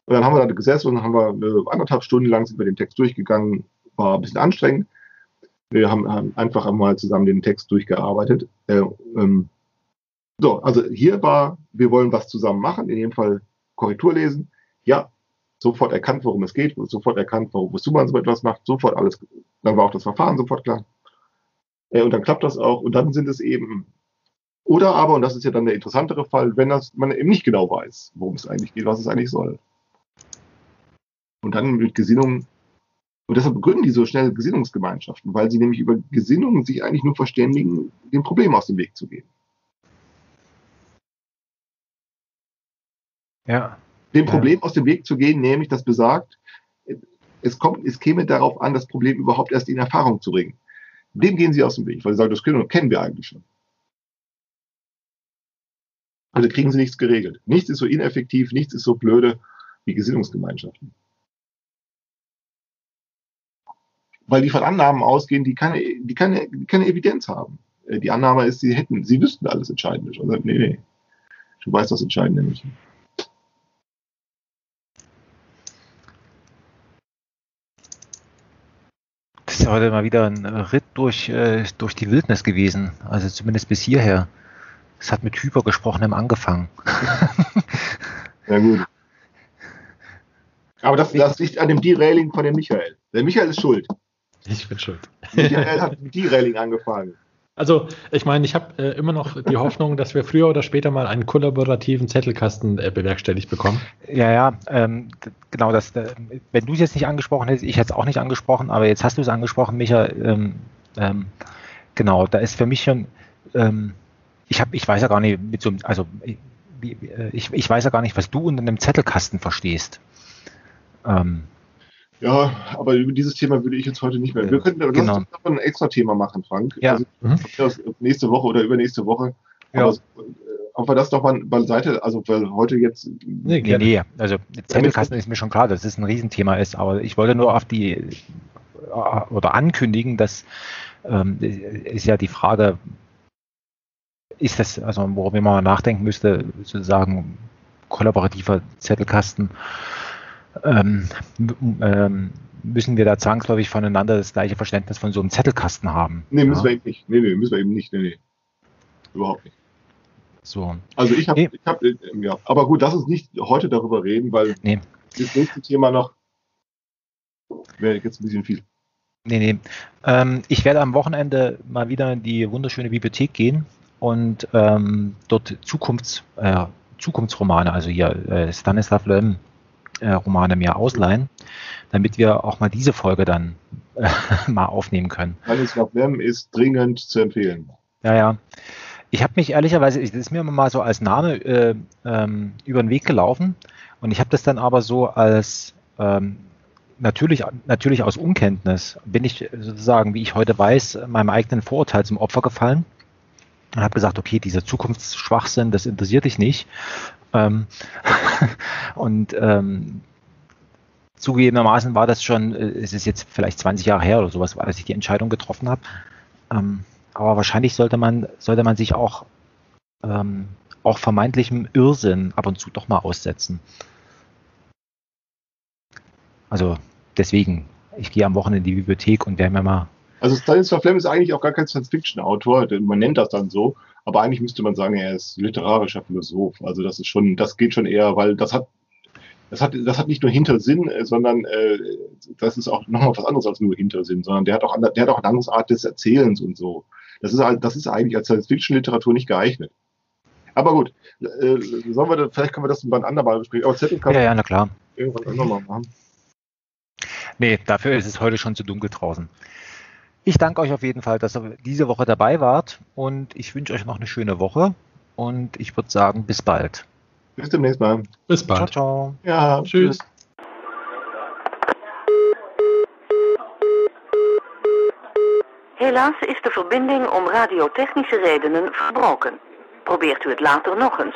Und dann haben wir da gesessen und dann haben wir äh, anderthalb Stunden lang sind wir den Text durchgegangen. War ein bisschen anstrengend. Wir haben, haben einfach einmal zusammen den Text durchgearbeitet. Äh, ähm, so, also hier war, wir wollen was zusammen machen, in jedem Fall Korrektur lesen. Ja, sofort erkannt, worum es geht, sofort erkannt, warum wozu man so etwas macht, sofort alles, dann war auch das Verfahren sofort klar. Äh, und dann klappt das auch. Und dann sind es eben, oder aber, und das ist ja dann der interessantere Fall, wenn das, man eben nicht genau weiß, worum es eigentlich geht, was es eigentlich soll. Und dann mit Gesinnung und deshalb gründen die so schnell Gesinnungsgemeinschaften, weil sie nämlich über Gesinnungen sich eigentlich nur verständigen, dem Problem aus dem Weg zu gehen. Ja. Dem Problem ja. aus dem Weg zu gehen, nämlich das besagt, es kommt, es käme darauf an, das Problem überhaupt erst in Erfahrung zu bringen. Dem gehen sie aus dem Weg, weil sie sagen, das können, kennen wir eigentlich schon. Also kriegen sie nichts geregelt. Nichts ist so ineffektiv, nichts ist so blöde wie Gesinnungsgemeinschaften. Weil die von Annahmen ausgehen, die keine, die keine, keine Evidenz haben. Äh, die Annahme ist, sie hätten, sie wüssten alles Entscheidende. Also, nee, nee. Du weißt das Entscheidende nicht. Das ist heute mal wieder ein Ritt durch, äh, durch die Wildnis gewesen. Also zumindest bis hierher. Es hat mit hypergesprochenem angefangen. <laughs> Ja gut. Aber das, das liegt an dem Derailing von dem Michael. Der Michael ist schuld. Ich bin schuld. DRL hat mit D-Railing angefangen. Also, ich meine, ich habe äh, immer noch die Hoffnung, dass wir früher oder später mal einen kollaborativen Zettelkasten äh, bewerkstelligt bekommen. Ja, ja, ähm, genau, das, äh, wenn du es jetzt nicht angesprochen hättest, ich hätte es auch nicht angesprochen, aber jetzt hast du es angesprochen, Micha. Ähm, ähm, genau, da ist für mich schon, ähm, ich habe, ich weiß ja gar nicht, mit so einem, also äh, ich, ich weiß ja gar nicht, was du unter einem Zettelkasten verstehst. Ähm, ja, aber über dieses Thema würde ich jetzt heute nicht mehr. Wir könnten aber genau. ein extra Thema machen, Frank. Ja. Also, mhm. nächste Woche oder übernächste Woche. Ja. Aber, ob wir das doch mal beiseite, also weil heute jetzt. Nee, nee, nee. also Zettelkasten ist mir schon klar, dass es ein Riesenthema ist, aber ich wollte nur auf die äh, oder ankündigen, dass ähm, ist ja die Frage, ist das, also worüber man nachdenken müsste, sozusagen kollaborativer Zettelkasten ähm, ähm, müssen wir da zwangsläufig voneinander das gleiche Verständnis von so einem Zettelkasten haben. Nee, müssen ja? wir eben nicht. Nee, nee, müssen wir eben nicht. Nee, nee. Überhaupt nicht. So. Also ich habe, nee. ich hab, äh, ja, aber gut, lass uns nicht heute darüber reden, weil nee. das nächste Thema noch wäre jetzt ein bisschen viel. Nee, nee. Ähm, ich werde am Wochenende mal wieder in die wunderschöne Bibliothek gehen und ähm, dort Zukunfts, äh, Zukunftsromane, also hier äh, Stanislav Lem äh, Romane mir ausleihen, damit wir auch mal diese Folge dann äh, <laughs> mal aufnehmen können. Stanislav Lem ist dringend zu empfehlen. Ja, ja. Ich habe mich ehrlicherweise, das ist mir mal so als Name äh, ähm, über den Weg gelaufen und ich habe das dann aber so als ähm, natürlich, natürlich aus Unkenntnis bin ich sozusagen, wie ich heute weiß, meinem eigenen Vorurteil zum Opfer gefallen und habe gesagt, okay, dieser Zukunftsschwachsinn, das interessiert dich nicht. Ähm, <laughs> und ähm, zugegebenermaßen war das schon, äh, es ist jetzt vielleicht 20 Jahre her oder sowas, als ich die Entscheidung getroffen habe. Ähm, aber wahrscheinlich sollte man, sollte man sich auch, ähm, auch vermeintlichem Irrsinn ab und zu doch mal aussetzen. Also deswegen, ich gehe am Wochenende in die Bibliothek und werde mir mal. Also Stanislaw Lem ist eigentlich auch gar kein Science-Fiction-Autor, man nennt das dann so, aber eigentlich müsste man sagen, er ist literarischer Philosoph. Also das ist schon, das geht schon eher, weil das hat, das hat, das hat nicht nur Hintersinn, äh, sondern äh, das ist auch nochmal was anderes als nur Hintersinn, sondern der hat auch, der hat auch eine andere Art des Erzählens und so. Das ist, das ist eigentlich als Science-Fiction-Literatur nicht geeignet. Aber gut, äh, sollen wir, vielleicht können wir das beim anderen Mal besprechen. Aber Zettel kann ja, ja, na klar. Irgendwann anderes Mal machen. Nee, dafür ist es heute schon zu dunkel draußen. Ich danke euch auf jeden Fall, dass ihr diese Woche dabei wart und ich wünsche euch noch eine schöne Woche und ich würde sagen, bis bald. Bis demnächst mal. Bis bald. Ciao, ciao. Ja, tschüss. tschüss. Helaas is de verbinding om radiotechnische redenen verbroken. Probeert u het later nog eens.